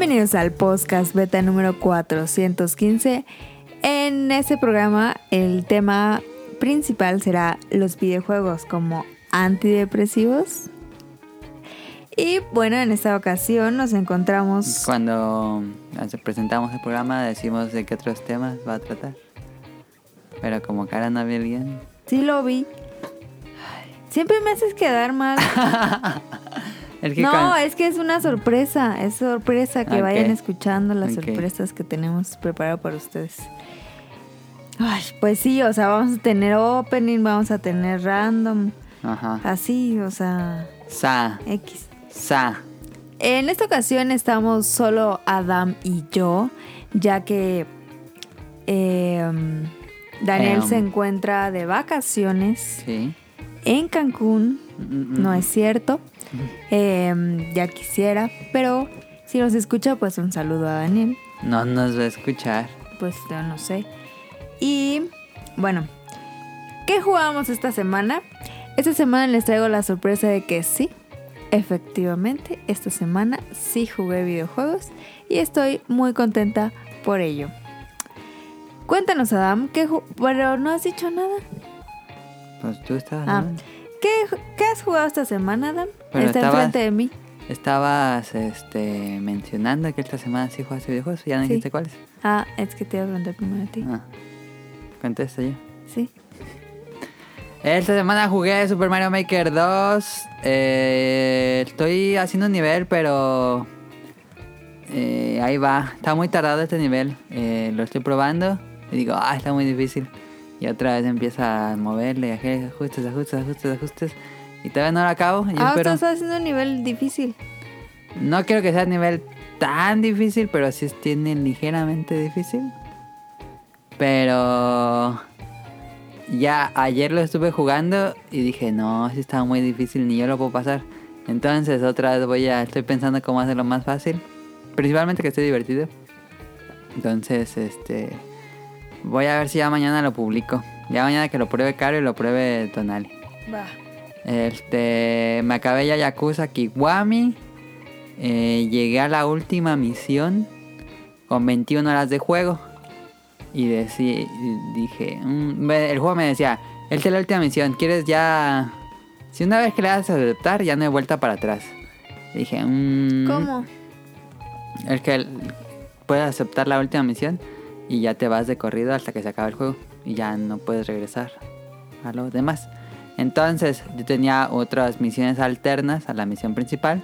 Bienvenidos al podcast beta número 415. En este programa el tema principal será los videojuegos como antidepresivos. Y bueno, en esta ocasión nos encontramos... Cuando presentamos el programa decimos de qué otros temas va a tratar. Pero como cara no había bien. Sí lo vi. Siempre me haces quedar mal. no, es que es una sorpresa. Es sorpresa que vayan escuchando las sorpresas que tenemos preparado para ustedes. Ay, pues sí, o sea, vamos a tener opening, vamos a tener random. Ajá. Así, o sea. Sa. X. Sa. En esta ocasión estamos solo Adam y yo, ya que em, Daniel se em. encuentra de vacaciones en Cancún. Mm, mm, no mm. es cierto. Em, ya quisiera, pero si nos escucha, pues un saludo a Daniel. No nos va a escuchar. Pues yo no sé. Y bueno, ¿qué jugamos esta semana? Esta semana les traigo la sorpresa de que sí, efectivamente, esta semana sí jugué videojuegos y estoy muy contenta por ello. Cuéntanos, Adam, ¿qué pero no has dicho nada. Pues tú estás. Ah, ¿qué, has jugado esta semana, Adam? Está enfrente de mí. Estabas este, mencionando que esta semana sí jugaste videojuegos, ya no dijiste cuáles. Ah, es que te iba a preguntar primero a ti. Ah. Contesta yo. Sí. Esta semana jugué Super Mario Maker 2. Eh, estoy haciendo un nivel, pero eh, ahí va. Está muy tardado este nivel. Eh, lo estoy probando y digo, ah, está muy difícil. Y otra vez empieza a moverle, ajustes, ajustes, ajustes, ajustes. Y todavía no lo acabo. ah, estás haciendo un nivel difícil. No quiero que sea un nivel tan difícil, pero sí tiene ligeramente difícil. Pero ya ayer lo estuve jugando y dije, no, si está muy difícil, ni yo lo puedo pasar. Entonces otra vez voy a, estoy pensando cómo hacerlo más fácil. Principalmente que esté divertido. Entonces, este, voy a ver si ya mañana lo publico. Ya mañana que lo pruebe Caro y lo pruebe Tonali. Va. Este, me acabé ya Yakuza Kiwami. Eh, llegué a la última misión con 21 horas de juego. Y dije, mm, el juego me decía, él te la última misión, ¿quieres ya... Si una vez que le das a aceptar, ya no hay vuelta para atrás. dije, mm, ¿cómo? Es que puedes aceptar la última misión y ya te vas de corrido hasta que se acabe el juego. Y ya no puedes regresar a lo demás. Entonces yo tenía otras misiones alternas a la misión principal.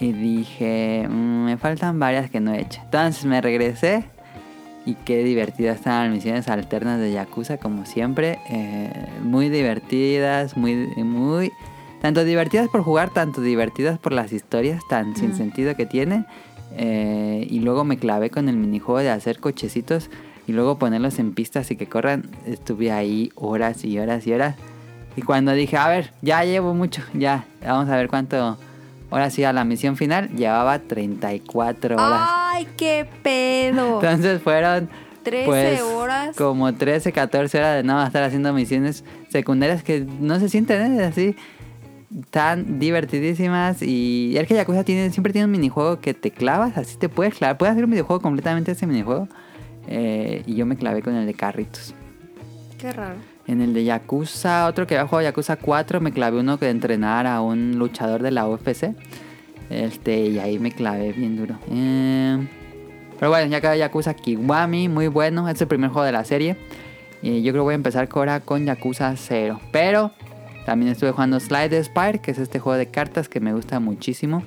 Y dije, mm, me faltan varias que no he hecho. Entonces me regresé y qué divertidas están las misiones alternas de Yakuza, como siempre. Eh, muy divertidas, muy, muy. Tanto divertidas por jugar, tanto divertidas por las historias tan sin sentido que tiene. Eh, y luego me clavé con el minijuego de hacer cochecitos y luego ponerlos en pistas y que corran. Estuve ahí horas y horas y horas. Y cuando dije, a ver, ya llevo mucho, ya, vamos a ver cuánto Ahora sí, a la misión final llevaba 34 horas. ¡Ay, qué pedo! Entonces fueron... 13 pues, horas. Como 13, 14 horas de nada estar haciendo misiones secundarias que no se sienten ¿eh? así tan divertidísimas. Y es que Yakuza tiene, siempre tiene un minijuego que te clavas, así te puedes clavar. Puedes hacer un videojuego completamente ese minijuego. Eh, y yo me clavé con el de carritos. Qué raro. En el de Yakuza, otro que había jugado Yakuza 4, me clavé uno que entrenar a un luchador de la UFC. Este, y ahí me clavé bien duro. Eh, pero bueno, ya acabé Yakuza Kiwami, muy bueno. Es el primer juego de la serie. Y yo creo que voy a empezar ahora con Yakuza 0. Pero también estuve jugando Slide Spire, que es este juego de cartas que me gusta muchísimo.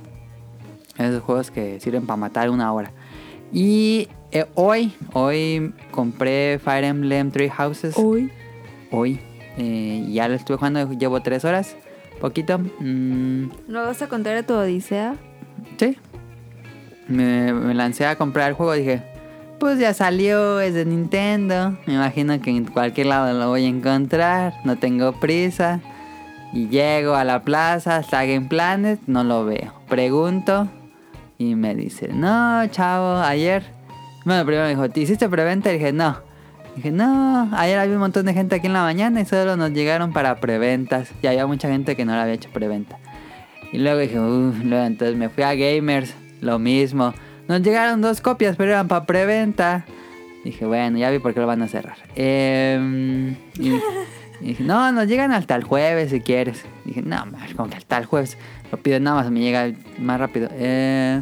Esos juegos que sirven para matar una hora. Y eh, hoy, hoy compré Fire Emblem Three Houses. Hoy hoy. Eh, ya lo estuve jugando, llevo tres horas, poquito. Mm. ¿No vas a contar a tu Odisea? Sí. Me, lancé a comprar el juego, dije, pues ya salió, es de Nintendo. Me imagino que en cualquier lado lo voy a encontrar, no tengo prisa. Y llego a la plaza, Game Planet, no lo veo. Pregunto y me dice, no, chavo, ayer. Bueno, primero me dijo, ¿te hiciste preventa? Y dije, no. Dije, no, ayer había un montón de gente aquí en la mañana y solo nos llegaron para preventas. Y había mucha gente que no la había hecho preventa. Y luego dije, uff, entonces me fui a Gamers, lo mismo. Nos llegaron dos copias, pero eran para preventa. Dije, bueno, ya vi por qué lo van a cerrar. Y, y dije, no, nos llegan hasta el jueves si quieres. Dije, no, más como que hasta el jueves. Lo pido nada más, me llega más rápido. Eh,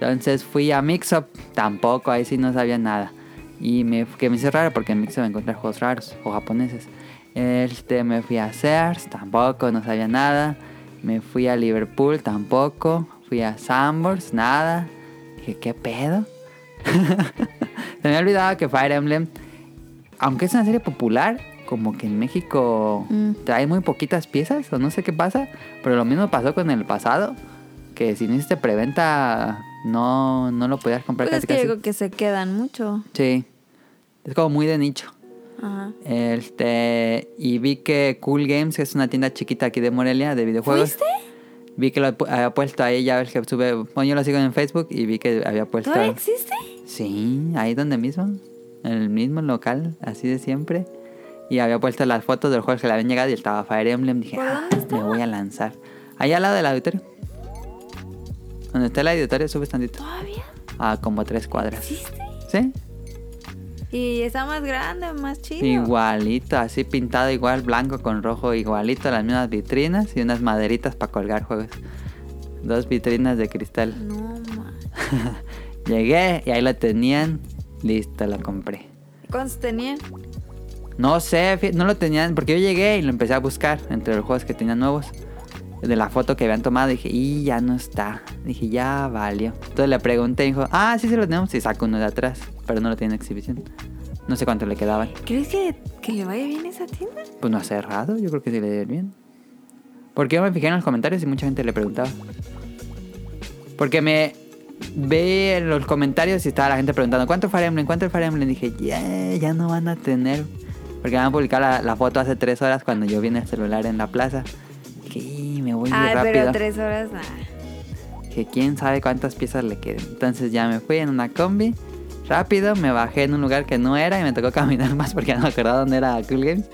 entonces fui a Mixup, tampoco, ahí sí no sabía nada. Y me, que me hizo raro porque en Mixup encontré juegos raros o japoneses. Este, me fui a Sears, tampoco, no sabía nada. Me fui a Liverpool, tampoco. Fui a Sambors, nada. Dije, ¿qué pedo? Se me ha olvidado que Fire Emblem, aunque es una serie popular, como que en México Mm. trae muy poquitas piezas, o no sé qué pasa, pero lo mismo pasó con el pasado, que si no hiciste preventa, no, no lo podías comprar Pues es casi que yo casi. que se quedan mucho. Sí, es como muy de nicho. Ajá. Este, y vi que Cool Games, que es una tienda chiquita aquí de Morelia de videojuegos. ¿Fuiste? Vi que lo había puesto ahí, ya ves que sube. Bueno, yo lo sigo en Facebook y vi que había puesto. ¿Todavía existe? Sí, ahí donde mismo. En el mismo local, así de siempre. Y había puesto las fotos de los juegos que le habían llegado y estaba Fire Emblem. Dije, ¿Por ah, me voy a lanzar. Ahí al lado del auditorio. Donde está el auditorio, subes tantito. ¿Todavía? A como tres cuadras. ¿Existe? ¿Sí? Y está más grande, más chido. Igualito, así pintado igual, blanco con rojo, igualito, las mismas vitrinas y unas maderitas para colgar juegos. Dos vitrinas de cristal. No, man. Llegué y ahí lo tenían. Listo, lo compré. ¿Cuántos tenían? No sé, no lo tenían, porque yo llegué y lo empecé a buscar entre los juegos que tenían nuevos. De la foto que habían tomado, dije, y ya no está. Dije, ya valió. Entonces le pregunté y dijo, ah, sí, sí lo tenemos. Y saco uno de atrás, pero no lo tiene en exhibición. No sé cuánto le quedaban. ¿Crees que, que le vaya bien esa tienda? Pues no ha cerrado, yo creo que sí le dio bien. Porque yo me fijé en los comentarios y mucha gente le preguntaba. Porque me ve en los comentarios y estaba la gente preguntando ¿Cuánto Fire Emblem? ¿Cuánto el Fire Emblem? dije, ya, ya no van a tener. Porque van a publicar la, la foto hace tres horas cuando yo vi en el celular en la plaza. Dije, "Y, me voy muy Ay, rápido. pero tres horas, nah. Que quién sabe cuántas piezas le queden. Entonces ya me fui en una combi. Rápido, me bajé en un lugar que no era y me tocó caminar más porque no me acordaba dónde era Cool Games.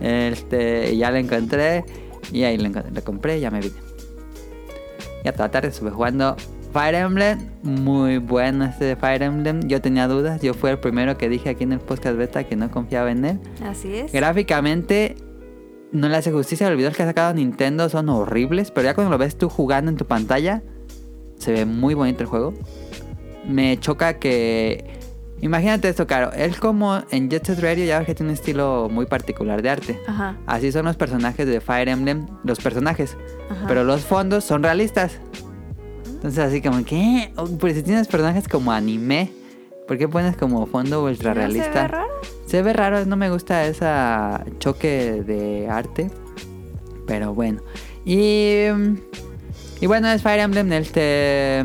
Este, y ya lo encontré. Y ahí lo, lo compré y ya me vine. Ya toda la tarde estuve jugando Fire Emblem. Muy bueno este de Fire Emblem. Yo tenía dudas. Yo fui el primero que dije aquí en el podcast beta que no confiaba en él. Así es. Gráficamente no le hace justicia. Los videos que ha sacado Nintendo son horribles. Pero ya cuando lo ves tú jugando en tu pantalla, se ve muy bonito el juego. Me choca que. Imagínate esto, Caro. Es como en Jet Set Radio, ya ves que tiene un estilo muy particular de arte. Ajá. Así son los personajes de Fire Emblem. Los personajes. Ajá. Pero los fondos son realistas. Entonces, así como que. oh, Pues si tienes personajes como anime, ¿por qué pones como fondo ultra ¿No realista? se ve raro? Se ve raro, no me gusta ese choque de arte. Pero bueno. Y, y bueno, es Fire Emblem, este,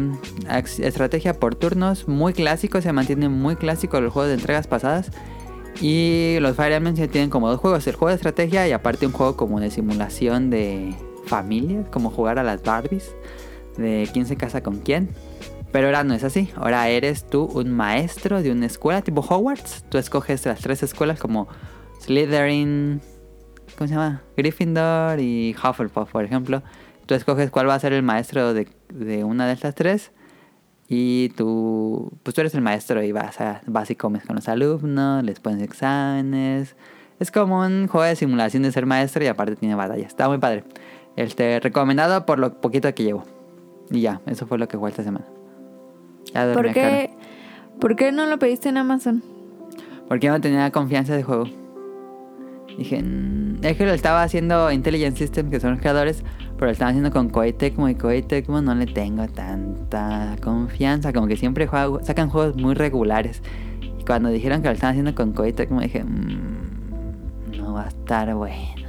estrategia por turnos, muy clásico, se mantiene muy clásico los juegos de entregas pasadas. Y los Fire Emblem se tienen como dos juegos, el juego de estrategia y aparte un juego como de simulación de familia, como jugar a las Barbies, de quién se casa con quién. Pero ahora no es así. Ahora eres tú un maestro de una escuela tipo Hogwarts. Tú escoges las tres escuelas como Slytherin, ¿cómo se llama? Gryffindor y Hufflepuff, por ejemplo. Tú escoges cuál va a ser el maestro de, de una de estas tres. Y tú, pues tú eres el maestro y vas, a, vas y comes con los alumnos, les pones exámenes. Es como un juego de simulación de ser maestro y aparte tiene batallas. Está muy padre. Este, recomendado por lo poquito que llevo. Y ya, eso fue lo que jugué esta semana. Ya ¿Por a qué, ¿Por qué no lo pediste en Amazon? Porque no tenía confianza de juego. Dije, "Mm, es que lo estaba haciendo Intelligent Systems, que son los creadores, pero lo estaba haciendo con Koei Tecmo y Koei Tecmo no le tengo tanta confianza. Como que siempre juego- sacan juegos muy regulares. Y cuando dijeron que lo estaban haciendo con Koei Tecmo, dije, "Mm, no va a estar bueno.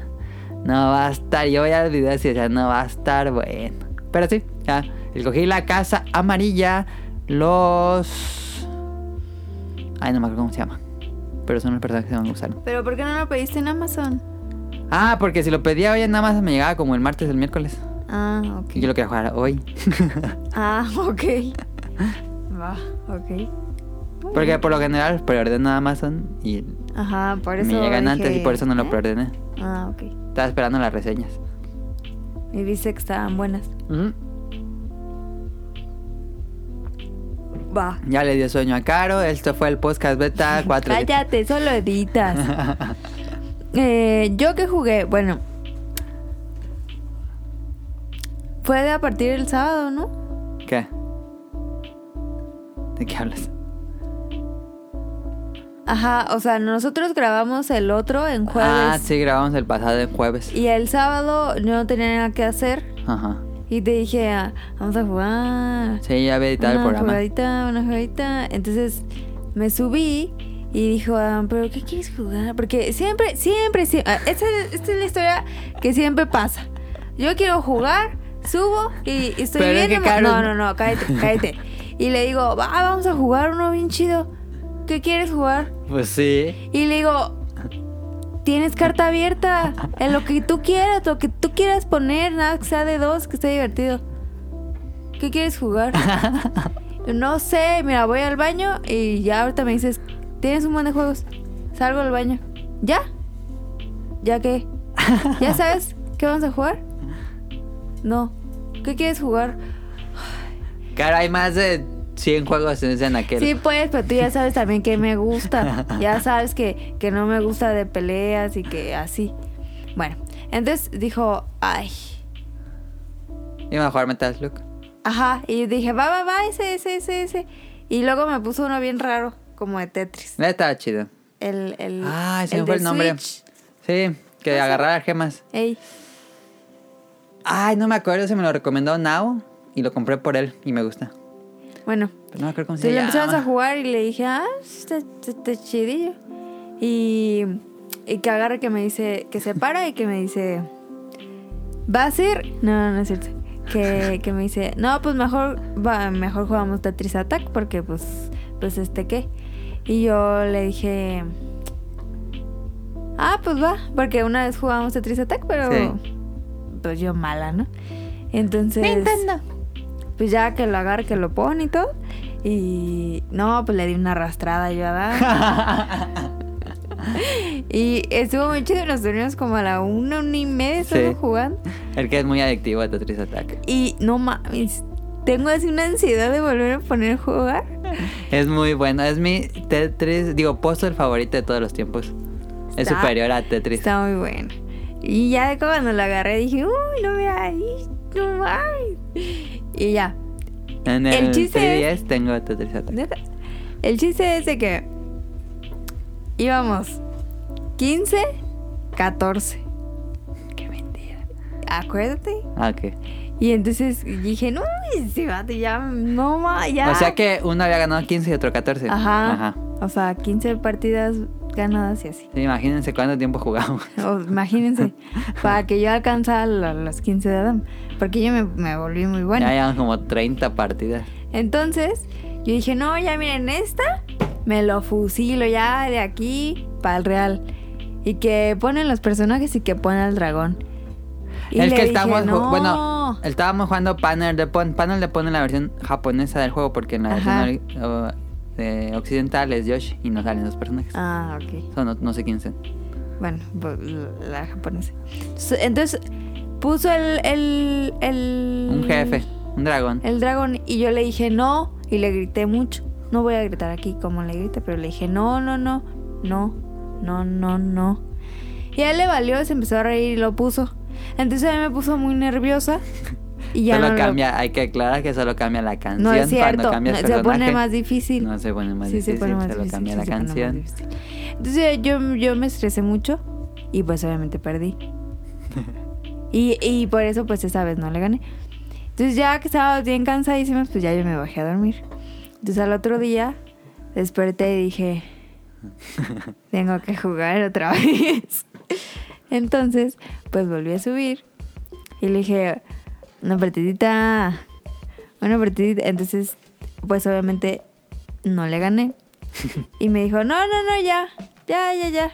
No va a estar. Yo veía el video y decía, no va a estar bueno. Pero sí, ya. Escogí la casa amarilla. Los. Ay, no me acuerdo cómo se llama. Pero son los personajes que me gustaron. ¿Pero por qué no lo pediste en Amazon? Ah, porque si lo pedía hoy nada más me llegaba como el martes o el miércoles. Ah, ok. Y yo lo quería jugar hoy. Ah, ok. Va, ok. Porque por lo general preordeno Amazon y Ajá, por eso. me llegan antes y por eso no lo ¿eh? preordené. Ah, ok. Estaba esperando las reseñas. Y dice que estaban buenas. Va. Ya le dio sueño a Caro. Esto fue el podcast beta 4. Cállate, solo editas. Eh, yo que jugué, bueno. Fue de a partir del sábado, ¿no? ¿Qué? ¿De qué hablas? Ajá, o sea, nosotros grabamos el otro en jueves. Ah, sí, grabamos el pasado en jueves. Y el sábado yo no tenía nada que hacer. Ajá. Y te dije, ah, vamos a jugar. Sí, ya había editado el una programa. jugadita, una jugadita. Entonces me subí y dijo, ah, pero ¿qué quieres jugar? Porque siempre, siempre, siempre. ah, Esta, esta es la historia que siempre pasa. Yo quiero jugar, subo y, estoy Pero es bien. que No, no, no, cállate, cállate. Y le digo, va, vamos a jugar uno bien chido. ¿Qué quieres jugar? Pues sí. Y le digo, tienes carta abierta. En lo que tú quieras, lo que tú quieras poner, nada que sea de dos, que esté divertido. ¿Qué quieres jugar? no sé, mira, voy al baño y ya ahorita me dices, tienes un montón de juegos. Salgo al baño. ¿Ya? ¿Ya qué? ¿Ya sabes qué vamos a jugar? No. ¿Qué quieres jugar? Claro, hay más de 100 juegos en aquel. Sí, pues, pero tú ya sabes también que me gusta. Ya sabes que, que no me gusta de peleas y que así. Bueno, entonces dijo, ay. Iba a jugar Metal Slug. Ajá, y dije, va, va, va, ese, ese, ese, ese. Y luego me puso uno bien raro, como de Tetris. Estaba chido. El, el, Ah, ese el fue el nombre. Switch. Sí, que agarraba gemas. Ey, Ay, no me acuerdo si me lo recomendó Now y lo compré por él y me gusta. Bueno, Pero no me acuerdo cómo se entonces le empezamos a jugar y le dije, ah, está, chidillo. Y, y que agarra que me dice, que se para y que me dice, ¿va a ser? No, no, es cierto. Que, que me dice, no, pues mejor, va, mejor jugamos Tetris Attack porque pues, pues este qué. Y yo le dije, ah, pues va, porque una vez jugamos Tetris Attack, pero Sí. pues yo mala, ¿no? Entonces pues ya que lo agarra, que lo pone y todo. Y no, pues le di una arrastrada yo a Dan. y estuvo muy chido. Nos dormimos como a la una, una y media solo Sí. jugando. El que es muy adictivo a Tetris Attack. Y no mames, tengo así una ansiedad de volver a poner a jugar. Es muy bueno. Es mi Tetris, digo, postre favorito de todos los tiempos. Es superior a Tetris. Está muy bueno. Y ya cuando lo agarré dije, uy, no me ahí, no. Y ya, En el el, chiste 3DS tengo Tetris Attack. Neta. El chiste es de que íbamos 15, 14. Qué mentira. Acuérdate. Ah, ok. Y entonces dije, no, ese vato ya, no ya. O sea que uno había ganado 15 y otro 14. Ajá. Ajá. O sea, 15 partidas ganadas y así. Sí, imagínense cuánto tiempo jugamos. O, imagínense, para que yo alcanzara las 15 de Adam. Porque yo me, me volví muy buena. Ya llevan como 30 partidas. Entonces, yo dije, no, ya miren, esta me lo fusilo ya de aquí para el real. Y que ponen los personajes y que ponen al dragón. Y el le que dije, estábamos, no. bueno, estábamos jugando Panel de Pon. Panel de Pon en la versión japonesa del juego porque en la Ajá. versión ori- o- de occidental es Yoshi y no salen los personajes. Ah, ok. Son- no, no sé quién son. Bueno, pues, la japonesa. So- Entonces, puso el, el, el... Un jefe, un dragón. El dragón. Y yo le dije, no. Y le grité mucho. No voy a gritar aquí como le grité, pero le dije, no, no, no, no, no, no, no. Y a él le valió, se empezó a reír y lo puso. Entonces a mí me puso muy nerviosa. Y ya solo no lo- cambia, hay que aclarar que solo cambia la canción. No es cierto. Cambias no, se pone más difícil. No se pone más sí, difícil, se pone más solo difícil. cambia sí, la se canción. Entonces yo, yo me estresé mucho y pues obviamente perdí. y, y por eso pues esa vez no le gané. Entonces ya que estaba bien cansadísima, pues ya yo me bajé a dormir. Entonces al otro día desperté y dije, tengo que jugar otra vez. Entonces pues volví a subir y le dije, una partidita, una partidita. Entonces pues obviamente no le gané. Y me dijo, no, no, no, ya, ya, ya, ya.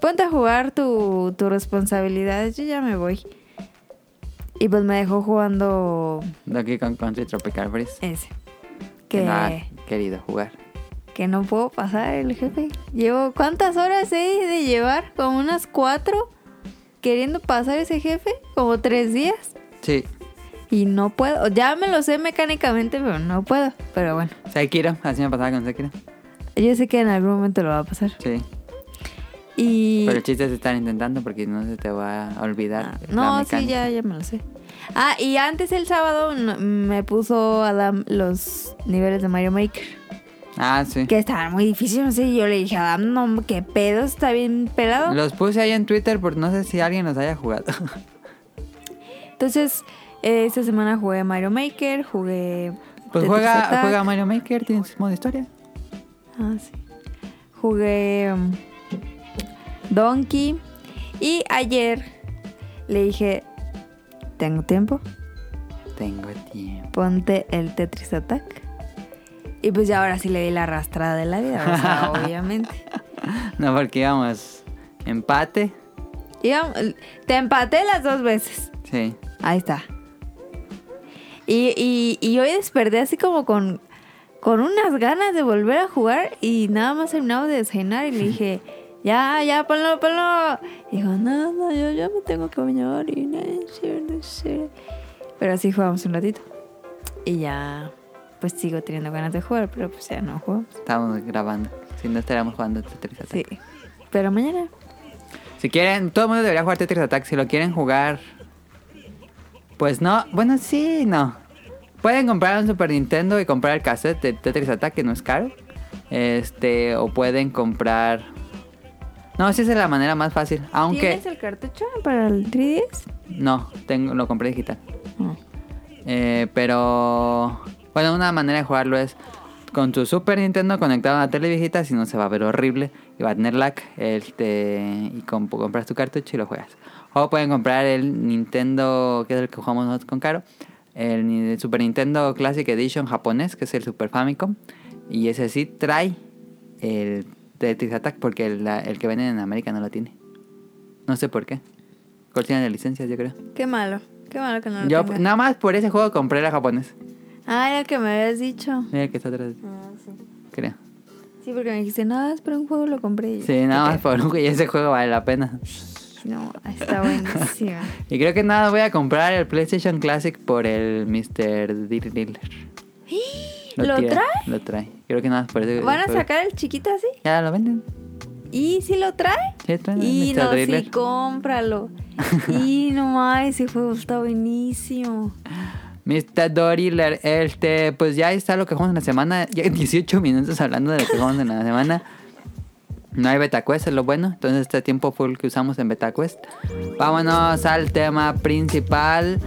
Ponte a jugar tu, tu responsabilidad, yo ya me voy. Y pues me dejó jugando Donkey Kong Country Tropical Freeze. ese. Que Que, no ha querido jugar. que no puedo pasar el jefe. Llevo, ¿cuántas horas he de llevar? Como unas cuatro. Queriendo pasar ese jefe. Como tres días. Sí. Y no puedo. Ya me lo sé mecánicamente, pero no puedo. Pero bueno, Sekiro, así me pasaba con Sekiro. yo sé que en algún momento lo va a pasar. Sí. Y... Pero el chiste es estar intentando porque no se te va a olvidar. Ah, No, sí, ya, ya me lo sé. Ah, y antes el sábado me puso Adam los niveles de Mario Maker. Ah, sí. Que estaban muy difíciles. No sé, y yo le dije a Adam, no, qué pedo, está bien pelado. Los puse ahí en Twitter porque no sé si alguien los haya jugado. Entonces, esta semana jugué Mario Maker, jugué. Pues Tetris juega, Attack. juega Mario Maker, tiene su modo historia. Ah, sí. Jugué um, Donkey. Y ayer le dije, tengo tiempo, Tengo tiempo. ponte el Tetris Attack. Y pues ya ahora sí le di la arrastrada de la vida, o sea, obviamente. No, porque íbamos empate. Te empaté las dos veces. Sí. Ahí está. Y, y, y hoy desperté así como con, con unas ganas de volver a jugar y nada más terminaba de desayunar y le dije, ya, ya, ponlo, ponlo. Y dijo, no, no, yo ya me tengo que bañar y no no sé". Pero así jugamos un ratito. Y ya, pues sigo teniendo ganas de jugar, pero pues ya no jugamos. Estábamos grabando. Si no estaríamos jugando Tetris Attack. Sí. Pero mañana. Si quieren, todo el mundo debería jugar Tetris Attack. Si lo quieren jugar, pues no. Bueno, sí, no. Pueden comprar un Super Nintendo y comprar el cassette de Tetris Attack, que no es caro. Este, o pueden comprar. No, sí, esa es la manera más fácil. Aunque. ¿Tienes el cartucho para el 3DS? No, tengo, lo compré digital. No. Eh, pero bueno, una manera de jugarlo es con tu Super Nintendo conectado a la tele viejita, si no se va a ver horrible y va a tener lag. Este, y com- compras tu cartucho y lo juegas. O pueden comprar el Nintendo, que es el que jugamos nosotros con Caro, el, Super Nintendo Classic Edition japonés, que es el Super Famicom. Y ese sí trae el Tetris Attack, porque el, la- el que venden en América no lo tiene. No sé por qué. Cortina de licencias, yo creo. Qué malo. Qué malo que no lo Yo tenga. nada más por ese juego compré la japonés. Ah, era el que me habías dicho. Mira el que está atrás, Ah, sí. creo. Sí, porque me dijiste, no, es para un juego lo compré. Yo, Sí, nada más por un juego y ese juego vale la pena. No, está buenísimo. Y creo que nada, voy a comprar el PlayStation Classic por el Mr. Dealer. ¿Lo trae? Lo trae. Creo que nada más por eso. ¿Van a por- sacar el chiquito así? Ya lo venden. ¿Y si lo trae? Sí, trae Y no, Driller. sí, cómpralo. y no más, ese juego está buenísimo. Mr. Driller, este, pues ya está lo que jugamos en la semana. Ya 18 minutos hablando de lo que jugamos en la semana. No hay BetaQuest, es lo bueno. Entonces este tiempo fue el que usamos en BetaQuest. Vámonos al tema principal.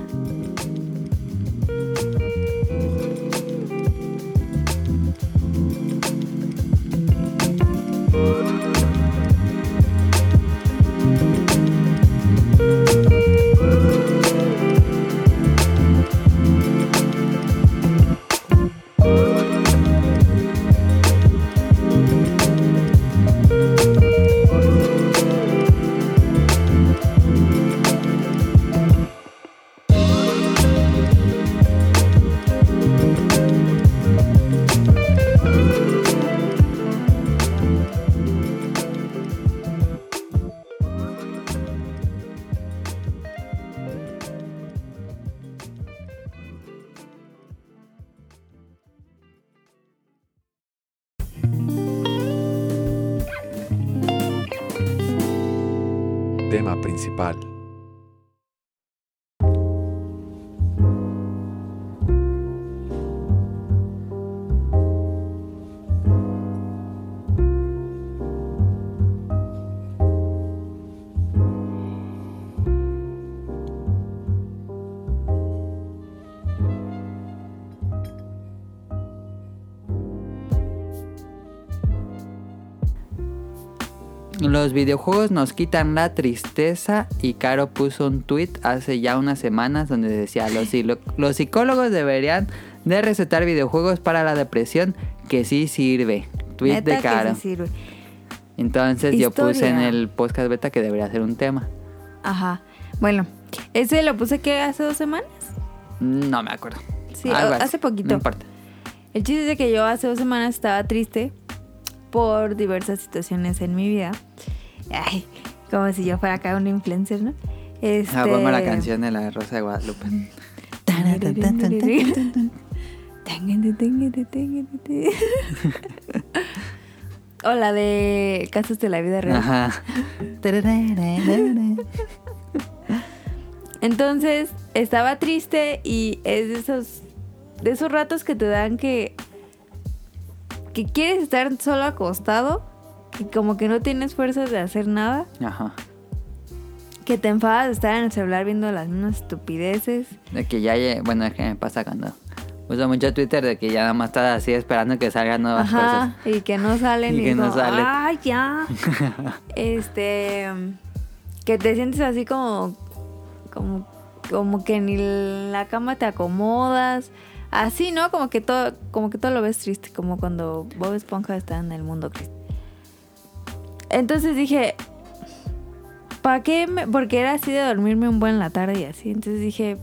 Los videojuegos nos quitan la tristeza y Caro puso un tweet hace ya unas semanas donde decía los, psicólogos deberían de recetar videojuegos para la depresión que sí sirve. Tweet Neta de Caro. sí sirve. Entonces yo puse en el podcast beta que debería ser un tema. Ajá. Bueno, ese lo puse que hace dos semanas. No me acuerdo. Sí, Algo o- así. hace poquito. No importa. El chiste es de que yo hace dos semanas estaba triste por diversas situaciones en mi vida. Ay, como si yo fuera acá una influencer, ¿no? Este... Ah, pongo la canción de la Rosa de Guadalupe. O la de Casos de la Vida Real. Ajá. Entonces estaba triste y es de esos, de esos ratos que te dan que, que quieres estar solo acostado y como que no tienes fuerzas de hacer nada, Ajá. que te enfadas de estar en el celular viendo las mismas estupideces. De que ya, bueno, es que me pasa cuando uso mucho Twitter de que ya nada más estás así esperando que salgan nuevas Ajá, y que no salen Y y, que no salen. ay, ya. este, que te sientes así como, como, como que ni la cama te acomodas. Así, ¿no? Como que todo, como que todo lo ves triste, como cuando Bob Esponja está en el mundo triste. Entonces dije, ¿para qué? me- porque era así de dormirme un buen en la tarde y así. Entonces dije,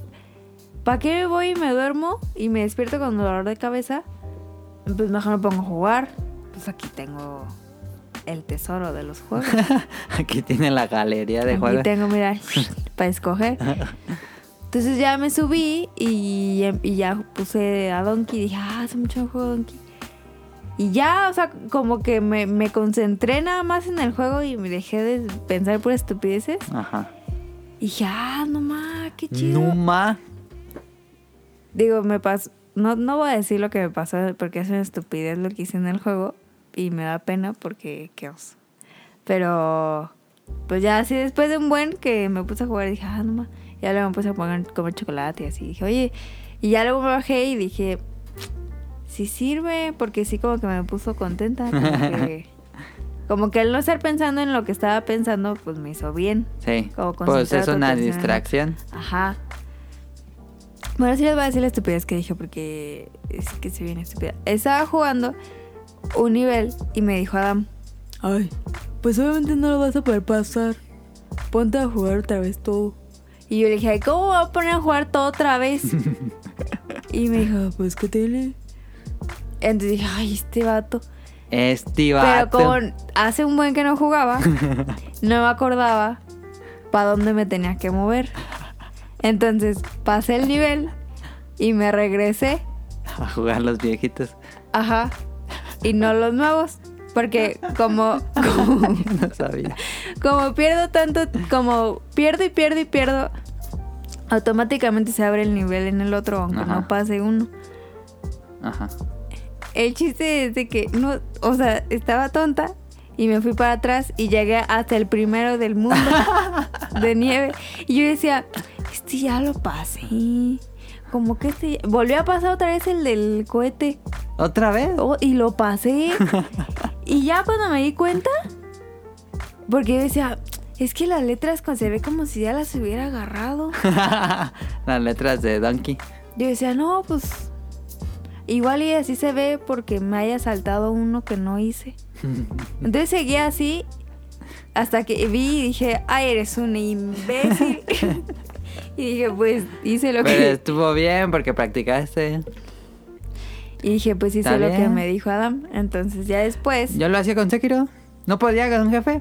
¿para qué me voy y me duermo y me despierto con dolor de cabeza? Pues mejor me pongo a jugar. Pues aquí tengo el tesoro de los juegos. Aquí tiene la galería de aquí juegos. tengo, mira, para escoger. Entonces ya me subí y, y ya puse a Donkey. Dije, ah, hace mucho no juego Donkey. Y ya, o sea, como que me, me concentré nada más en el juego y me dejé de pensar por estupideces. Ajá. Y dije, ah, no más, qué chido. Numa. Digo, me pasó. No, no voy a decir lo que me pasó porque es una estupidez lo que hice en el juego. Y me da pena porque qué oso. Pero. Pues ya así después de un buen que me puse a jugar dije, ah, no. Ya luego me puse a poner, comer chocolate y así. Dije, oye. Y ya luego me bajé y dije, sí sirve. Porque sí, como que me puso contenta. Como que. Como que el no estar pensando en lo que estaba pensando, pues me hizo bien. Sí. Como Pues es una atención. distracción. Ajá. Bueno, sí les voy a decir la estupidez que dije porque es que se viene estúpida. Estaba jugando un nivel y me dijo Adam, ay, pues obviamente no lo vas a poder pasar. Ponte a jugar otra vez todo. Y yo le dije, ay, ¿cómo voy a poner a jugar todo otra vez? y me dijo, pues ¿qué tiene? Entonces dije, ay, este vato. Pero Estivato. como hace un buen que no jugaba, no me acordaba para dónde me tenía que mover. Entonces pasé el nivel y me regresé, A jugar los viejitos. ajá, y no los nuevos. Porque como, como, No sabía. como pierdo tanto, como pierdo y pierdo y pierdo, automáticamente se abre el nivel en el otro, aunque Ajá. no pase uno. Ajá. El chiste es de que no, o sea, estaba tonta y me fui para atrás y llegué hasta el primero del mundo de nieve. Y yo decía, este ya lo pasé. Como que este volvió a pasar otra vez el del cohete ¿Otra vez? Oh, y lo pasé. y ya cuando me di cuenta, porque yo decía, es que las letras se ve como si ya las hubiera agarrado. Las letras de Donkey. Yo decía, no, pues igual y así se ve porque me haya saltado uno que no hice. Entonces seguía así hasta que vi y dije, ay, eres un imbécil. Y dije, pues hice lo Pero que... estuvo bien porque practicaste. Y dije, pues hice lo que me dijo Adam. Entonces ya después... Yo lo hacía con Sekiro. No podía con un jefe.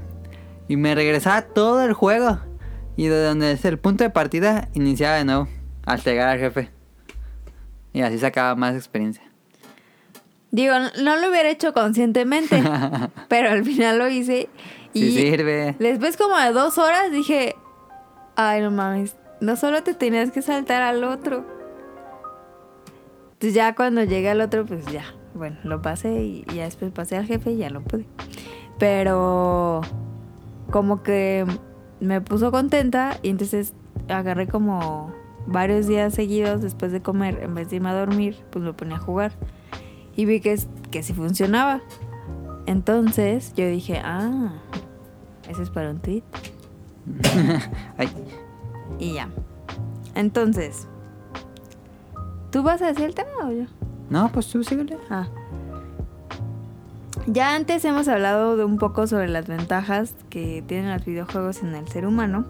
Y me regresaba todo el juego. Y de donde es el punto de partida, iniciaba de nuevo. Hasta llegar al jefe. Y así sacaba más experiencia. Digo, no lo hubiera hecho conscientemente, pero al final lo hice. Y Sí sirve. después como de dos horas dije, ay no mames, no solo te tenías que saltar al otro. Entonces ya cuando llegué al otro, pues ya, bueno, lo pasé y ya después pasé al jefe y ya no pude. Pero como que me puso contenta y entonces agarré como varios días seguidos después de comer, en vez de irme a dormir, pues me ponía a jugar. Y vi que, que sí funcionaba. Entonces yo dije, ah, ese es para un tweet. Ay, Y ya. Entonces, ¿tú vas a decir el tema o yo? no, pues tú síguele. Ah. Ya antes hemos hablado de un poco sobre las ventajas que tienen los videojuegos en el ser humano.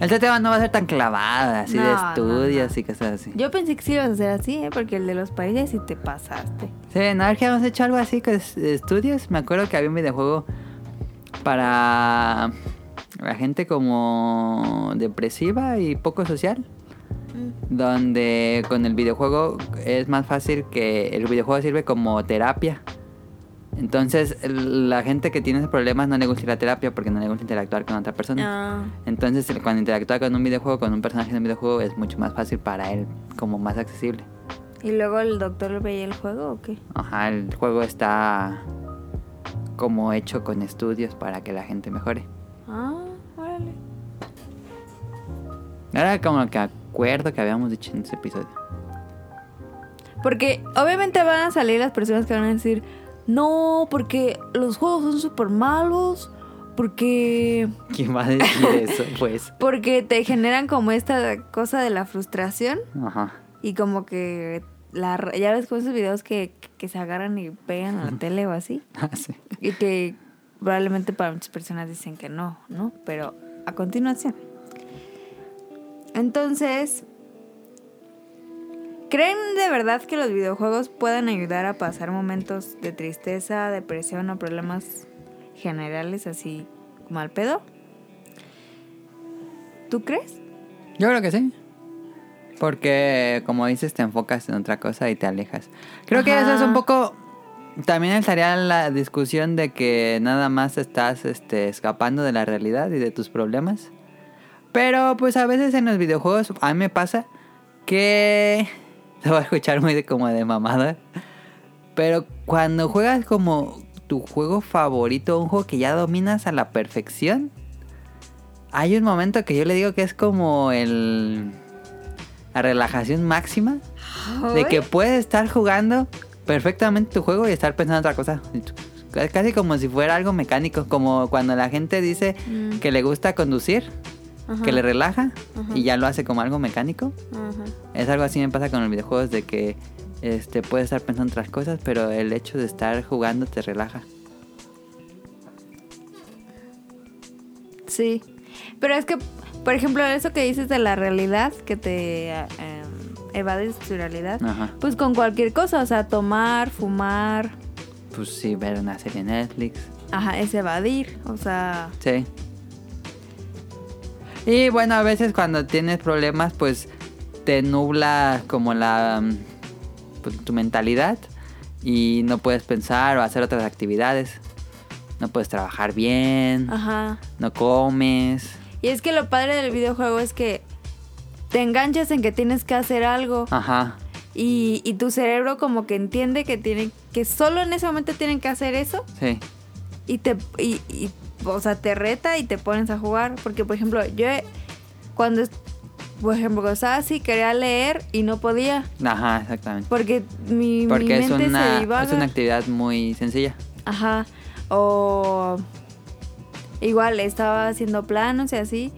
Este tema no va a ser tan clavado, así de No, estudios no. y cosas así. Yo pensé que sí ibas a hacer así, ¿eh? porque el de los países sí te pasaste. Sí, no, es que hemos hecho algo así con es- estudios. Me acuerdo que había un videojuego para la gente como depresiva y poco social. donde con el videojuego es más fácil que el videojuego sirve como terapia. Entonces, la gente que tiene esos problemas no le gusta ir a terapia porque no le gusta interactuar con otra persona. Ah, Entonces, cuando interactúa con un videojuego, con un personaje de un videojuego, es mucho más fácil para él, como más accesible. ¿Y luego el doctor veía el juego o qué? Ajá, el juego está como hecho con estudios para que la gente mejore. Era como que acuerdo que habíamos dicho en ese episodio. Porque obviamente van a salir las personas que van a decir, no, porque los juegos son súper malos, porque, ¿Quién va a decir eso, pues? porque te generan como esta cosa de la frustración Ajá. y como que la, ya ves con esos videos que, que se agarran y pegan a la tele o así. Ah, sí. Y que probablemente para muchas personas dicen que no, ¿no? Pero a continuación. Entonces, ¿creen de verdad que los videojuegos puedan ayudar a pasar momentos de tristeza, depresión o problemas generales así como al pedo? ¿Tú crees? Yo creo que sí. Porque, como dices, te enfocas en otra cosa y te alejas. Creo que eso es un poco... También estaría la discusión de que nada más estás este, escapando de la realidad y de tus problemas. Pero pues a veces en los videojuegos a mí me pasa que... Te voy a escuchar muy de, como de mamada. Pero cuando juegas como tu juego favorito, un juego que ya dominas a la perfección, hay un momento que yo le digo que es como el la relajación máxima de que puedes estar jugando perfectamente tu juego y estar pensando en otra cosa. Es Casi como si fuera algo mecánico, como cuando la gente dice Mm. que le gusta conducir, Ajá, que le relaja Ajá. y ya lo hace como algo mecánico. Es algo así me pasa con los videojuegos de que este puedes estar pensando en otras cosas, pero el hecho de estar jugando te relaja. Sí. Pero es que, por ejemplo, eso que dices de la realidad, que te eh, evades tu realidad, Ajá. pues con cualquier cosa, o sea, tomar, fumar, Pues sí, ver una serie en Netflix. ajá, es evadir, o sea, Sí. Y bueno, a veces cuando tienes problemas, pues te nubla como la mm, pues, tu mentalidad y no puedes pensar o hacer otras actividades. No puedes trabajar bien, ajá. no comes. Y es que lo padre del videojuego es que te enganchas en que tienes que hacer algo Ajá. y, y tu cerebro como que entiende que tiene que solo en ese momento tienen que hacer eso Sí. y te y, y, o sea te reta y te pones a jugar porque por ejemplo yo cuando es- por ejemplo estaba así quería leer y no podía Ajá, exactamente. porque mi, mi Porque es mente se una, divaga es una actividad muy sencilla. ajá o igual estaba haciendo planos y así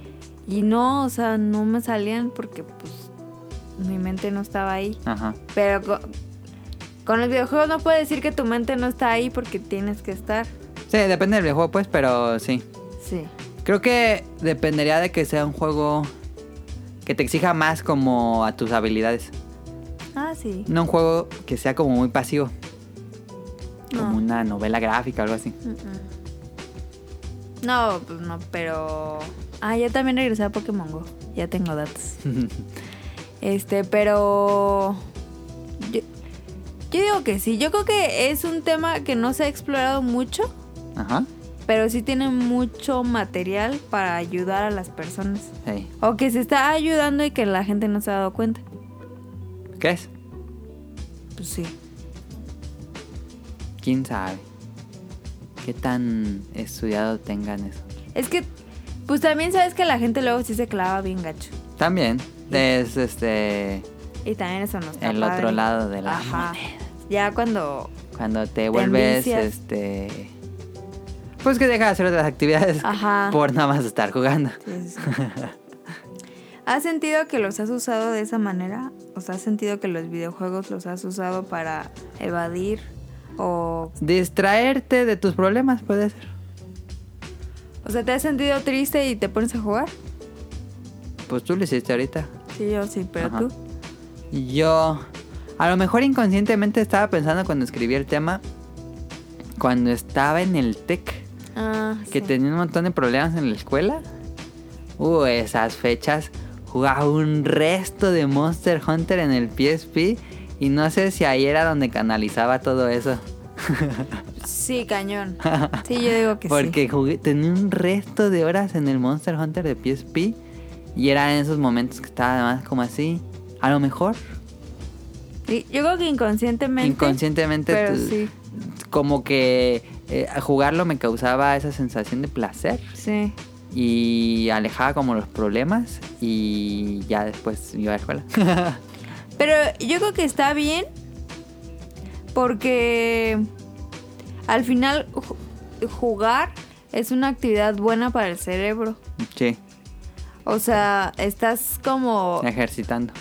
y no o sea no me salían porque pues mi mente no estaba ahí Ajá. pero co- con los videojuegos no puedes decir que tu mente no está ahí porque tienes que estar Sí, depende del videojuego, pues, pero sí. sí Creo que dependería de que sea un juego que te exija más como a tus habilidades. ah sí No un juego que sea como muy pasivo. Como una novela gráfica o algo así. No, pues no, pero. Ah, ya también regresé a Pokémon Go. Ya tengo datos. Este, pero. Yo, yo digo que sí. Yo creo que es un tema que no se ha explorado mucho, Ajá. pero sí tiene mucho material para ayudar a las personas. Sí. O que se está ayudando y que la gente no se ha dado cuenta. ¿Qué es? Pues sí. ¿Quién sabe? ¿Qué tan estudiado tengan eso? Es que, pues también sabes que la gente luego sí se clava bien gacho. También es este Y también eso no está el padre. otro lado de la Ajá. moneda. Ya cuando Cuando te vuelves este pues que dejas de hacer otras actividades Ajá. por nada más estar jugando. Sí, sí, sí. ¿Has sentido que los has usado de esa manera? O sea, ¿has sentido que los videojuegos los has usado para evadir? O, Distraerte de tus problemas puede ser. o sea, ¿te has sentido triste y te pones a jugar? Pues tú lo hiciste ahorita. Sí, yo sí, pero Ajá. tú. Yo, a lo mejor inconscientemente estaba pensando cuando escribí el tema, cuando estaba en el TEC, Ah, que sí. tenía un montón de problemas en la escuela. Uh, esas fechas jugaba un resto de Monster Hunter en el PSP y no sé si ahí era donde canalizaba todo eso. Sí, cañón. Sí, yo digo que Porque sí. jugué, tenía un resto de horas en el Monster Hunter de PSP y era en esos momentos que estaba más como así. A lo mejor Sí, Yo creo que inconscientemente. inconscientemente Pero tú- sí, como que eh, jugarlo me causaba esa sensación de placer sí. y alejaba como los problemas y ya después iba a la escuela. Pero yo creo que está bien porque al final ju- jugar es una actividad buena para el cerebro. sí, O sea, estás como... ejercitando.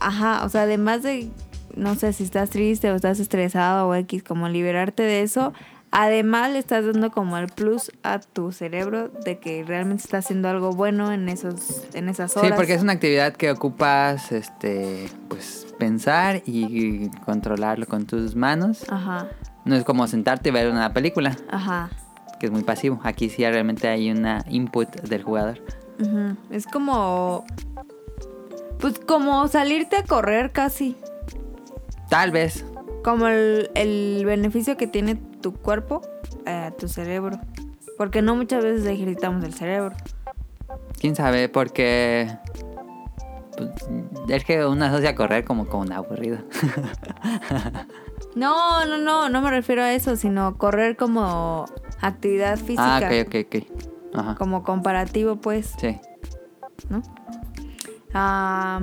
Ajá, o sea, además de, no sé, si estás triste o estás estresado o X, como liberarte de eso, además le estás dando como el plus a tu cerebro de que realmente está haciendo algo bueno en esos en esas horas. Sí, porque es una actividad que ocupas, este, pues pensar y controlarlo con tus manos. Ajá, No es como sentarte y ver una película, ajá. que es muy pasivo. Aquí sí realmente hay una input del jugador. ujú. Es como... Pues como salirte a correr casi. Tal vez. Como el, el beneficio que tiene tu cuerpo a tu cerebro. Porque no muchas veces ejercitamos el cerebro. Quién sabe, porque pues, es que uno asocia correr como con aburrido. No, no, no, no me refiero a eso, sino correr como actividad física. ah, ok, ok, ok. Ajá. Como comparativo, pues, Sí. ¿no? Ah,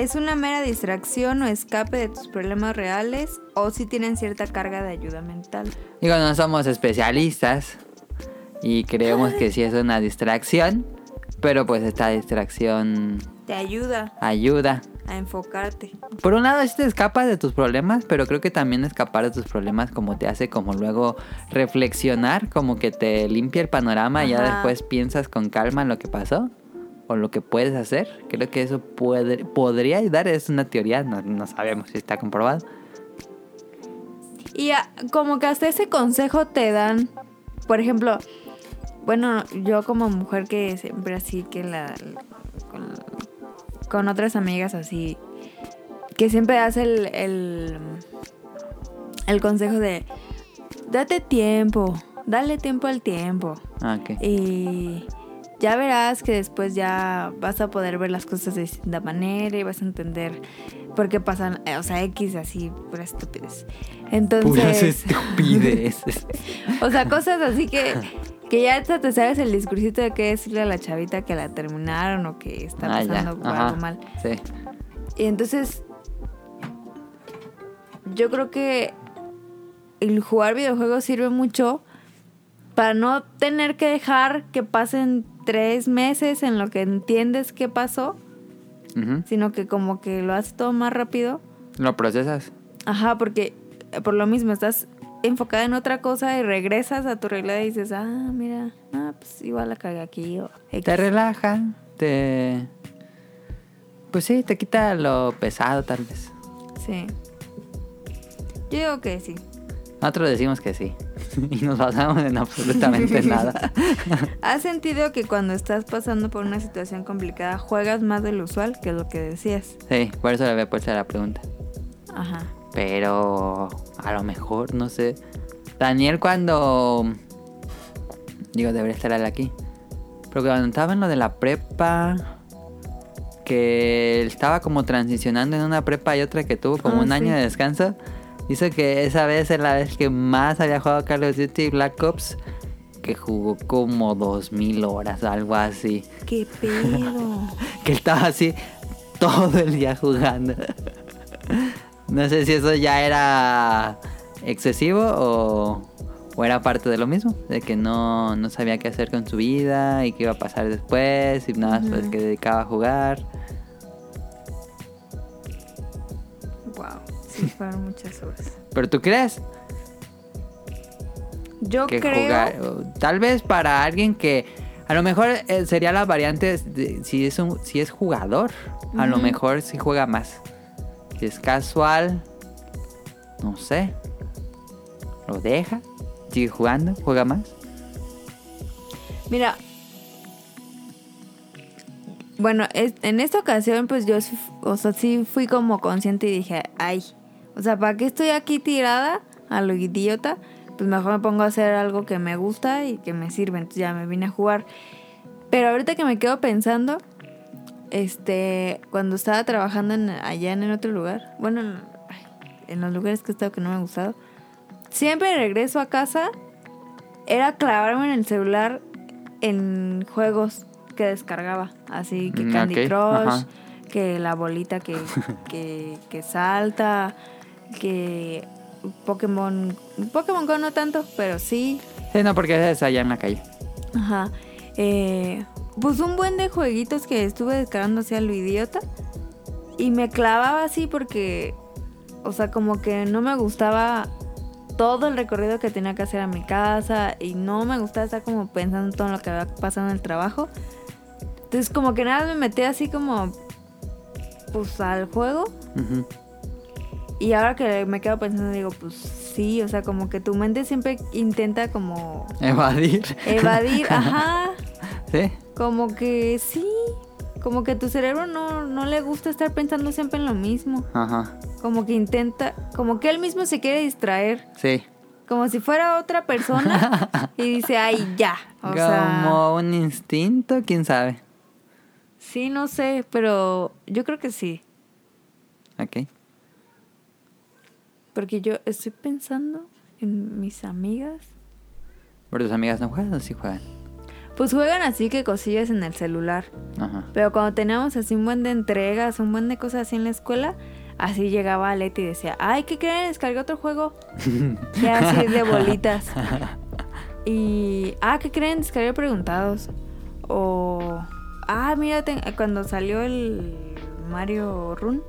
¿Es una mera distracción o escape de tus problemas reales o si tienen cierta carga de ayuda mental? Digo, no somos especialistas y creemos que sí es una distracción, pero pues esta distracción Te ayuda ayuda. a enfocarte. Por un lado sí te escapas de tus problemas, pero creo que también escapar de tus problemas como te hace como luego reflexionar, como que te limpia el panorama y ya Ajá. después piensas con calma en lo que pasó o lo que puedes hacer. Creo que eso puede, podría ayudar, es una teoría, no, no sabemos si está comprobado. Y ah, como que hasta ese consejo te dan, por ejemplo, bueno, yo como mujer que siempre así que la con, con otras amigas así que siempre hace el, el el consejo de date tiempo, dale tiempo al tiempo Ah, ok. y ya verás que después ya vas a poder ver las cosas de distinta manera y vas a entender por qué pasan, eh, o sea, X así, pura estupidez. Puras Entonces, estupideces. o sea, cosas así que, que ya te sabes el discursito de qué decirle a la chavita que la terminaron o que está Ah, pasando Ajá. algo mal. Sí. Y entonces, yo creo que el jugar videojuegos sirve mucho para no tener que dejar que pasen tres meses en lo que entiendes qué pasó, sino que como que lo haces todo más rápido. Lo procesas. Ajá, porque eh, por lo mismo estás enfocada en otra cosa y regresas a tu realidad y dices, ah, mira, ah, pues igual la cagué aquí. O X". Te relaja, te... Pues sí, te quita lo pesado tal vez. Sí. Yo digo que sí. Nosotros decimos que sí. y nos basamos en absolutamente nada. ¿Has sentido que cuando estás pasando por una situación complicada juegas más del usual, que lo que decías? Sí, por eso le había puesto la pregunta. Ajá. Pero a lo mejor, no sé. Daniel cuando... Digo, debería estar él aquí. Pero cuando estaba en lo de la prepa... Que él estaba como transicionando en una prepa y otra que tuvo como Ah, un año de descanso. Dice que esa vez es la vez que más había jugado Call of Duty Black Ops. Que jugó como 2000 horas, algo así. ¿Qué pedo? Que estaba así todo el día jugando. No sé si eso ya era excesivo o, o era parte de lo mismo. De que no, no sabía qué hacer con su vida y qué iba a pasar después y nada, pues Ujú. que dedicaba a jugar. Fueron muchas horas. Pero tú crees Yo que creo. jugar, tal vez para alguien que a lo mejor eh, sería la variante de- si es un, si es jugador, a lo mejor si juega más. Si es casual, no sé. Lo deja, sigue jugando, juega más. Mira. bueno, es- en esta ocasión pues yo o sea, sí fui como consciente y dije, ay, o sea, ¿para qué estoy aquí tirada a lo idiota? Pues mejor me pongo a hacer algo que me gusta y que me sirve. Entonces ya me vine a jugar. Pero ahorita que me quedo pensando, este, cuando estaba trabajando en- allá en el otro lugar, bueno, en, los lugares que he estado que no me han gustado, siempre regreso a casa, era clavarme en el celular en juegos que descargaba, así que Mm, Candy ok, Crush, ajá. que la bolita que, que, que salta, que Pokémon, Pokémon Go no tanto, pero sí, Sí, no, porque es allá en la calle. Ajá. Eh, pues un buen de jueguitos que estuve descargando así a lo idiota. Y me clavaba así porque, o sea, como que no me gustaba todo el recorrido que tenía que hacer a mi casa. Y no me gustaba estar como pensando en todo lo que había pasado en el trabajo. Entonces como que nada me metí así como, pues al juego. Y ahora que me quedo pensando, digo, pues sí, o sea, como que tu mente siempre intenta como Evadir. evadir, ajá. Sí. Como que sí, como que tu cerebro no, no le gusta estar pensando siempre en lo mismo. Ajá. Como que intenta, como que él mismo se quiere distraer. Sí. Como si fuera otra persona y dice, ay, ya. O Como sea, un instinto, quién sabe. sí, no sé, pero yo creo que sí. Ok. Porque yo estoy pensando en mis amigas. ¿Por tus amigas no juegan o sí juegan? Pues juegan así que cosillas en el celular. Ajá. Pero cuando teníamos así un buen de entregas, un buen de cosas así en la escuela, así llegaba Leti y decía, ay, ¿qué creen? Descargué otro juego. que así de bolitas. Y, ah, ¿qué creen? Descargué preguntados. O, ah, mira, cuando salió el Mario Run.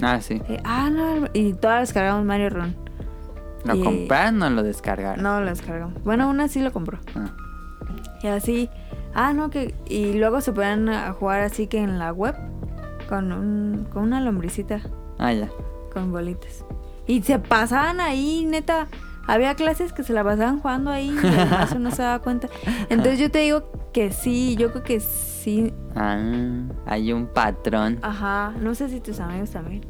Ah, sí. eh, ah, no, y todas descargamos Mario Run. ¿Lo Y- compraron o lo descargaron? No, lo descargamos. Bueno, una sí lo compró. Ah. Y así, ah, no, que. Y luego se a jugar así que en la web con, un, con una lombricita, Ah, ya. con bolitas. Y se pasaban ahí, neta. Había clases que se la pasaban jugando ahí y el maestro no se daba cuenta. Entonces yo te digo que sí, yo creo que sí. Ah, hay un patrón. Ajá, no sé si tus amigos también.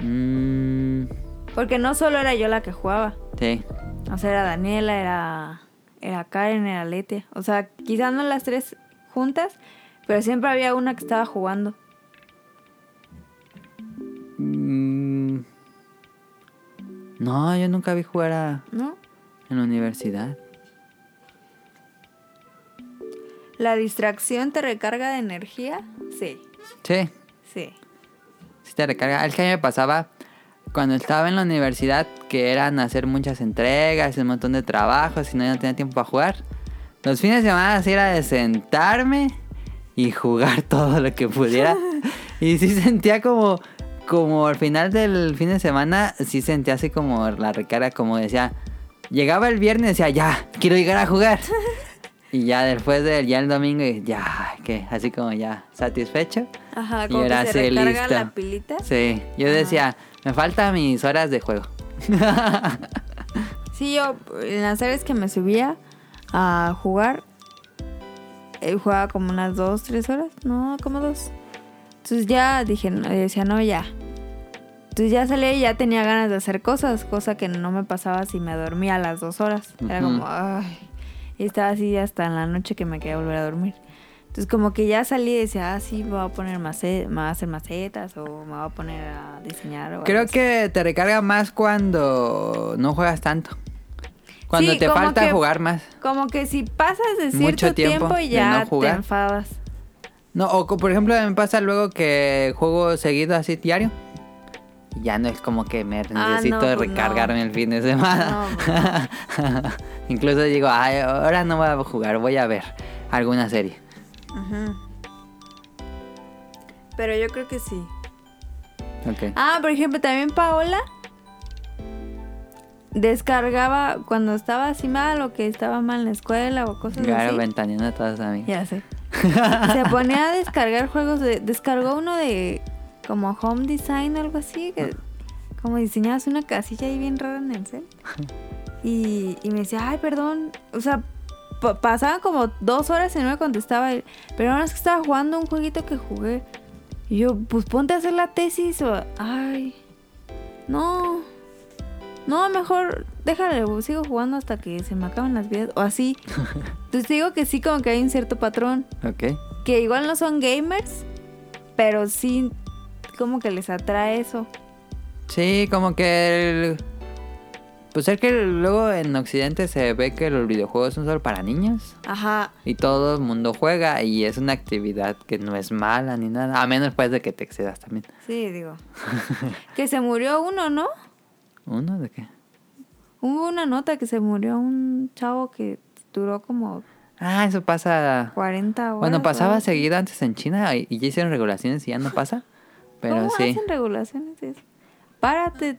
Mm, Porque no solo era yo la que jugaba. sí. O sea, era Daniela, era, era Karen, era Lete. O sea, quizás no las tres juntas, pero siempre había una que estaba jugando. Mm, no, yo nunca vi jugar a- ¿No? en la universidad. ¿La distracción te recarga de energía? Sí, Sí, sí. sí te recarga. El que a mí me pasaba cuando estaba en la universidad, que eran hacer muchas entregas un montón de trabajos y no, no tenía tiempo para jugar. Los fines de semana sí era de sentarme y jugar todo lo que pudiera. y sí sentía como, como al final del fin de semana, sí sentía así como la recarga, como decía, llegaba el viernes y decía, ya, quiero llegar a jugar. y ya después del ya el domingo, y ya, que así como ya satisfecho. Ajá, Y como ahora que se sí, recarga listo. la pilita. Sí, yo Ajá. decía, me faltan mis horas de juego. Sí, yo en las veces que me subía a jugar, eh, jugaba como unas dos, tres horas, no, como dos. Entonces ya dije, no, y decía, no, ya. Entonces ya salía y ya tenía ganas de hacer cosas, cosa que no me pasaba si me dormía a las dos horas. Era Ujú. como, ay. Y estaba así hasta en la noche que me quería volver a dormir. Entonces como que ya salí y decía, ah, sí, me voy a poner me voy a hacer macetas o me voy a poner a diseñar. O Creo algo así. que te recarga más cuando no juegas tanto. Cuando Sí, te falta que- jugar más. Como que si pasas de cierto Mucho tiempo tiempo, ya no te enfadas. No, o por ejemplo, me pasa luego que juego seguido así diario. Ya no es como que me Ah, necesito no, pues recargarme no. el fin de semana. Incluso digo, Ay, ahora no voy a jugar, voy a ver alguna serie. Pero yo creo que sí. Ah, por ejemplo, también Paola descargaba cuando estaba así mal o que estaba mal en la escuela o cosas Claro, así. ventaneando a todos a mí. Ya sé. Se ponía a descargar juegos de... Descargó uno de como home design o algo así. Que como diseñabas una casilla ahí bien rara en el cel. Y, y me decía, ay, perdón. O sea, pa- pasaban como dos horas y no me contestaba. él. Pero ahora es que estaba jugando un jueguito que jugué. Y yo, pues ponte a hacer la tesis o... Ay, no. No, mejor déjale, sigo jugando hasta que se me acaben las vidas. O así. Entonces digo que sí, como que hay un cierto patrón. Ok. Que igual no son gamers, pero sí como que les atrae eso. Sí, como que el... Pues es que luego en Occidente se ve que los videojuegos son solo para niños. Ajá. Y todo el mundo juega y es una actividad que no es mala ni nada. A menos pues de que te excedas también. Sí, digo. que se murió uno, ¿no? ¿Uno de qué? Hubo una nota que se murió un chavo que duró como Ah, eso pasa... 40 horas. Bueno, pasaba seguido antes en China y ya hicieron regulaciones y ya no pasa. Pero ¿Cómo sí. hacen regulaciones de eso? Párate.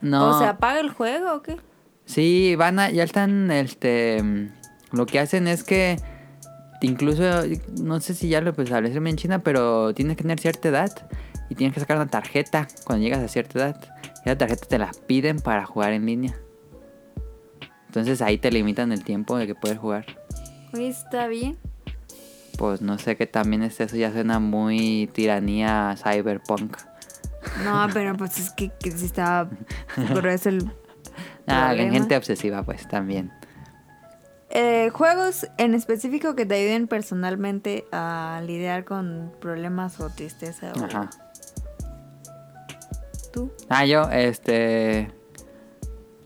No. O sea, apaga el juego o qué? Sí, van a, ya están, este, lo que hacen es que incluso, no sé si ya lo establecieron en China, pero tienes que tener cierta edad y tienes que sacar una tarjeta cuando llegas a cierta edad. Y la tarjeta te la piden para jugar en línea. Entonces ahí te limitan el tiempo de que puedes jugar. Oye, está bien. Pues no sé qué también es eso, ya suena muy tiranía cyberpunk. No, pero pues es que, que sí estaba grueso el Ah, problema. gente obsesiva pues también. Eh, juegos en específico que te ayuden personalmente a lidiar con problemas o tristeza. O Ajá. tú. Ah, yo, este.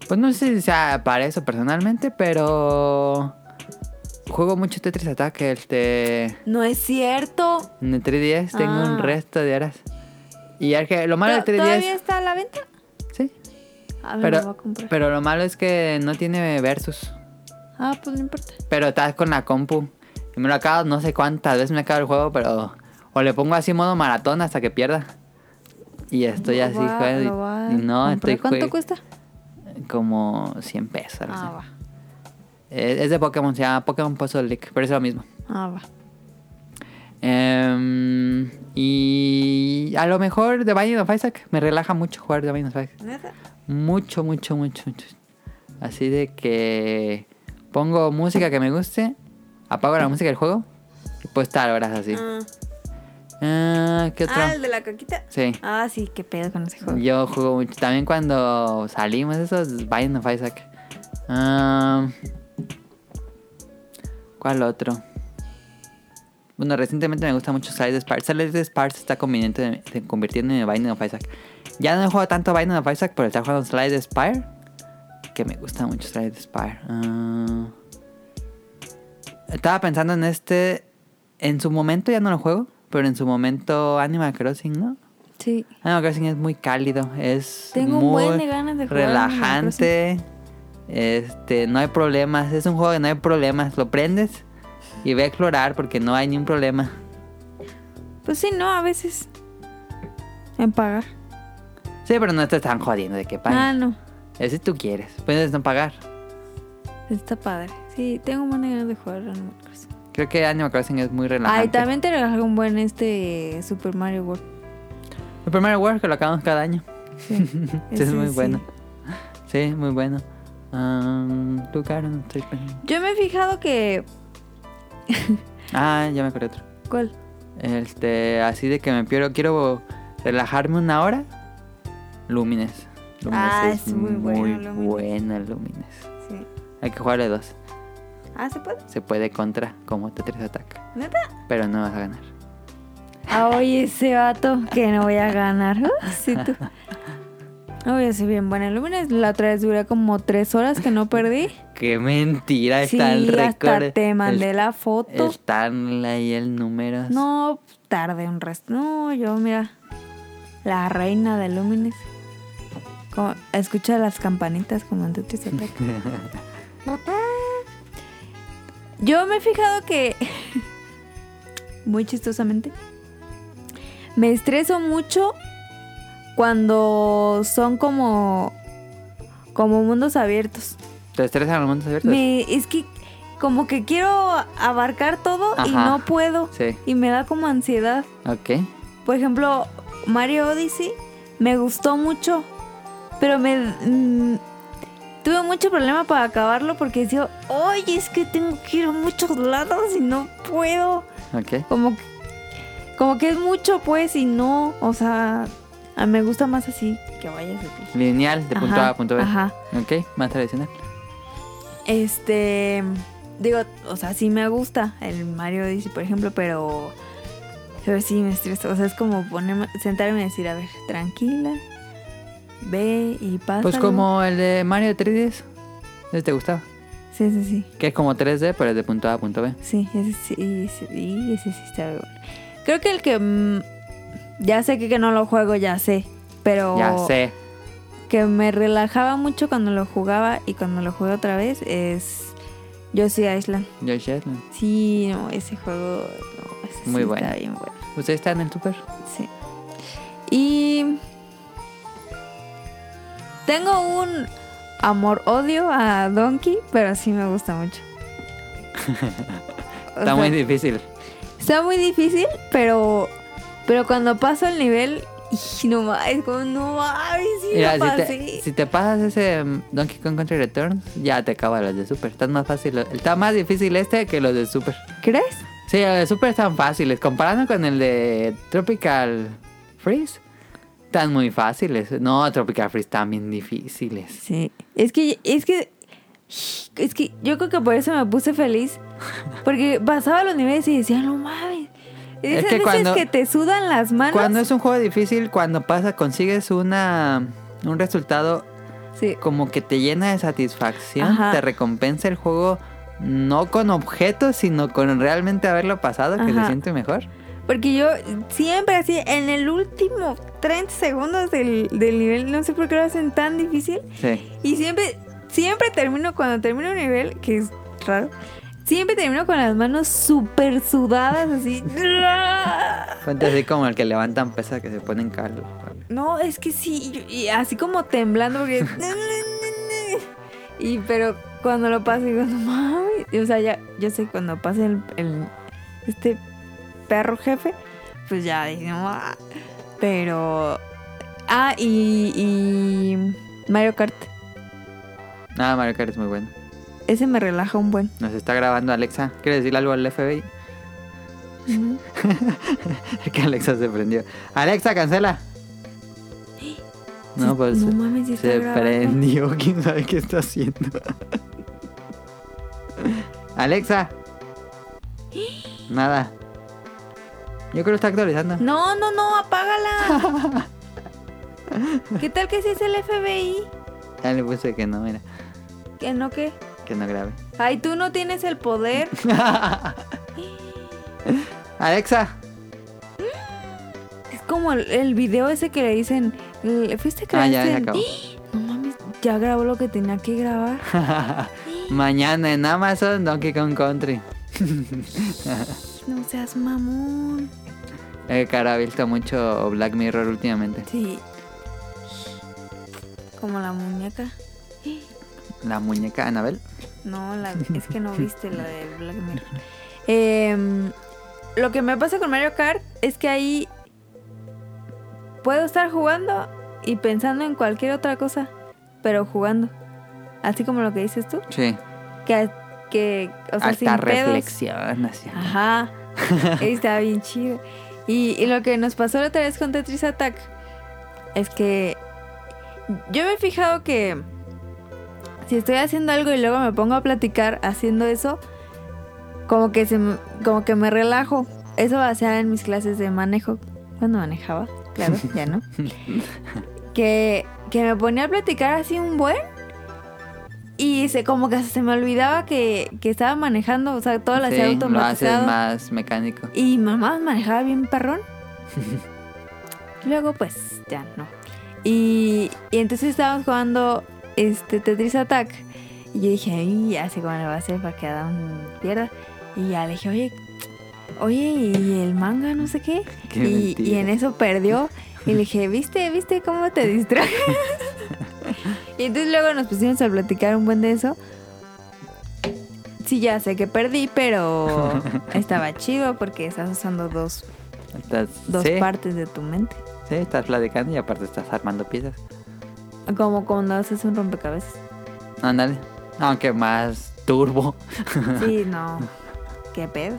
Pues no sé si sea para eso personalmente, pero. Juego mucho Tetris Attack. Este. No es cierto. En el 3DS tengo un Ah. resto de horas. Y es que lo malo del ¿To- ¿Todavía 3DS. está a la venta? Sí. A ver, lo voy a Pero, comprar. pero lo malo es que no tiene versus. Ah, pues no importa. Pero estás con la compu. Y me lo acabo, no sé cuántas veces me acabo el juego, pero. O le pongo así modo maratón hasta que pierda. Y estoy Lo así, va- y- Y, no, estoy ¿Cuánto cuesta? Como 100 pesos. Ah, va. Es, es de Pokémon, se llama Pokémon Puzzle League, pero es lo mismo. Ah, va. Em, y a lo mejor The Binding of Isaac me relaja mucho jugar The Binding of Isaac. ¿Neta? Mucho, mucho, mucho, mucho. Así de que pongo música que me guste, apago la música del juego y puedo estar horas así. Ah. Ah, ¿Qué otro? Ah, el de la caquita. Sí. Ah, sí, qué pedo con ese juego. Yo juego mucho. También cuando salimos, esos Binding of Isaac. Ah, ¿Cuál otro? Bueno, recientemente me gusta mucho Slide Sparks. Slide Sparks está conveniente convirtiendo en Binding of Isaac. Ya no he jugado tanto Binding of Isaac, pero está jugando Slide Spire. Que me gusta mucho Slide Spire. Ah, estaba pensando en este. En su momento ya no lo juego, pero en su momento Animal Crossing, ¿no? Sí. Animal Crossing es muy cálido, es Tengo un muy buen de ganas de jugar Animal relajante. Este, no hay problemas, es un juego que no hay problemas, lo prendes y ve a explorar porque no hay ni un problema. Pues sí, no, a veces. En pagar. Sí, pero no te están jodiendo de que pagues. Ah, no. Es si tú quieres, puedes no pagar. Está padre. Sí, tengo ganas de jugar Animal Crossing. Creo que Animal Crossing es muy relajante. Ay, también te regalé un buen este Super Mario World. El primer World que lo acabamos cada año. Sí, Sí, es muy sí. bueno. Sí, muy bueno. Um, tú, Karen, estoy pensando. Yo me he fijado que. Ah, ya me acordé otro. ¿Cuál? Este, así de que me quiero, quiero relajarme una hora. Lumines. Lumines Ah, es, es muy muy, bueno, Lumines. buena Lumines. Sí. Hay que jugarle dos. Ah, ¿se puede? Se puede contra como Tetris Attack. ¿Neta? Pero no vas a ganar. Ah, oye, ese vato que no voy a ganar. Sí, tú. Oye, soy bien buena. Lumines la otra vez duré como tres horas que no perdí. Qué mentira, Sí, está el récord. hasta te mandé el- la foto. Está ahí el número. No, tarde un resto. No, yo, mira. La reina de Lumines. Como- escucha las campanitas como en Attack. Yo me he fijado que. muy chistosamente. Me estreso mucho cuando son como. como mundos abiertos. ¿Te estresan los mundos abiertos? Me, es que como que quiero abarcar todo y no puedo. Sí. Y me da como ansiedad. Ok. Por ejemplo, Mario Odyssey me gustó mucho, pero me mm, tuve mucho problema para acabarlo porque decía, oye, es que tengo que ir a muchos lados y no puedo. Ok. Como, como que es mucho, pues, y no, o sea, a mí me gusta más así que vayas así. Lineal, de punto Ajá, A a punto B. Ajá. Ok, más tradicional. Este, digo, o sea, sí me gusta el Mario Odyssey, por ejemplo, pero, pero sí me estresa. O sea, es como ponerme, sentarme y decir, a ver, tranquila, ve y pasa. Pues como el de Mario 3DS. ¿Ese te gustaba? Sí, sí, sí. Que es como 3D, pero es de punto A a punto B. Sí, ese sí, ese, ese sí está bueno. Creo que el que mm, ya sé que, que no lo juego, ya sé. Pero Ya sé. que me relajaba mucho cuando lo jugaba y cuando lo jugué otra vez es Yoshi Island. Yoshi Island. Sí, no, ese juego no, ese Muy sí bueno. está bien bueno. ¿Usted está en el super? Sí. Y tengo un amor-odio a Donkey, pero sí me gusta mucho. O Está sea, muy difícil. Está muy difícil, pero pero cuando paso el nivel, y no mames, como no mames, sí Mira, lo si te, si te pasas ese mm, Donkey Kong Country Returns, ya te acabas los de Super. Está más fácil. Está más difícil este que los de Super. ¿Crees? Sí, los de Super están fáciles. Comparando con el de Tropical Freeze, están muy fáciles. No, Tropical Freeze están bien difíciles. Sí. Es que es que es que yo creo que por eso me puse feliz, porque pasaba los niveles y decía, "No mames." Y Es que cuando- que te sudan las manos. Cuando es un juego difícil, cuando pasa, consigues una un resultado Sí. como que te llena de satisfacción, Ajá. te recompensa el juego no con objetos, sino con realmente haberlo pasado, que se Ajá. siente mejor. Porque yo siempre así, en el último 30 segundos del, del nivel, no sé por qué lo hacen tan difícil. Sí. Y siempre, siempre termino, cuando termino un nivel, que es raro, siempre termino con las manos súper sudadas, así. Ponte así como el que levantan pesas que se ponen calor. No, es que sí, y- así como temblando, porque. y pero cuando lo paso, digo, no mames. Y, O sea, ya, yo sé, cuando pase el, el- este perro jefe, pues ya dije, no, ah. Pero. Ah, y, y. Mario Kart. Nada, Mario Kart es muy bueno. Ese me relaja un buen. Nos está grabando Alexa. ¿Quieres decirle algo al FBI? Ujú. que Alexa se prendió. Alexa, cancela. No, pues no mames, se prendió. ¿Quién sabe qué está haciendo? Alexa. Nada. Yo creo que está actualizando. No, no, no, apágala. ¿Qué tal que si es el FBI? Ya le puse que no, mira. Que no, que. Que no grabe. Ay, tú no tienes el poder. Alexa. Es como el, el video ese que le dicen, "Le- fuiste a Ah, ya, ya acabó. No mames, ya grabó lo que tenía que grabar. Mañana en Amazon Donkey Kong Country. No seas mamón. Eh, cara, ha visto mucho Black Mirror últimamente. Sí. Como la muñeca. La muñeca Annabelle. No, la, es que no viste la de Black Mirror. Em, lo que me pasa con Mario Kart es que ahí puedo estar jugando y pensando en cualquier otra cosa, pero jugando. Así como lo que dices tú. Sí. Que, que o sea, sin Hasta pedos. reflexión. Así. Ajá. Está bien chido. Y, y lo que nos pasó la otra vez con Tetris Attack es que yo me he fijado que si estoy haciendo algo y luego me pongo a platicar haciendo eso, como que se me- como que me relajo. Eso lo hacía en mis clases de manejo cuando manejaba, claro, ya no. Que, que me ponía a platicar así un buen y se como que se me olvidaba que, que estaba manejando, o sea, todo lo hacía Sí, lo haces automatizado. más mecánico. Y mamá manejaba bien perrón. Luego, pues, ya no. Y, y entonces estábamos jugando este Tetris Attack. Y yo dije, ay, ya sé cómo le va a hacer para que Adam pierda. Y ya le dije, oye, oye, y el manga, no sé qué. Qué y, en eso perdió. Y le dije, ¿viste? ¿Viste cómo te distraje? y entonces luego nos pusimos a platicar un buen de eso. Sí, ya sé que perdí, pero estaba chido porque estás usando dos, Estás, dos sí, partes de tu mente. sí, estás platicando y aparte estás armando piezas. Como cuando haces un rompecabezas. Ándale. Aunque más turbo. Sí, no. ¿Qué pedo?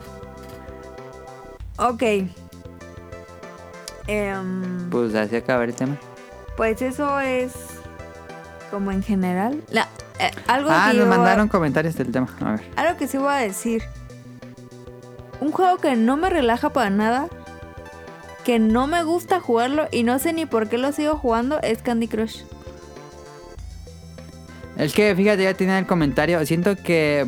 Ok. Em, Pues así acaba el tema. pues eso es como en general. La- eh, algo, Ah, que nos mandaron comentarios del tema. A ver. algo que sí voy a decir. Un juego que no me relaja para nada. Que no me gusta jugarlo y no sé ni por qué lo sigo jugando es Candy Crush. Es que fíjate, ya tiene el comentario. Siento que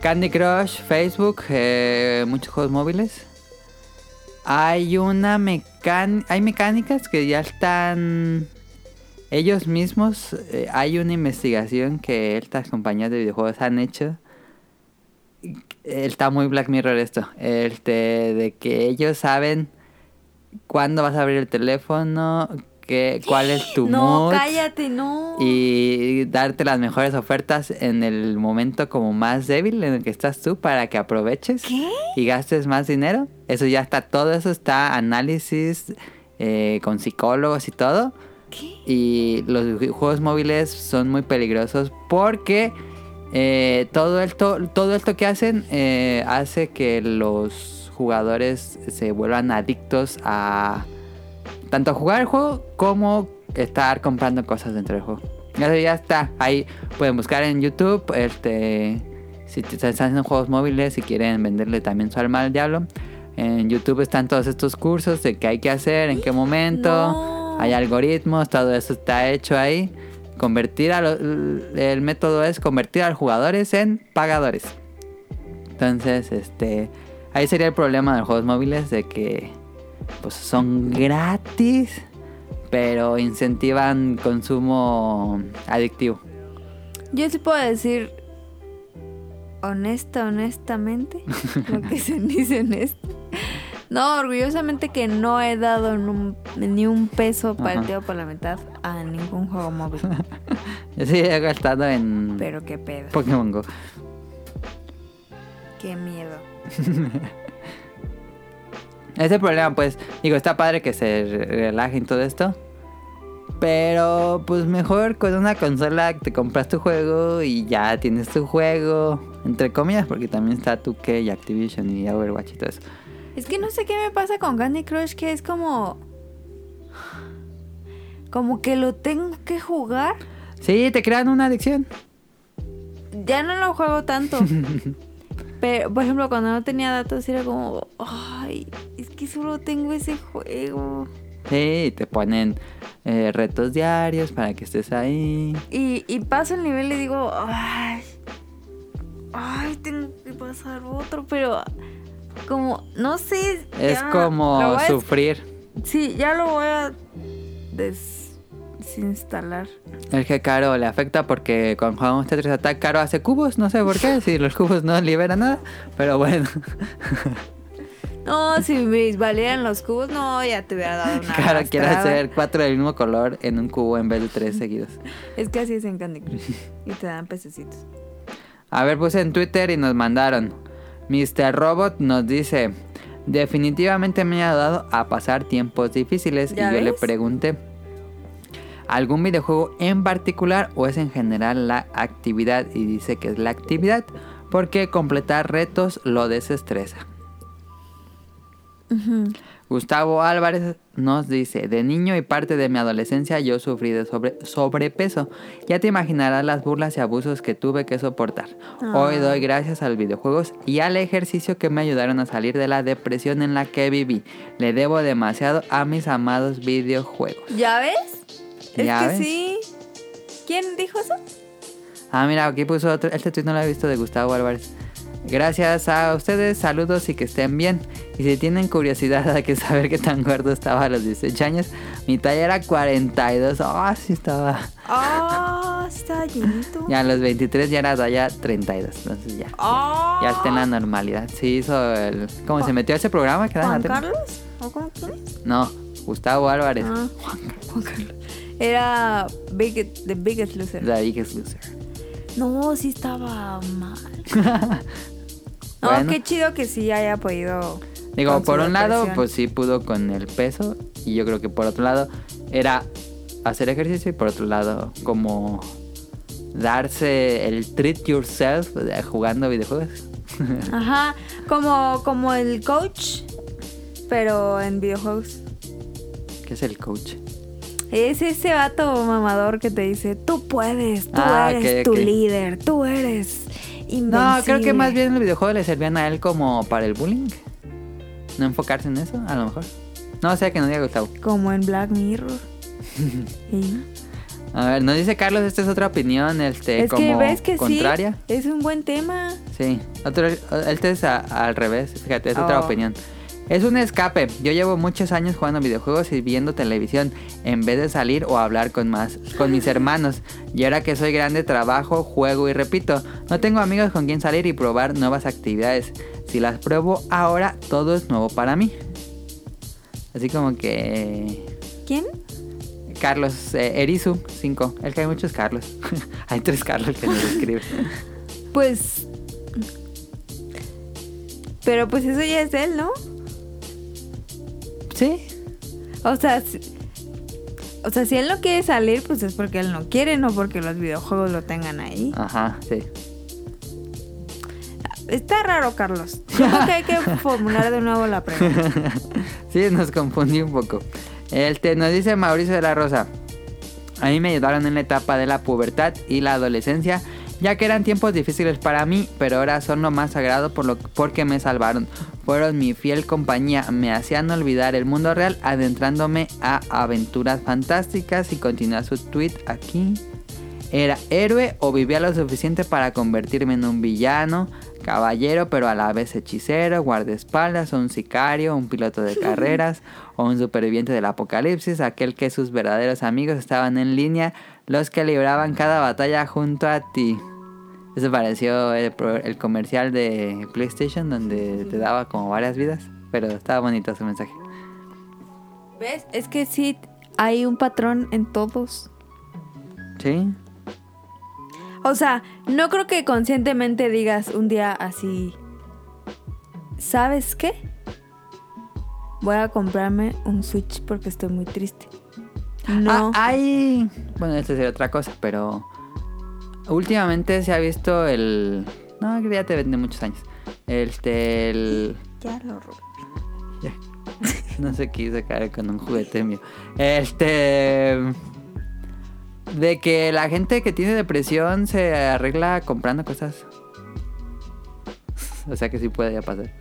Candy Crush, Facebook, eh, muchos juegos móviles. Hay una mecánica. Hay mecánicas que ya están. Ellos mismos. eh, hay una investigación que estas compañías de videojuegos han hecho. Está muy Black Mirror esto. Este, de que ellos saben cuándo vas a abrir el teléfono. Que, cuál es tu no, mood cállate, no. y darte las mejores ofertas en el momento como más débil en el que estás tú para que aproveches ¿Qué? y gastes más dinero. Eso ya está, todo eso está análisis eh, con psicólogos y todo. ¿Qué? Y los juegos móviles son muy peligrosos porque eh, todo, esto, todo esto que hacen eh, hace que los jugadores se vuelvan adictos a tanto jugar el juego como estar comprando cosas dentro del juego. Eso ya está. Ahí pueden buscar en YouTube. Este, si están haciendo juegos móviles, si quieren venderle también su alma al diablo. En YouTube están todos estos cursos de qué hay que hacer, en qué momento. No. Hay algoritmos, todo eso está hecho ahí. Convertir a lo- el método es convertir a los jugadores en pagadores. Entonces, este, ahí sería el problema de los juegos móviles de que pues son gratis, pero incentivan consumo adictivo. Yo sí puedo decir honesta, honestamente, lo que se dice honesto. No, orgullosamente que no he dado un- ni un peso Ajá. partido por la mitad a ningún juego móvil. Yo sí he gastado en Pero qué pedo, Pokémon Go. qué miedo. Ese problema, pues, digo, está padre que se re- relajen todo esto. Pero, pues mejor con una consola te compras tu juego y ya tienes tu juego. Entre comillas, porque también está 2K y Activision y Overwatch y todo eso. Es que no sé qué me pasa con Candy Crush, que es como... Como que lo tengo que jugar. Sí, te crean una adicción. Ya no lo juego tanto. Pero, por ejemplo, cuando no tenía datos era como... Ay, es que solo tengo ese juego. Sí, te ponen eh, retos diarios para que estés ahí. Y, y paso el nivel y digo, ay, ay, tengo que pasar otro, pero como, no sé. Es ya, como sufrir. Sí, ya lo voy a desinstalar. El que Caro le afecta porque cuando jugamos Tetris Attack, Caro hace cubos, no sé por qué, si los cubos no liberan nada, pero bueno, No, si me valieran los cubos, no, ya te hubiera dado una. Caro quiere arrastrada. hacer cuatro del mismo color en un cubo en vez de tres seguidos. Es que así es en Candy Crush. Y te dan pececitos. A ver, puse en Twitter y nos mandaron. Mr. Robot nos dice, definitivamente me ha ayudado a pasar tiempos difíciles. Y ¿Ya yo le pregunté, ¿algún videojuego en particular o es en general la actividad? Y dice que es la actividad porque completar retos lo desestresa. Gustavo Álvarez nos dice, de niño y parte de mi adolescencia yo sufrí de sobre- sobrepeso. Ya te imaginarás las burlas y abusos que tuve que soportar. Hoy Ah. doy gracias a los videojuegos y al ejercicio que me ayudaron a salir de la depresión en la que viví. Le debo demasiado a mis amados videojuegos. ¿Ya ves? Es ¿Ya que ves? sí. ¿Quién dijo eso? Ah, mira, aquí puso otro. Este tweet no lo he visto de Gustavo Álvarez. Gracias a ustedes, saludos y que estén bien. Y si tienen curiosidad de que saber qué tan gordo estaba a los 18 años, mi talla era 42. Ah, sí estaba. Ah, está llenito. Ya a los 23 ya era talla 32. Entonces ya. Ah. Ya está en la normalidad. Sí hizo el. ¿Cómo se metió a ese programa? que ¿Juan? Carlos? ¿O cómo quién? No, Gustavo Álvarez. Ah, Juan Carlos. Era Big, The Biggest Loser. The Biggest Loser. No, sí estaba mal. No, Bueno. qué chido que sí haya podido. Digo, por un lado, pues sí pudo con el peso. Y yo creo que por otro lado, era hacer ejercicio. Y por otro lado, como darse el treat yourself jugando videojuegos. Ajá, como, como el coach, pero en videojuegos. ¿Qué es el coach? Es ese vato mamador que te dice, tú puedes, tú Ah, eres ok, tu líder, tú eres invencible. No, creo que más bien los videojuegos le servían a él como para el bullying. No enfocarse en eso, a lo mejor. No sé, que no diga Gustavo. Como en Black Mirror. Sí. A ver, nos dice Carlos, esta es otra opinión, este, es como que ves que contraria. sí, es un buen tema. Sí, otro, este es a- al revés, fíjate, es otra Oh. opinión. Es un escape. Yo llevo muchos años jugando videojuegos y viendo televisión en vez de salir o hablar con más con mis hermanos. Y ahora que soy grande trabajo, juego y repito. No tengo amigos con quien salir y probar nuevas actividades. Si las pruebo ahora, todo es nuevo para mí. Así como que ¿Quién? Carlos eh, Erizu 5. El que hay muchos Carlos. hay tres Carlos que nos escriben. Pues. Pero pues eso ya es él, ¿no? Sí, O sea, si, o sea, si él no quiere salir, pues es porque él no quiere, no porque los videojuegos lo tengan ahí. Ajá, sí. Está raro, Carlos. Yo creo que hay que formular de nuevo la pregunta. Sí, nos confundí un poco. Este, nos dice Mauricio de la Rosa. A mí me ayudaron en la etapa de la pubertad y la adolescencia, ya que eran tiempos difíciles para mí, pero ahora son lo más sagrado por lo, porque me salvaron. Fueron mi fiel compañía, me hacían olvidar el mundo real, adentrándome a aventuras fantásticas y continúa su tweet aquí. Era héroe o vivía lo suficiente para convertirme en un villano, caballero, pero a la vez hechicero, guardaespaldas, o un sicario, un piloto de carreras, o un superviviente del apocalipsis, aquel que sus verdaderos amigos estaban en línea, los que libraban cada batalla junto a ti. Eso pareció el, el comercial de PlayStation donde te daba como varias vidas, pero estaba bonito su mensaje. ¿Ves? Es que sí, hay un patrón en todos. ¿Sí? O sea, no creo que conscientemente digas un día así. ¿Sabes qué? Voy a comprarme un Switch porque estoy muy triste. No. Ah, hay. Bueno, esto sería otra cosa, pero. Últimamente se ha visto el. No, que ya te vende muchos años. Este. El. Ya lo rompí. No sé qué hice cara con un juguete mío. Este. De que la gente que tiene depresión se arregla comprando cosas. O sea que sí puede ya pasar.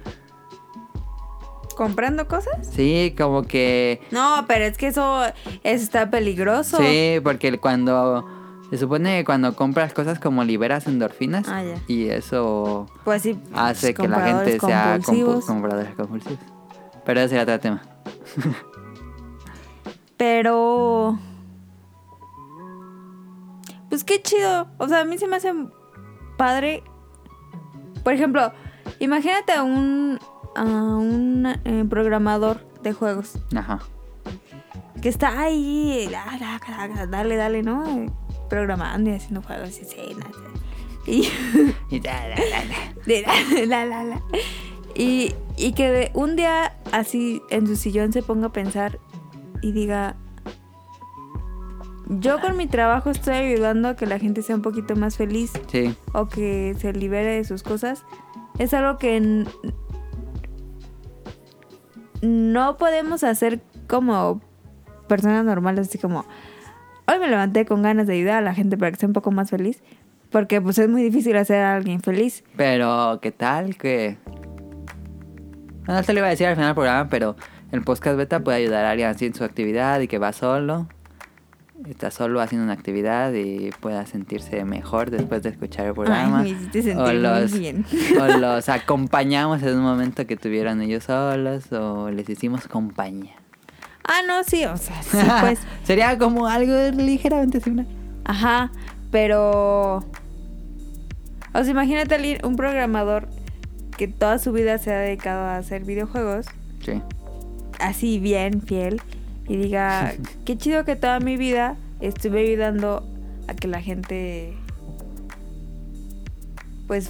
¿Comprando cosas? Sí, como que. No, pero es que eso, eso está peligroso. Sí, porque cuando. Se supone que cuando compras cosas como liberas endorfinas. Ah, ya. Y eso Pues sí. hace que la gente sea compu- compulsivos. compradores compulsivos. Pero ese será otro tema. Pero. Pues qué chido. O sea, a mí se me hace padre. Por ejemplo, imagínate a un, a un eh, programador de juegos Ajá. que está ahí, dale, dale, ¿no? Programando y haciendo juegos y escenas. Y. La, la, la, la. Y, y que un día así en su sillón se ponga a pensar y diga, yo con mi trabajo estoy ayudando a que la gente sea un poquito más feliz Sí, o que se libere de sus cosas. Es algo que no podemos hacer como personas normales, así como, hoy me levanté con ganas de ayudar a la gente para que sea un poco más feliz. Porque pues es muy difícil hacer a alguien feliz. pero ¿qué tal que.? No te lo iba a decir al final del programa, pero el podcast beta puede ayudar a alguien así en su actividad y que va solo. Está solo haciendo una actividad y pueda sentirse mejor después de escuchar el programa. Ay, me o los, bien. o los acompañamos en un momento que tuvieron ellos solos o les hicimos compañía. Ah, no, sí, o sea, sí, pues. Sería como algo ligeramente similar. Ajá, pero. O sea, imagínate un programador que toda su vida se ha dedicado a hacer videojuegos, Sí. así bien, fiel, y diga, qué chido que toda mi vida estuve ayudando a que la gente. Pues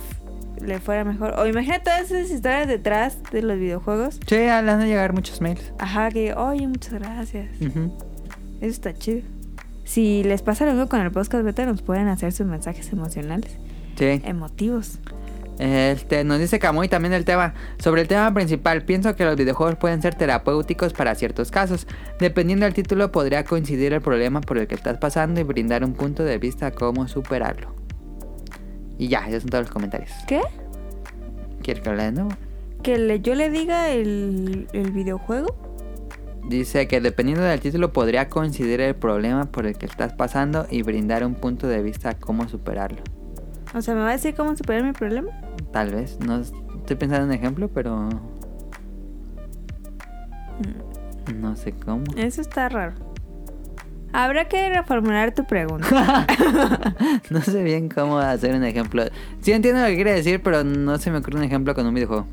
le fuera mejor. O imagina todas esas historias detrás de los videojuegos. Sí, le han de llegar muchos mails. Ajá, que, oye, muchas gracias. Ujú. Eso está chido. Si les pasa mismo con el podcast beta, nos pueden hacer sus mensajes emocionales, Sí. emotivos. Este, nos dice Camuy también el tema. Sobre el tema principal, pienso que los videojuegos pueden ser terapéuticos para ciertos casos. Dependiendo del título, podría coincidir el problema por el que estás pasando y brindar un punto de vista a cómo superarlo. Y ya, esos son todos los comentarios. ¿Qué? ¿Quieres que lea de nuevo? Que le- yo le diga el, el videojuego. Dice que dependiendo del título podría coincidir el problema por el que estás pasando y brindar un punto de vista a cómo superarlo. O sea, ¿me va a decir cómo superar mi problema? Tal vez, no estoy pensando en un ejemplo, pero no sé cómo. Eso está raro. Habrá que reformular tu pregunta. No sé bien cómo hacer un ejemplo. Sí entiendo lo que quiere decir, pero no se me ocurre un ejemplo con un videojuego.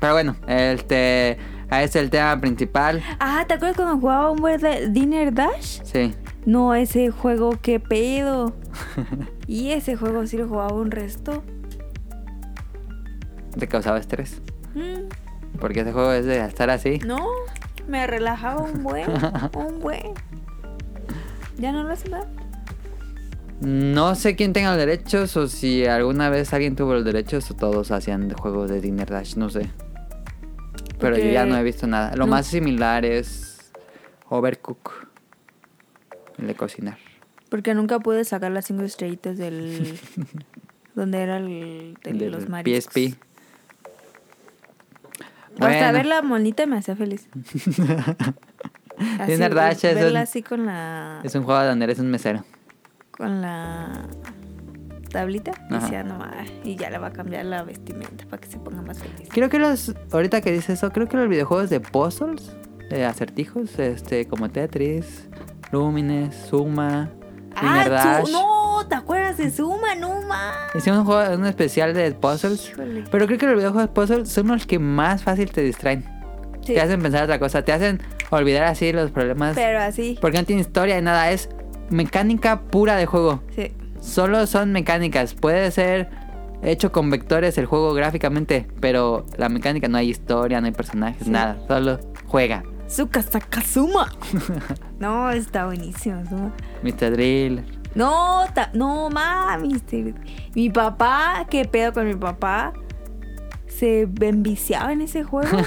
Pero bueno, este, es el tema principal. ah, ¿te acuerdas cuando jugaba un buen de Dinner Dash? Sí. No, ese juego, qué pedo. y ese juego sí lo jugaba un resto. Te causaba estrés. Mm, Porque ese juego es de estar así. no, me relajaba un buen, un buen. Ya no lo hace nada. No sé quién tenga los derechos o si alguna vez alguien tuvo los derechos o todos hacían juegos de Dinner Dash, no sé. Pero yo ya no he visto nada. Lo no. más similar es Overcook. El de cocinar. Porque nunca pude sacar las cinco estrellitas del... donde era el de los mariscos. PSP. Hasta Bueno. ver la monita me hacía feliz. Así, Dinner Dash es un- así con la... Es un juego donde eres un mesero. Con la tablita. Y decía, no, y ya le va a cambiar la vestimenta para que se ponga más feliz. Creo que los. Ahorita que dices eso, creo que los videojuegos de puzzles, de acertijos, este, como Tetris, Lumines, Suma, Ah, Dash. No, ¿te acuerdas de Suma? No más. Hicimos un juego, un especial de puzzles. Híjole. Pero creo que los videojuegos de puzzles son los que más fácil te distraen. Sí, Te hacen pensar otra cosa, te hacen olvidar así los problemas. pero así. Porque no tiene historia ni nada, es mecánica pura de juego. Sí. Solo son mecánicas. Puede ser hecho con vectores el juego gráficamente, pero la mecánica no hay historia, no hay personajes, Sí. nada. Solo juega. Suka Sakazuma. no, está buenísimo. Suma. Mr. Drill. No, ta- no mami. este, Mi papá, qué pedo con mi papá. Se enviciaba en ese juego.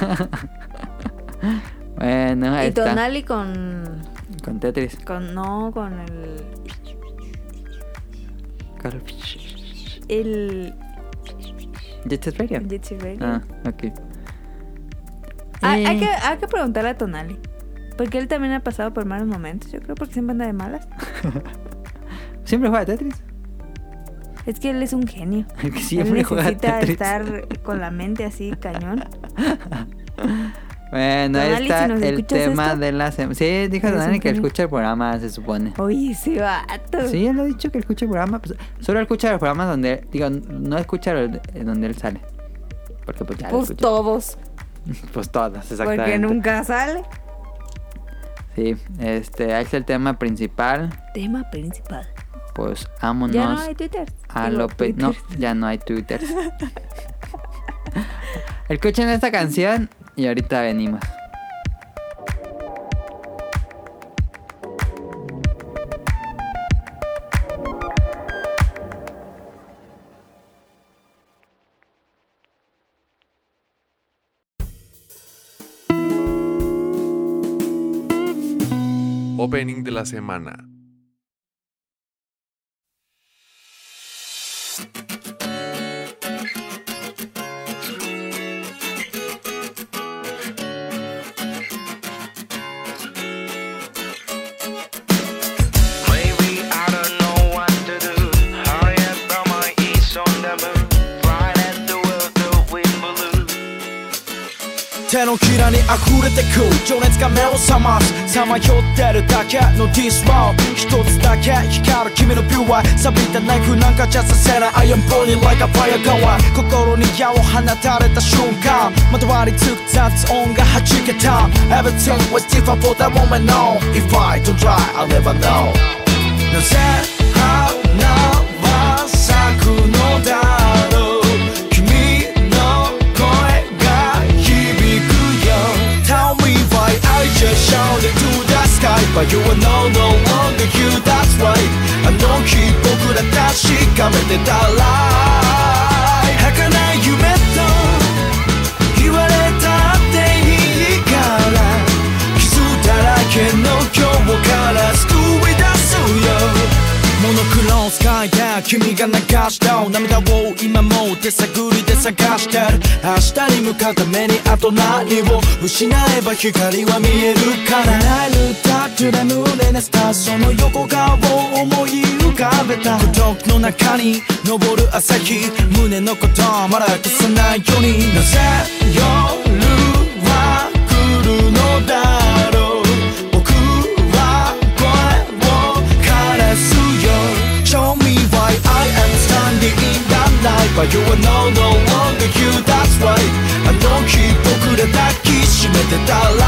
Bueno, ahí y está. Tonali con. Con Tetris. con no, con el. Con- El. Jet Set Radio. Jet Set Radio. Ah, ok. Hay, hay que, hay que preguntarle a Tonali. Porque él también ha pasado por malos momentos, yo creo, porque siempre anda de malas. ¿Siempre juega Tetris? Es que él es un genio. Que él siempre juega necesita estar con la mente así, cañón. Bueno, ahí Donali, está si el tema esto, de la semana. Sí, dijo Donali que escucha el programa, se supone. Oye, ese vato. Sí, él ha dicho que escucha el programa. pues, solo escucha los programas donde. Digo, no escucha donde él sale. Porque pues ya Pues todos. Pues todas, exactamente. Porque nunca sale. Sí, este, ahí es el tema principal. Tema principal. Pues vámonos Ya no hay Twitter. a Digo, lo pe- No, Twitter. ya no hay Twitter. Escuchen esta canción y ahorita venimos. La semana. が目を覚ますさまよってるだけのディスモン一つだけ光る君のビューは錆びたナイフなんかじゃさせない I am burning like a fire g o e 心に矢を放たれた瞬間まとわりつく雑音が弾けた Everything was different for that moment no If I don't try I'll never know なぜ But you are no, no longer you, that's right. あの日僕ら確かめてたら儚い夢と言われたっていいから傷だらけの今日から救い出すよモノクロンスカイや君が流した涙を今も手探りで探してる。明日に向かうためにあと何を？失えば光は見えるから。ライルタッチで胸熱したその横顔を思い浮かべた。孤独の中に昇る朝日。胸のことまだ消さないように。なぜ？夜にいんだんない But you are no no longer you that's why あの日僕ら抱きしめてたら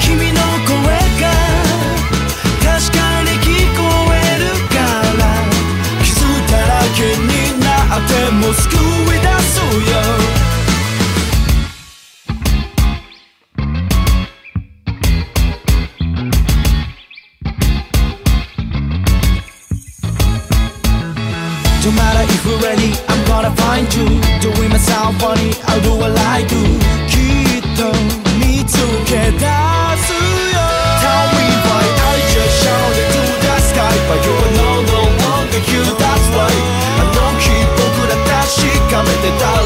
君の声が確かに聞こえるから。傷だらけになっても救い出すよ。No matter if we're ready, I'm gonna find you Doing myself funny, I'll do what I do きっと見つけ出すよ Tell me why I just shouted to the sky But you are no, no longer you, that's right あの日僕ら確かめてた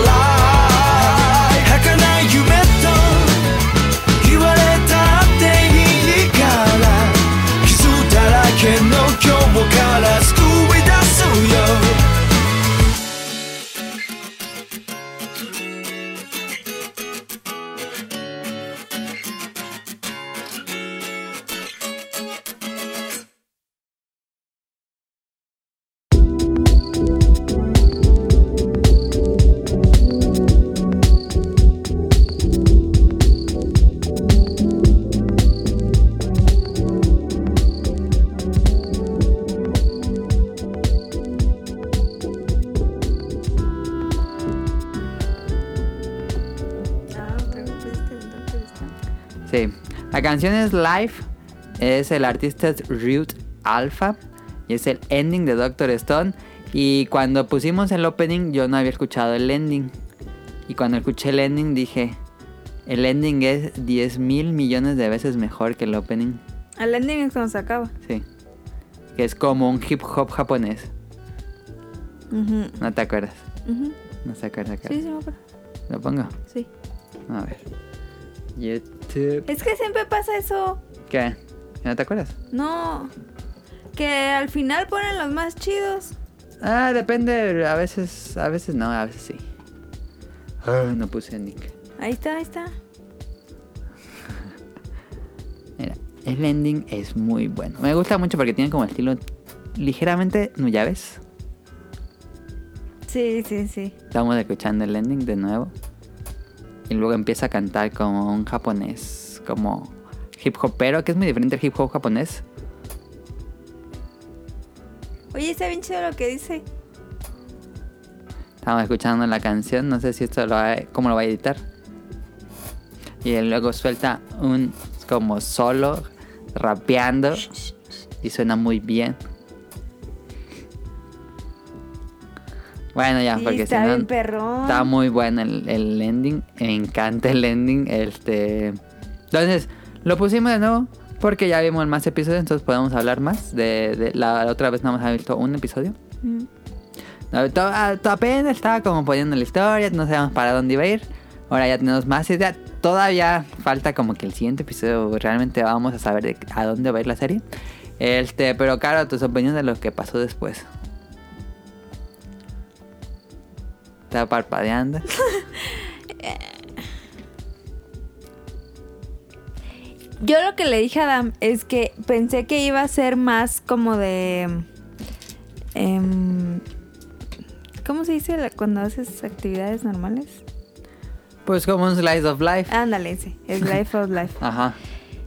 La canción es Live. Es el artista es Root Alpha. Y es el ending de Doctor Stone. Y cuando pusimos el opening, yo no había escuchado el ending. Y cuando escuché el ending, dije: El ending es 10 mil millones de veces mejor que el opening. El ending es cuando se acaba. Sí. Que es como un hip hop japonés. ¿No te acuerdas? No se acuerda. Sí, sí, me acuerdo. ¿Lo pongo? Sí. A ver. YouTube. Es que siempre pasa eso. ¿Qué? ¿No te acuerdas? No. Que al final ponen los más chidos. Ah, depende. A veces, a veces no, a veces sí. Ah, no puse Nick. Ahí está, ahí está. Mira, el ending es muy bueno. Me gusta mucho porque tiene como estilo ligeramente Nuyabes. Sí, sí, sí. Estamos escuchando el ending de nuevo. Y luego empieza a cantar como un japonés, como hip hopero, que es muy diferente al hip hop japonés. Oye, está bien chido lo que dice. Estamos escuchando la canción, no sé si esto lo va, cómo lo va a editar. Y él luego suelta un como solo rapeando y suena muy bien. Bueno, ya, Sí, porque si está no bien perrón. está muy bueno el, el ending, me encanta el ending, este entonces lo pusimos de nuevo porque ya vimos más episodios, entonces podemos hablar más de, de- la, la otra vez no hemos visto un episodio. Mm. No, to- ah, to- apenas estaba como poniendo la historia, no sabíamos para dónde iba a ir. Ahora ya tenemos más idea. Todavía falta como que el siguiente episodio realmente vamos a saber de- a dónde va a ir la serie. Este, pero claro, tus opiniones de lo que pasó después. Estaba parpadeando. Yo lo que le dije a Adam es que pensé que iba a ser más como de. em, ¿Cómo se dice cuando haces actividades normales? Pues como un slice of life. Ándale, ese. Es Life of Life. Ajá.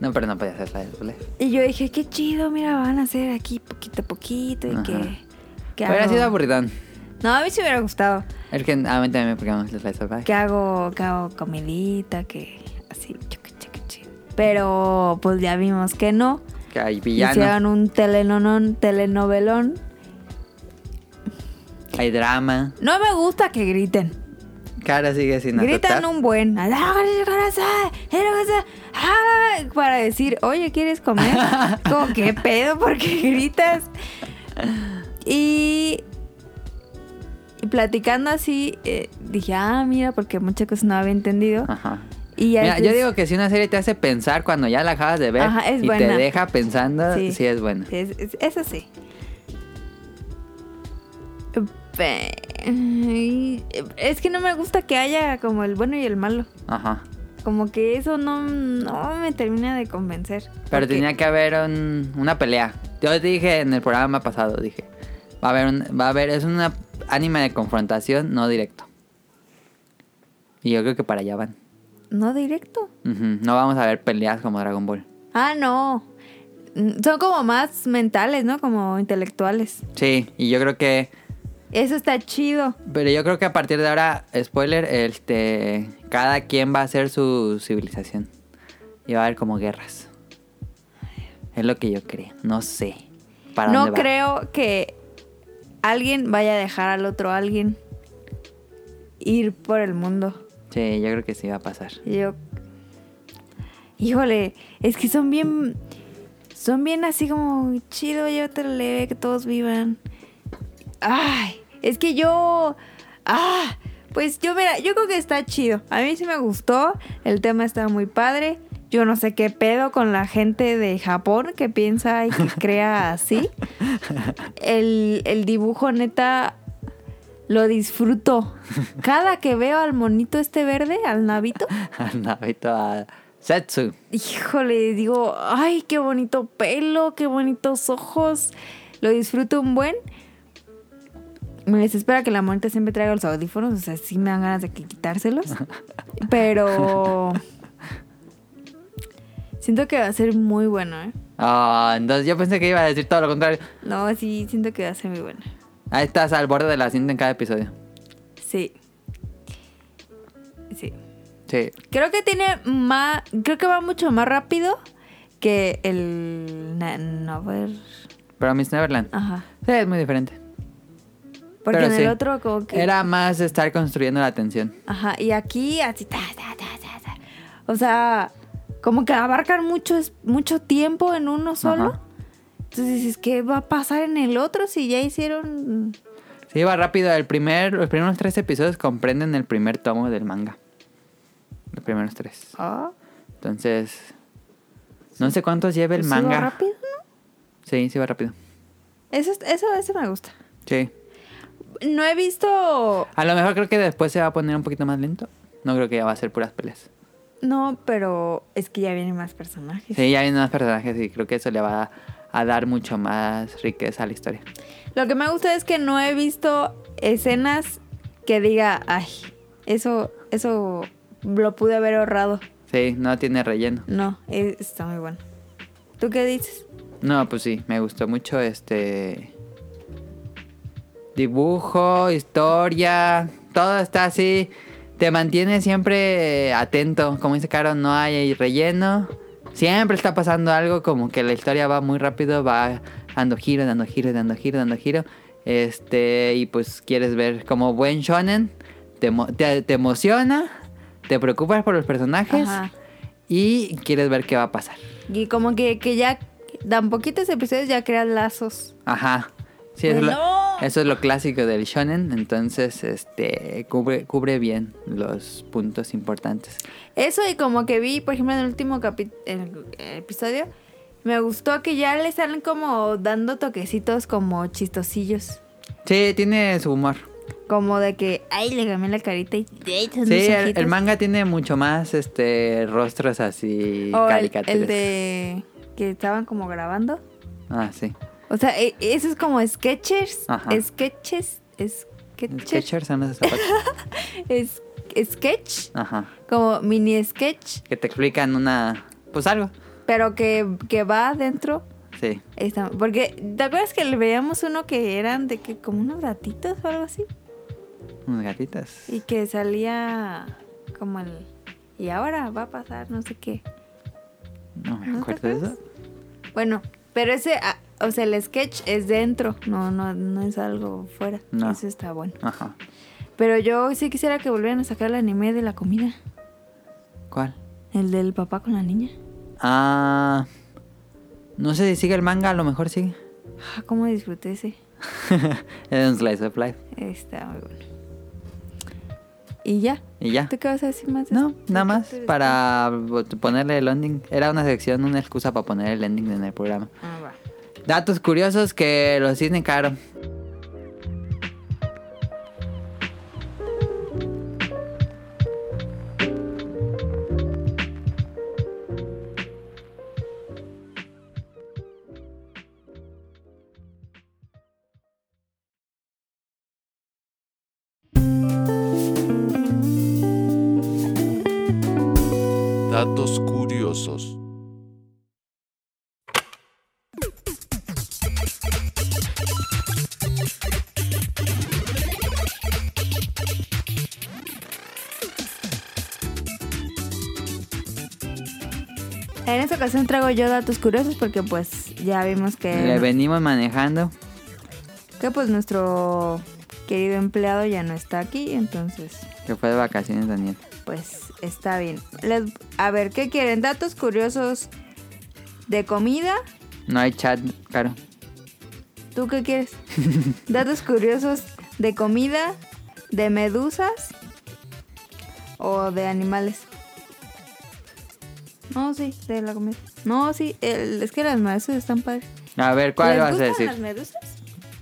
No, pero no podía hacer slice of life. Y yo dije, qué chido, mira, van a hacer aquí poquito a poquito y Ajá. que. que Hubiera sido aburridón. No, a mí sí me hubiera gustado. Es que a mí también me pegamos el slice of life. Que hago, que hago comidita, que así. Pero pues ya vimos que no. Que hay villano, Hicieron un telenonon, telenovelón. hay drama. No me gusta que griten. Cara sigue sin Gritan aceptar. un buen. Para decir, oye, ¿quieres comer? Como, ¿qué pedo? ¿Por qué gritas? Y, y platicando así, eh, dije, ah, mira, porque muchas cosas no había entendido. Ajá. Y ya Mira, yo digo que si una serie te hace pensar cuando ya la acabas de ver Ajá, es y te deja pensando, sí, Sí. es buena. Sí, es- es- eso sí. Es que no me gusta que haya como el bueno y el malo. Ajá. Como que eso no, no me termina de convencer. Pero Porque- tenía que haber un- una pelea. Yo te dije en el programa pasado, dije, va a haber un, va a haber, es una anime de confrontación, no directo. Y yo creo que para allá van. No directo. No vamos a ver peleas como Dragon Ball. Ah, no. Mm, Son como más mentales, ¿no? Como intelectuales. Sí, y yo creo que, Eso está chido. pero yo creo que a partir de ahora, spoiler, este, cada quien va a hacer su civilización. Y va a haber como guerras. Es lo que yo creo. No sé. ¿Para No dónde va. creo que alguien vaya a dejar al otro alguien ir por el mundo. Sí, yo creo que sí va a pasar. Yo. Híjole, es que son bien. Son bien así como chido, llévatelo leve, que todos vivan. Ay, es que yo. Ah, pues yo, mira, yo creo que está chido. A mí sí me gustó. El tema está muy padre. Yo no sé qué pedo con la gente de Japón que piensa y que crea así. El, el dibujo, neta, lo disfruto. Cada que veo al monito este verde, al navito, Navito a Setsu. híjole, digo, ay, qué bonito pelo, qué bonitos ojos. Lo disfruto un buen. Me desespera que la monita siempre traiga los audífonos, o sea, sí me dan ganas de que quitárselos. Pero siento que va a ser muy bueno, ¿eh? Ah, entonces yo pensé que iba a decir todo lo contrario. No, sí, siento que va a ser muy bueno. Ahí estás al borde de la cinta en cada episodio. Sí. Sí. Sí. Creo que tiene más. Creo que va mucho más rápido que el. Nover. Pero Miss Neverland. Ajá. Sí, es muy diferente. Porque Pero en sí. el otro, como que. Era más estar construyendo la tensión. Ajá. Y aquí, así. Ta, ta, ta, ta, ta. O sea, como que abarcan mucho, mucho tiempo en uno solo. Ajá. Entonces dices, ¿qué va a pasar en el otro si ya hicieron. Sí, iba rápido. El primer, los primeros tres episodios comprenden el primer tomo del manga. Los primeros tres. Ah, Entonces, no sé cuántos lleva el pues iba manga. rápido, ¿no? Sí, sí va rápido. Eso, eso, eso me gusta. Sí. No he visto. A lo mejor creo que después se va a poner un poquito más lento. No creo que ya va a ser puras peleas. No, pero es que ya vienen más personajes. Sí, ya hay más personajes y creo que eso le va a, a dar mucho más riqueza a la historia. Lo que me gusta es que no he visto escenas que diga, ay, eso, eso lo pude haber ahorrado. Sí, no tiene relleno. No, eh, está muy bueno. ¿Tú qué dices? No, pues sí, me gustó mucho este dibujo, historia, todo está así, te mantiene siempre atento, como dice Caro, no hay relleno, siempre está pasando algo, como que la historia va muy rápido, va dando giro, dando giro, dando giro, dando giro, este, y pues quieres ver como buen shonen, te, te, te emociona, te preocupas por los personajes Ajá. y quieres ver qué va a pasar. Y como que, que ya dan poquitos episodios, ya crean lazos. Ajá. Sí, eso, es lo, ¡No! eso es lo clásico del shonen, entonces este cubre, cubre bien los puntos importantes. Eso y como que vi, por ejemplo, en el último capi- el- el episodio, me gustó que ya le salen como dando toquecitos como chistosillos. Sí, tiene su humor. Como de que, ay, le cambié la carita y... Sí, el, ojitos". el manga tiene mucho más este rostros así O el, caricaturas. el de que estaban como grabando. Ah, sí. O sea, e- eso es como sketchers. Ajá. Sketches. Sketchers. Skechers son zapatos. Es, sketch. Aja. Como mini sketch. Que te explican una pues algo. Pero que, que va adentro. Sí. Está- porque, ¿te acuerdas que le veíamos uno que eran de que como unos gatitos o algo así? Unas gatitas. Y que salía como el... Y ahora va a pasar no sé qué. No me ¿No te acuerdo de eso. Bueno, pero ese, ah, o sea, el sketch es dentro, no, no, no es algo fuera. No. Eso está bueno. Ajá. Pero yo sí quisiera que volvieran a sacar el anime de la comida. ¿Cuál? El del papá con la niña. Ah. No sé si sigue el manga, a lo mejor sigue. Ah, cómo disfruté ese. es un slice of life. Está muy bueno. Y ya. Y ya. ¿Tú qué vas a decir más? de No, esto? nada ¿De más para ponerle el ending. Era una sección, una excusa para poner el ending en el programa. Ah. Datos curiosos que los tiene caro. Ocasión traigo yo datos curiosos porque pues ya vimos que, Le venimos manejando. que pues nuestro querido empleado ya no está aquí, entonces Que fue de vacaciones, Daniel. pues está bien. Les- a ver, ¿qué quieren? Datos curiosos de comida. No hay chat, caro. ¿Tú qué quieres? Datos curiosos de comida, de medusas o de animales. No, sí, de la comida. No, sí, el- es que las medusas están padres. A ver, ¿cuál ¿Les vas a gustan decir? las medusas?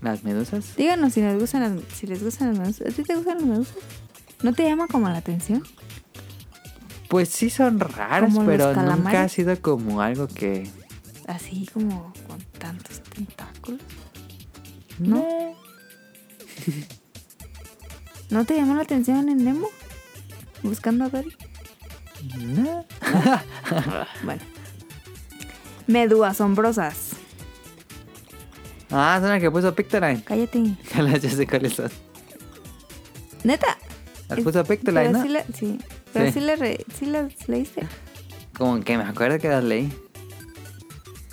¿Las medusas? Díganos si les gustan las, si les gustan las medusas. ¿A ti te gustan las medusas? ¿No te llama como la atención? Pues sí son raras, Como pero nunca ha sido como algo que... Así como con tantos tentáculos. No. ¿No te llamó la atención en Nemo? Buscando a Dory. No. Bueno. Medu asombrosas. Ah, son las que puso Pictoline. Cállate. Ya sé cuáles son. Neta. Las Es- puso Pictoline, pero ¿no? sí, la- sí. Pero Sí. sí, la re- sí las leíste. Como que me acuerdo que las leí.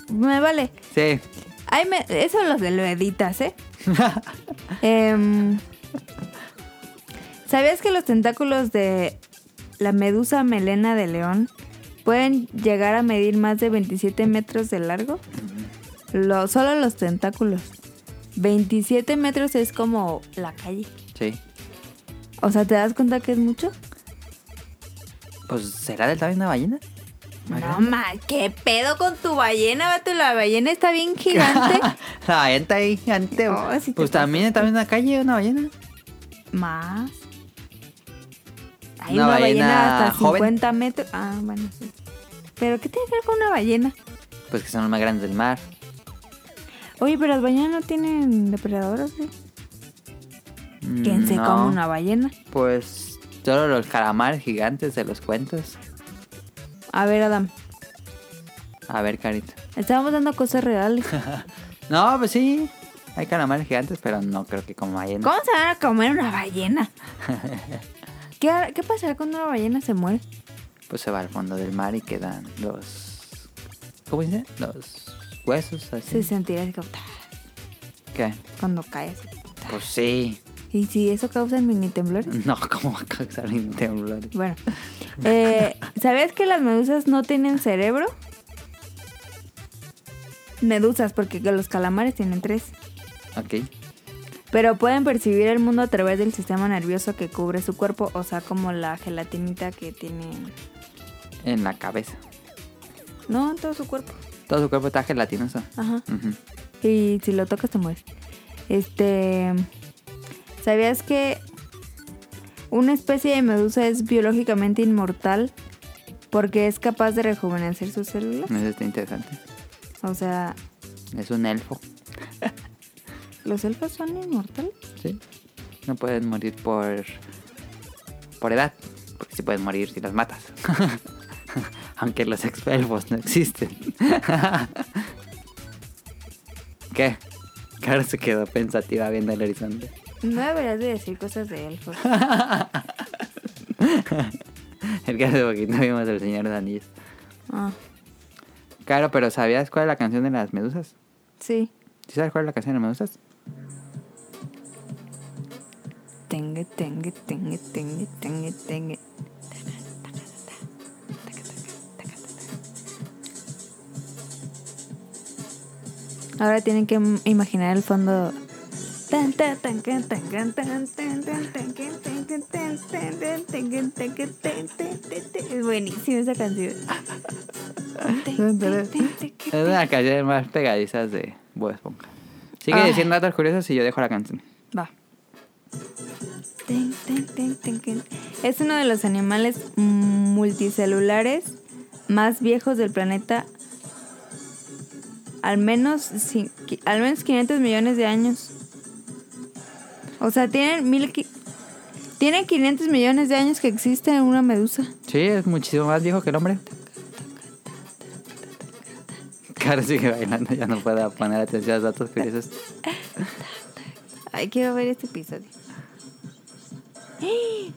Me vale. Sí. Ay, me, eso los de lo editas, ¿eh? Em, ¿Sabías que los tentáculos de la medusa melena de león pueden llegar a medir más de 27 metros de largo? Lo- solo los tentáculos. 27 metros es como la calle. Sí. O sea, ¿te das cuenta que es mucho? Pues, ¿será del tamaño de una ballena? No, ma, ¿qué pedo con tu ballena, vato? La ballena está bien gigante. la ballena está ahí gigante. Oh, pues también está en una calle una ballena. Más. Hay Una una, ballena, ballena hasta joven. 50 metros. Ah, bueno, sí. ¿Pero qué tiene que ver con una ballena? Pues que son los más grandes del mar. Oye, pero las ballenas no tienen depredadores, ¿sí? ¿Quién se Mm, No, come una ballena? Pues solo los calamares gigantes de los cuentos. A ver, Adam. A ver, carita. Estábamos dando cosas reales. No, pues sí. Hay calamares gigantes, pero no creo que como ballena. ¿Cómo se van a comer una ballena? ¿Qué, ¿Qué pasará cuando una ballena se muere? Pues se va al fondo del mar y quedan los... ¿Cómo dice? Los huesos así. Se sentirá así como, "Ta", ¿Qué? cuando cae. así. Pues sí. ¿Y si eso causa mini temblores? No, ¿cómo va a causar un temblor? Bueno, eh, ¿sabías que las medusas no tienen cerebro? Medusas, porque que los calamares tienen tres. Ok. Pero pueden percibir el mundo a través del sistema nervioso que cubre su cuerpo, o sea, como la gelatinita que tiene. En la cabeza. No, en todo su cuerpo. Todo su cuerpo está gelatinoso. Ajá. Y si lo tocas te mueres. Este. ¿Sabías que una especie de medusa es biológicamente inmortal porque es capaz de rejuvenecer sus células? Eso está interesante. O sea, Es un elfo. ¿los elfos son inmortales? Sí. No pueden morir por... Por edad. Porque sí pueden morir si las matas. Aunque los elfos no existen. ¿Qué? Cara se quedó pensativa viendo el horizonte. No deberías de decir cosas de elfos. El que hace poquito vimos el Señor de los Anillos. Ah. Claro, pero ¿sabías cuál es la canción de las medusas? Sí. ¿Sí sabes cuál es la canción de las medusas? Ahora tienen que imaginar el fondo. Es buenísima esa canción. es una de las más pegadizas de Bob Esponja. Sigue diciendo datos curiosos y yo dejo la canción. Va. Ten, ten, ten, ten, ten. Es uno de los animales multicelulares más viejos del planeta. Al menos, al menos 500 millones de años. O sea, tienen, mil, tienen 500 millones de años que existe una medusa. Sí, es muchísimo más viejo que el hombre. Claro, sigue bailando, ya no puedo poner atención a los datos curiosos. Ay, quiero ver este episodio.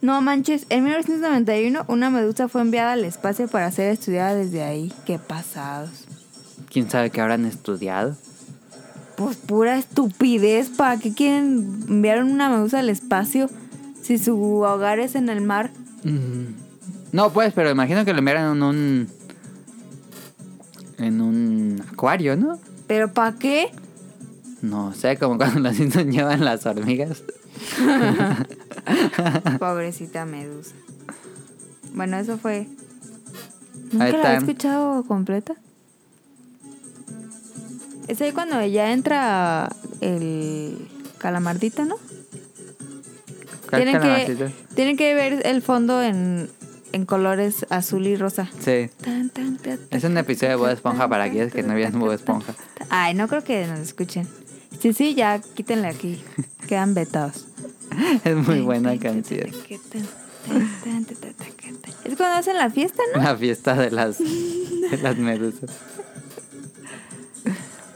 No manches, en 1991 una medusa fue enviada al espacio para ser estudiada desde ahí. Qué pasados. ¿Quién sabe qué habrán estudiado? Pues pura estupidez. ¿Para qué quieren enviar una medusa al espacio si su hogar es en el mar? Mm. No, pues, pero imagino que lo enviaron en un... En un acuario, ¿no? ¿Pero para qué? No sé, como cuando los indios llevan las hormigas. Pobrecita medusa. Bueno, eso fue. ¿Nunca la había escuchado completa? Es ahí cuando ya entra el calamardito, ¿no? ¿Cuál Tienen que, tienen que ver el fondo en, en colores azul y rosa. Sí. Tan, tan, tan, Es un episodio de Bob Esponja para aquellos que no vieron Bob Esponja. Ay, no creo que nos escuchen. Sí, sí, ya quítenle aquí. Quedan vetados. Es muy buena canción. Es cuando hacen la fiesta, ¿no? La fiesta de las, de las medusas.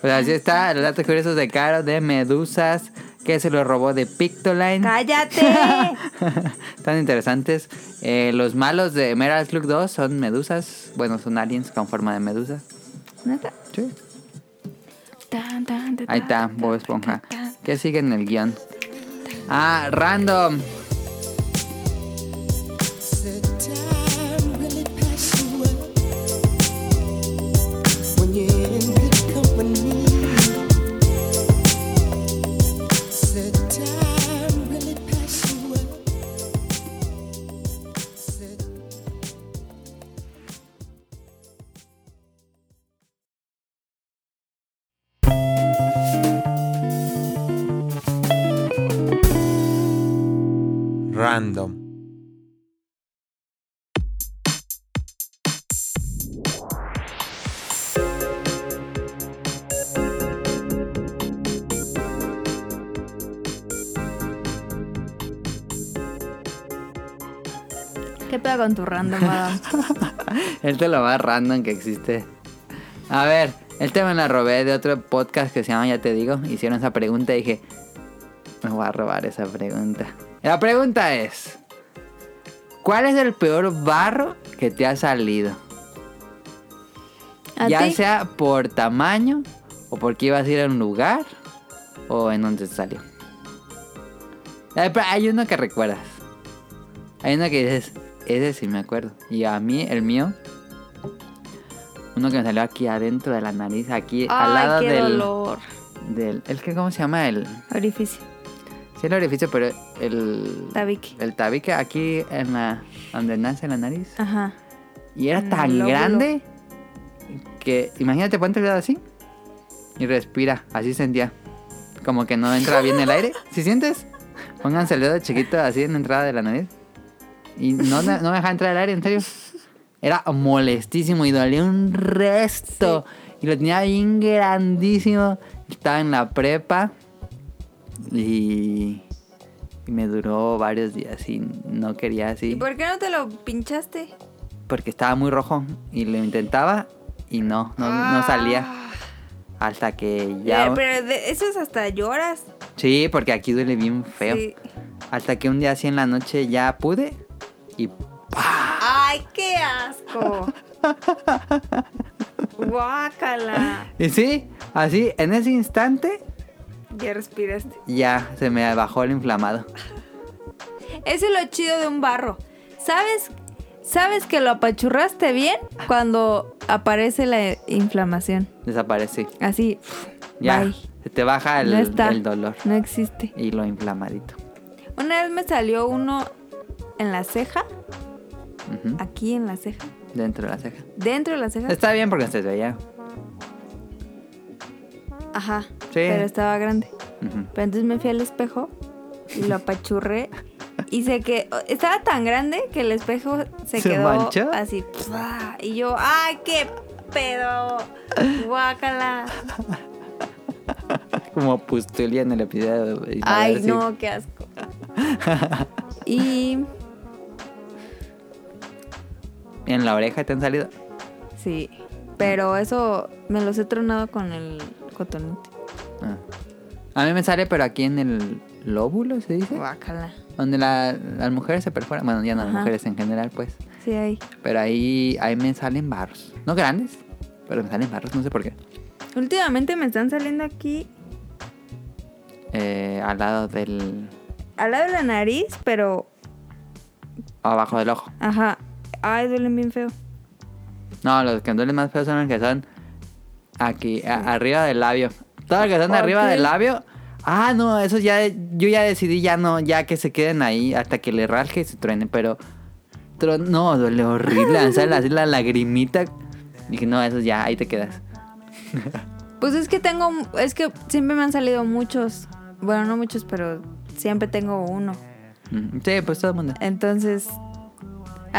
Pues así está, los datos curiosos de Caro de medusas que se lo robó de Pictoline. ¡Cállate! Tan interesantes. Eh, los malos de Meral Slug 2 son medusas. Bueno, son aliens con forma de medusa. ¿Neta? Sí. Ahí está, Bob Esponja. ¿Qué sigue en el guion? Ah, Random. Con tu random, Adam? Este es lo más random que existe. A ver, el tema me la robé de otro podcast que se llama Ya te digo. Hicieron esa pregunta y dije, me voy a robar esa pregunta. La pregunta es, ¿cuál es el peor barro que te ha salido? ¿A ya ti? sea por tamaño o porque ibas a ir a un lugar o en donde te salió. Eh, Hay uno que recuerdas. Hay uno que dices, ese sí me acuerdo. Y a mí, el mío, uno que me salió aquí adentro de la nariz, aquí al lado Ay, qué del, dolor. del. ¿El que cómo se llama? El. Orificio. Sí, el orificio, pero el. Tabique. El tabique aquí en la. donde nace la nariz. Ajá. Y era En tan grande que imagínate ponte el dedo así y respira, así sentía. Como que no entra bien el aire. ¿Sí sientes? Pónganse el dedo chiquito así en la entrada de la nariz. Y no, no me dejaba entrar el aire, en serio. Era molestísimo y dolía un resto. Y lo tenía bien grandísimo. Estaba en la prepa. Y, y me duró varios días y no quería así. ¿Y por qué no te lo pinchaste? Porque estaba muy rojo y lo intentaba y no, no, no salía. Ah. Hasta que ya... Eh, pero de- eso es hasta lloras. Sí, porque aquí duele bien feo. Sí. Hasta que un día así en la noche ya pude y ¡Ay, qué asco! Guácala. Y sí, así, en ese instante, Ya respiraste. ya se me bajó el inflamado. Ese es lo chido de un barro. ¿Sabes? ¿Sabes que lo apachurraste bien cuando aparece la inflamación? Desaparecí. Así. Ya, bye. se te baja el, no está. el dolor No existe. y lo inflamadito. Una vez me salió uno en la ceja, aquí en la ceja, Dentro de la ceja. dentro de la ceja. Está bien porque se veía. Ajá. Sí. Pero estaba grande. Pero entonces me fui al espejo y lo apachurré. Y sé que estaba tan grande que el espejo se, ¿Se quedó manchó? así. ¡pua! Y yo, ¡ay, qué pedo! Guácala. Como pustulia en el episodio. Ay, no, qué asco. Y ¿En la oreja te han salido? sí, pero eso me los he tronado con el cotonete. Ah. A mí me sale, pero aquí en el lóbulo, ¿se dice? Guácala. Donde la- las mujeres se perforan. Bueno, ya no las mujeres en general, pues. Sí, ahí. Pero ahí, ahí me salen barros. No grandes, pero me salen barros, no sé por qué. Últimamente me están saliendo aquí Eh, al lado del... al lado de la nariz, pero abajo del ojo. ajá. Ay, duelen bien feo. No, los que duelen más feos son los que son aquí, a- arriba del labio. Todos los que son arriba del labio. Ah, no, esos ya, yo ya decidí ya no, ya que se queden ahí hasta que le rasque y se truene, pero, no, duele horrible, sale así la lagrimita. Dije, no, esos ya, ahí te quedas. Pues es que tengo, es que siempre me han salido muchos. Bueno, no muchos, pero siempre tengo uno. Sí, pues todo el mundo. Entonces,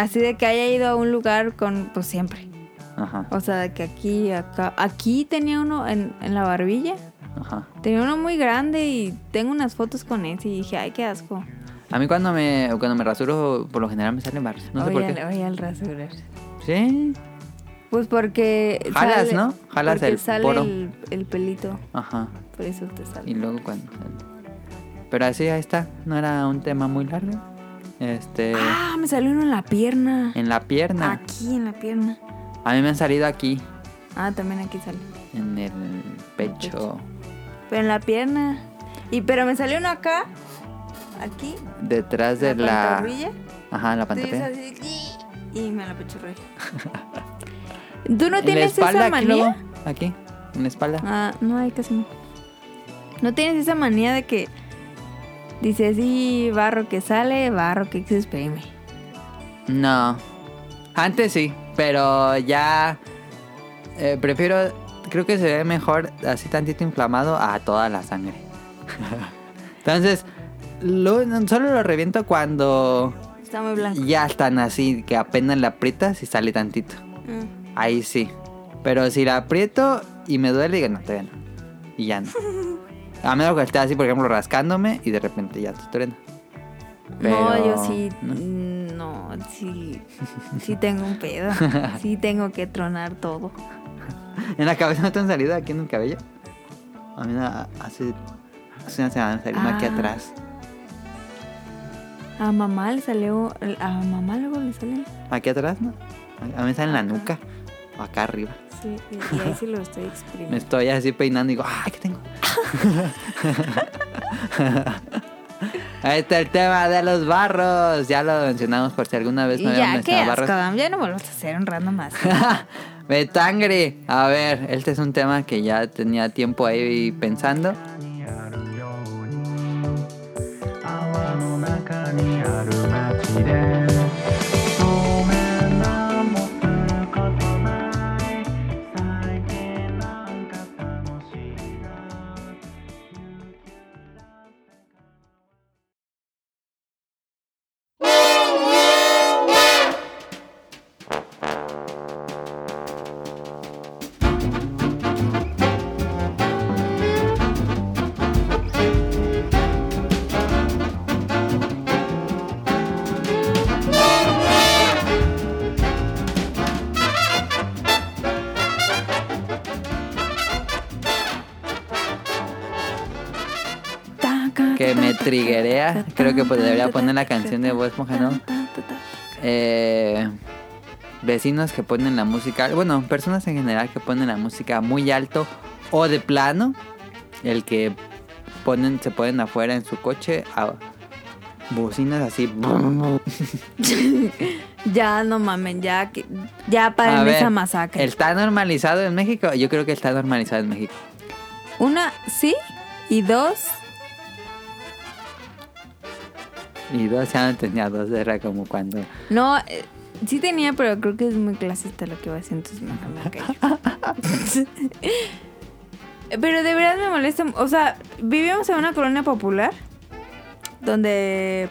así de que haya ido a un lugar con, pues siempre. Ajá, O sea, de que aquí, acá. Aquí tenía uno en, en la barbilla. ajá. Tenía uno muy grande y tengo unas fotos con ese y dije, ay, qué asco. A mí cuando me, cuando me rasuro, por lo general me salen barros. No sé por oye, qué. oye, al rasurar. Sí, Pues porque. Jalas, ¿no? Jalas porque el sale poro. El, el pelito. ajá. Por eso te sale. Y luego cuando... Pero así, ahí está. No era un tema muy largo. Este... Ah, me salió uno en la pierna. En la pierna. Aquí en la pierna. A mí me han salido aquí, Ah, también aquí sale. en el pecho, Pero en la pierna. Y pero me salió uno acá. Aquí. detrás de la la... Ajá, la pantorrilla. es así, Y me la pechurré. ¿Tú no En la tienes espalda, esa aquí manía? luego, Aquí, en la espalda. Ah, no hay casi no. ¿No tienes esa manía de que dices, sí, barro que sale, barro que se exprime? No. Antes sí, pero ya... eh, prefiero... Creo que se ve mejor así tantito inflamado a toda la sangre. Entonces, lo- solo lo reviento cuando Está muy blanco. ya están así, que apenas la aprietas y sale tantito. Mm. Ahí sí. Pero si la aprieto y me duele, digo, no, todavía no. Y ya no. A menos que esté así, por ejemplo, rascándome y de repente ya te truena. no, yo sí, ¿no? no, sí, sí tengo un pedo. Sí tengo que tronar todo. ¿En la cabeza no te han salido aquí en el cabello? A mí hace, hace una semana me salió uno aquí Ah. atrás. A mamá le salió, a mamá luego le sale. Aquí atrás, ¿no? A mí me sale en la nuca. Acá arriba. Sí, y, ahí sí lo estoy exprimiendo. Me estoy así peinando y digo, ¡ay, qué tengo! Ahí está el tema de los barros. Ya lo mencionamos por si alguna vez no habíamos ya, qué mencionado asco, barros. Adam, ya no vuelvas a hacer un random más. Betangre. A ver, este es un tema que ya tenía tiempo ahí pensando. Creo que pues debería poner la canción de Voz Mojano. Eh, vecinos que ponen la música, bueno, personas en general que ponen la música muy alto o de plano, el que ponen, se ponen afuera en su coche a bocinas así. Ya no mamen, ya que ya paren A ver, esa masacre. ¿Está normalizado en México? Yo creo que está normalizado en México. Una, sí, y dos, Y dos ya no tenía dos, era como cuando... no, eh, sí tenía, pero creo que es muy clasista lo que va mejor me callo. pero de verdad me molesta, o sea, vivíamos en una colonia popular donde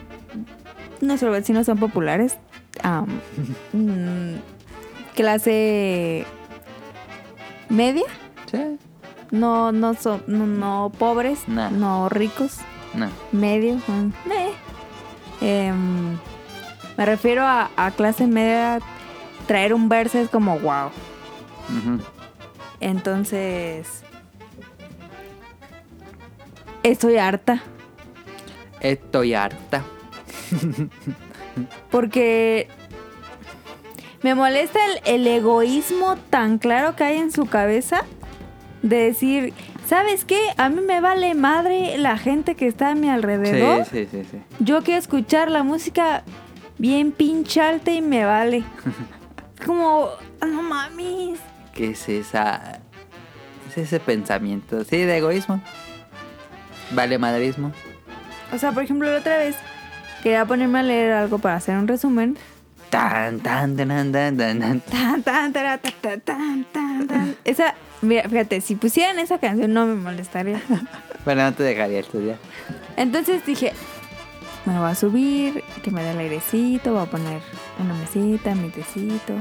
nuestros vecinos son populares, mm, clase media, Sí, no, no son, no, no pobres, No. no ricos. no. medio. mm. Em, me refiero a, a clase media. Traer un verso es como wow. Entonces. Estoy harta. Estoy harta. Porque. Me molesta el, el egoísmo tan claro que hay en su cabeza. De decir, ¿sabes qué? A mí me vale madre la gente que está a mi alrededor. Sí, sí, sí, sí. Yo quiero escuchar la música bien pinche alta y me vale. Como, no mames. ¿Qué es esa... Es ese pensamiento? Sí, de egoísmo. Vale madrismo. O sea, por ejemplo, la otra vez quería ponerme a leer algo para hacer un resumen. Tan, tan, tan, tan, tan, tan, tan. Tan, tan, tara, ta, ta, tan, tan, tan. Esa, mira, fíjate, si pusieran esa canción no me molestaría. Bueno, no te dejaría estudiar. Entonces dije, me voy a subir, que me dé el airecito, voy a poner una mesita, mi tecito,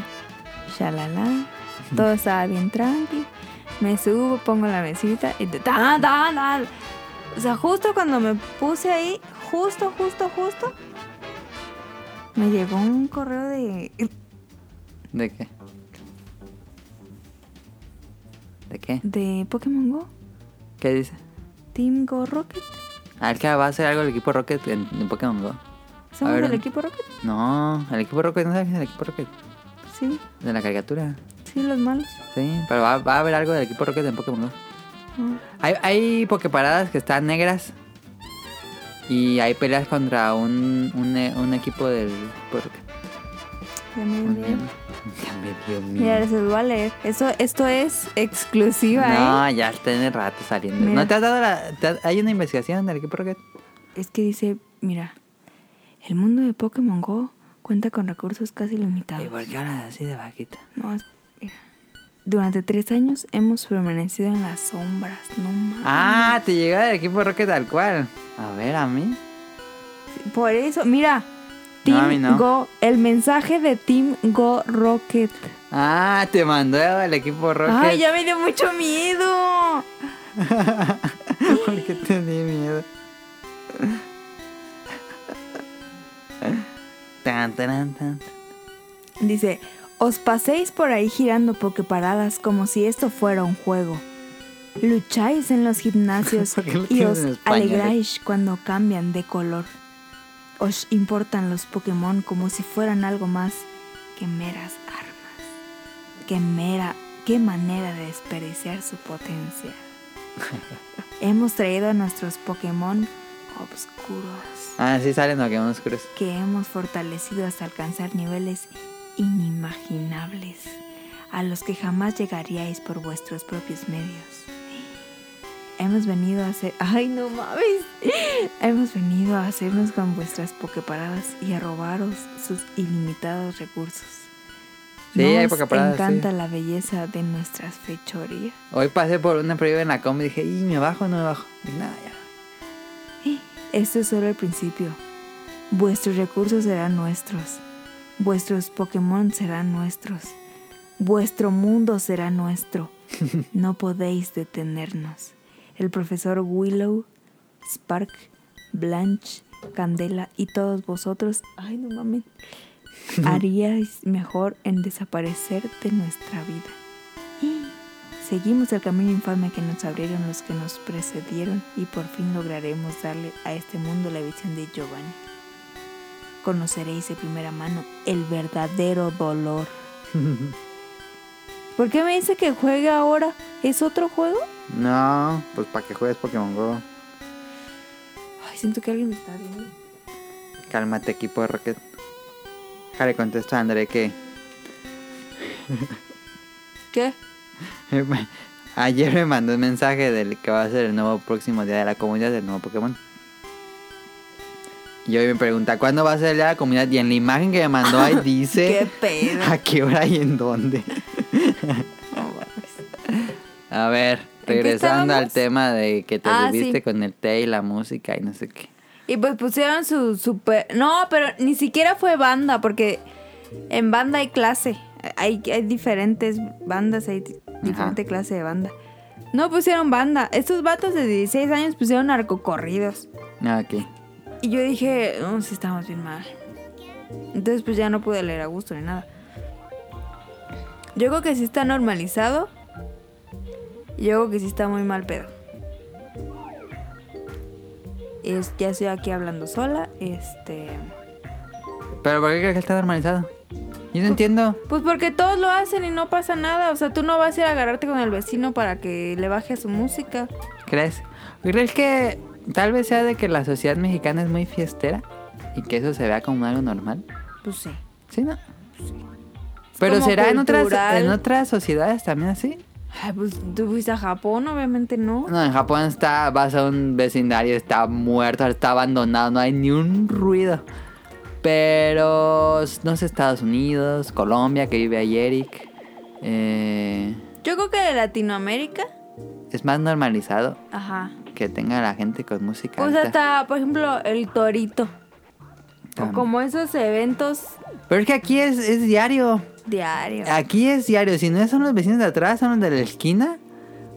shalala. Todo estaba bien tranqui. Me subo, pongo la mesita y te tan, tan, tan. O sea, justo cuando me puse ahí, justo, justo, justo, me llegó un correo de... ¿De qué? ¿De qué? de Pokémon Go. ¿Qué dice? Team Go Rocket. A ver, que va a hacer algo el equipo Rocket en, en Pokémon Go. ¿Somos ver, del equipo Rocket? No, el equipo Rocket, ¿no sabes el equipo Rocket? Sí, De la caricatura. sí, los malos. Sí, pero va, va a haber algo del equipo Rocket en Pokémon Go. Ah. Hay, hay Poképaradas que están negras. Y hay peleas contra un, un, e- un equipo del equipo Rocket. Ya me dio Muy miedo. bien. Ya me dio Mira, se los voy a leer. Eso, esto es exclusiva, ¿eh? No, ya tiene rato saliendo. Mira. ¿No te has dado la...? has- ¿Hay una investigación del equipo Rocket? Es que dice, mira, el mundo de Pokémon Go cuenta con recursos casi ¿Y limitados. por qué hablas así de vaquita? No, es- mira. Durante tres años hemos permanecido en las sombras, no mames. Ah, te llegó del equipo Rocket tal cual. A ver, a mí. Por eso, mira. No, Team a mí no. Go, el mensaje de Team Go Rocket. Ah, te mandó el equipo Rocket. Ay, ya me dio mucho miedo. ¿Por qué te di miedo? Tan, tan, tan. Dice, os paséis por ahí girando pokeparadas como si esto fuera un juego. Lucháis en los gimnasios ¿Por qué lo y os alegráis cuando cambian de color. Os importan los Pokémon como si fueran algo más que meras armas. Qué mera, qué manera de desperdiciar su potencia. Hemos traído a nuestros Pokémon obscuros Ah, sí salen Pokémon oscuros. que hemos fortalecido hasta alcanzar niveles inimaginables a los que jamás llegaríais por vuestros propios medios. Hemos venido a hacer... ¡Ay, no mames! Hemos venido a hacernos con vuestras pokeparadas y a robaros sus ilimitados recursos. Sí, ¿No hay pokeparadas, encanta sí. la belleza de nuestras fechorías. Hoy pasé por una prueba en la com y dije, ¿y me bajo o no me bajo? Nada, ya. Esto es solo el principio. Vuestros recursos serán nuestros. Vuestros Pokémon serán nuestros. Vuestro mundo será nuestro. No podéis detenernos. El profesor Willow, Spark, Blanche, Candela y todos vosotros, ay no mames, haríais mejor en desaparecer de nuestra vida. Seguimos el camino infame que nos abrieron los que nos precedieron y por fin lograremos darle a este mundo la visión de Giovanni. Conoceréis de primera mano el verdadero dolor ¿Por qué me dice que juegue ahora? ¿Es otro juego? No, pues para que juegues Pokémon Go. Ay, siento que alguien me está viendo. Cálmate, equipo de Rocket. Jale, contesta a André que ¿Qué? ayer me mandó un mensaje del que va a ser el nuevo próximo día de la comunidad del nuevo Pokémon. Y hoy me pregunta, ¿cuándo va a ser el día de la comunidad? Y en la imagen que me mandó ahí ¿Qué dice pedo? a qué hora y en dónde. A ver, regresando al tema de que te Ah, subiste sí. con el té y la música y no sé qué. Y pues pusieron su super... No, pero ni siquiera fue banda, porque en banda hay clase. Hay, hay diferentes bandas, hay di- diferente clase de banda. No pusieron banda. Estos vatos de 16 años pusieron narcocorridos. Ah, ok. Y yo dije, no, sí estamos bien mal. Entonces pues ya no pude leer a gusto ni nada. Yo creo que sí está normalizado. Yo creo que sí está muy mal pedo. Es, ya estoy aquí hablando sola. Este. ¿Pero por qué crees que está normalizado? Yo no entiendo. Pues porque todos lo hacen y no pasa nada. O sea, tú no vas a ir a agarrarte con el vecino para que le baje a su música. ¿Crees? ¿Crees que tal vez sea de que la sociedad mexicana es muy fiestera? Y que eso se vea como algo normal. Pues sí. ¿Sí, no? Pero como será en otras, cultural. en otras sociedades también así. Ay, pues tú fuiste a Japón, obviamente no. No, en Japón está, vas a un vecindario, está muerto, está abandonado, no hay ni un ruido. Pero no sé, Estados Unidos, Colombia, que vive ahí Eric. eh, Yo creo que de Latinoamérica. es más normalizado Ajá. que tenga la gente con música. Pues alta. hasta, por ejemplo, el torito. O como esos eventos Pero es que aquí es, es diario. Diarios. Aquí es diario. Si no son los vecinos de atrás, son los de la esquina.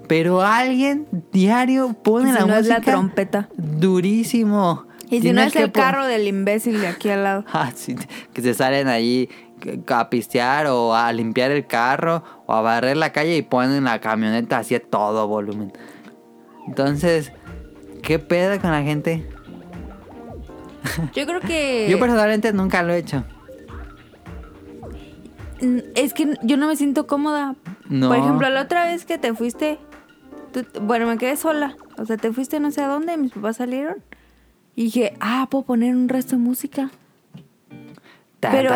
Pero alguien diario pone si la no es la trompeta. durísimo. Y si no es el carro del imbécil de aquí al lado. Ah, sí, que se salen ahí a pistear o a limpiar el carro o a barrer la calle y ponen la camioneta así a todo volumen. Entonces, ¿qué pedo con la gente? Yo creo que... Yo personalmente nunca lo he hecho. Mm, Es que yo no me siento cómoda. No. Por ejemplo, la otra vez que te fuiste... tú- bueno, me quedé sola. O sea, te fuiste no sé a dónde, mis papás salieron. Y dije, ah, puedo poner un resto de música. Pero-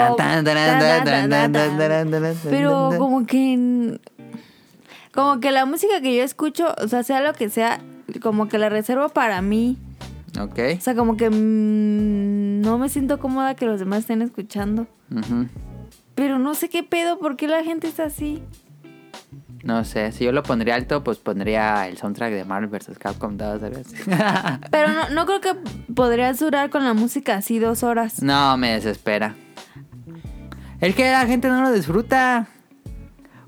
Pero como que... Como que la música que yo escucho, o sea, sea lo que sea, como que la reservo para mí. Ok. O sea, como que mm, no me siento cómoda que los demás estén escuchando. Ujú. Pero no sé qué pedo, ¿por qué la gente está así? No sé, si yo lo pondría alto, pues pondría el soundtrack de Marvel vs. Capcom 2 algo así. Pero no, no creo que podrías durar con la música así dos horas. No, me desespera. Es que la gente no lo disfruta.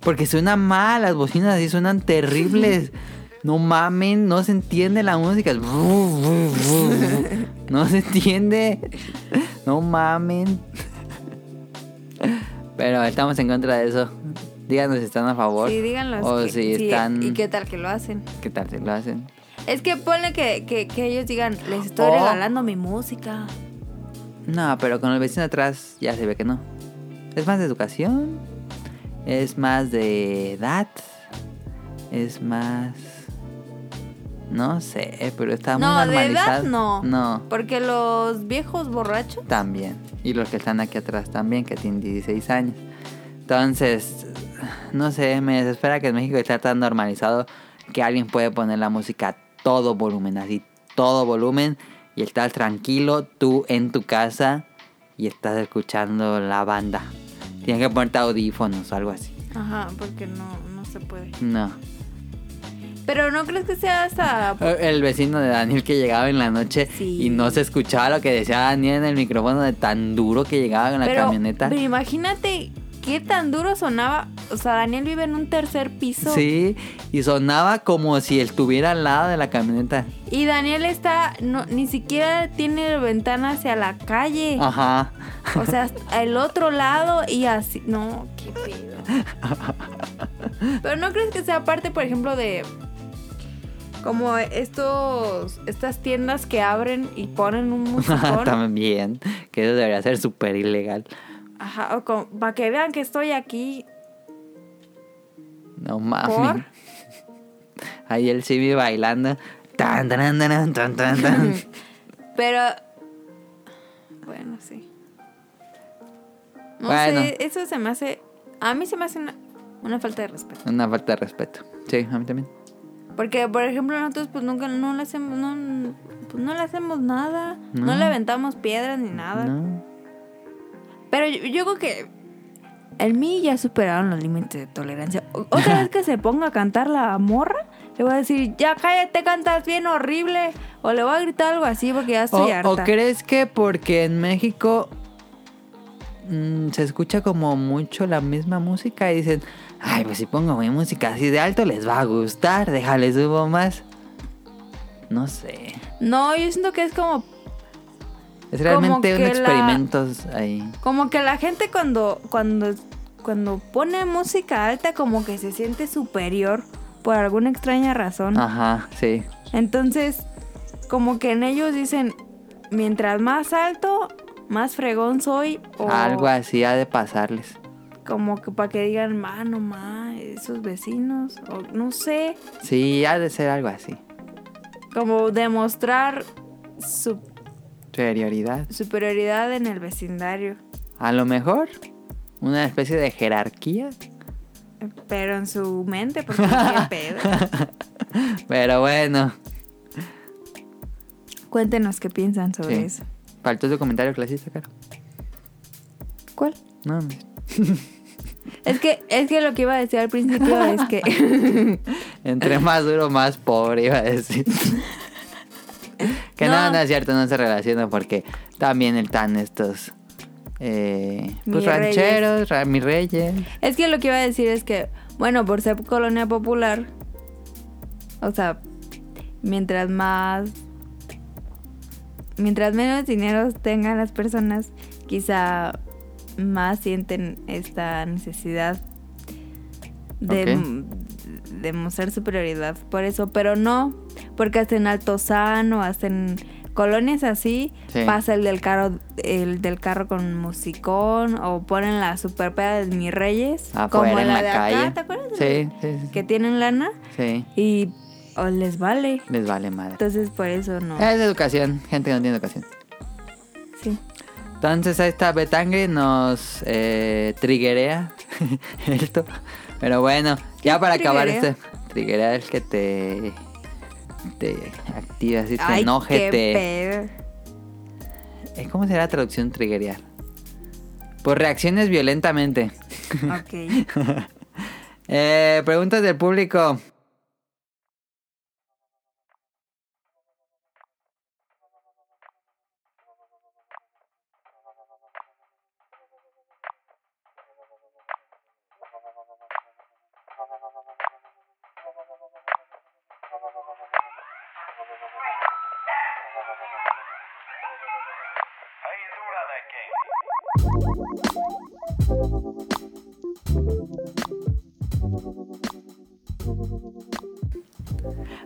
Porque suena mal, las bocinas así suenan terribles. No mamen, no se entiende la música. Es No se entiende. No mamen. Pero estamos en contra de eso. Díganos si están a favor. Sí, díganlo. O que- si sí, están. ¿Y qué tal que lo hacen? ¿Qué tal si lo hacen? Es que ponle que, que, que ellos digan, les estoy regalando mi música. No, pero con el vecino atrás ya se ve que no. Es más de educación. Es más de edad. Es más. No sé, pero está muy de normalizado. edad no. No, Porque los viejos borrachos. también. Y los que están aquí atrás también, que tienen 16 años. Entonces, no sé, me desespera que en México esté tan normalizado que alguien puede poner la música a todo volumen, así, todo volumen, y estás tranquilo tú en tu casa y estás escuchando la banda. Tienes que ponerte audífonos o algo así. Ajá, porque no, no se puede. No. Pero no crees que sea hasta... El vecino de Daniel que llegaba en la noche Sí. y no se escuchaba lo que decía Daniel en el micrófono de tan duro que llegaba en la pero, camioneta. pero imagínate qué tan duro sonaba. O sea, Daniel vive en un tercer piso. Sí, y sonaba como si estuviera al lado de la camioneta. Y Daniel está, no, ni siquiera tiene ventana hacia la calle. Ajá. O sea, el otro lado y así. No, qué pedo. Pero no crees que sea parte, por ejemplo, de. Como estos. Estas tiendas que abren y ponen un musicón. También, que eso debería ser súper ilegal. Ajá, o como, para que vean que estoy aquí. No mames. ¿Por? Ahí el Cibi bailando. Tan, tan, tan, tan, tan, tan. Pero. Bueno, sí. No Bueno. sé, eso se me hace. A mí se me hace una, una falta de respeto. Una falta de respeto. Sí, a mí también. Porque, por ejemplo, nosotros pues nunca no le hacemos, no, pues, no le hacemos nada. No, No. le aventamos piedras ni nada. No. Pero yo, yo creo que en mí ya superaron los límites de tolerancia. Otra vez que se ponga a cantar la morra, le voy a decir, ya cállate, cantas bien horrible. O le voy a gritar algo así porque ya estoy O, harta. o crees que porque en México mm, se escucha como mucho la misma música y dicen, ay, pues si pongo mi música así de alto les va a gustar, déjale subo más. No sé. No, yo siento que es como Es realmente un la- experimento ahí. Como que la gente cuando, cuando, cuando pone música alta como que se siente superior por alguna extraña razón. Ajá, sí. Entonces, como que en ellos dicen, mientras más alto, más fregón soy. O Algo así ha de pasarles. Como que para que digan, ma, no ma, esos vecinos. O no sé, Sí, ha de ser algo así. como demostrar su Superioridad. superioridad en el vecindario. A lo mejor una especie de jerarquía. Pero en su mente, porque qué pedo. Pero bueno. Cuéntenos qué piensan sobre Sí. eso. Faltó tu comentario clasista, Caro. ¿Cuál? No, no. Es que, es que lo que iba a decir al principio es que. Entre más duro, más pobre, iba a decir. que no. No. no, es cierto, no se relaciona porque también están estos. Eh, pues Mis rancheros, ra- mis reyes. es que lo que iba a decir es que, bueno, por ser colonia popular, o sea, mientras más. Mientras menos dinero tengan las personas, quizá más sienten esta necesidad de, de mostrar superioridad por eso, pero no, porque hasta en Altozano, hasta en colonias así, Sí. pasa el del carro, el del carro con musicón, o ponen la super peda de mis reyes, Afuera como en la, la de calle. acá, ¿te acuerdas? Sí, sí, sí. Que tienen lana Sí, y o les vale. les vale madre. Entonces por eso no. Es educación, gente que no tiene educación. Entonces esta Betangre nos eh, triguea esto. Pero bueno, ya para acabar este. Triguea es que te. Te activa, así te Ay, enoje, qué te. pedo. eh, ¿Cómo será la traducción triguear? Pues reacciones violentamente. Ok. Eh, preguntas del público.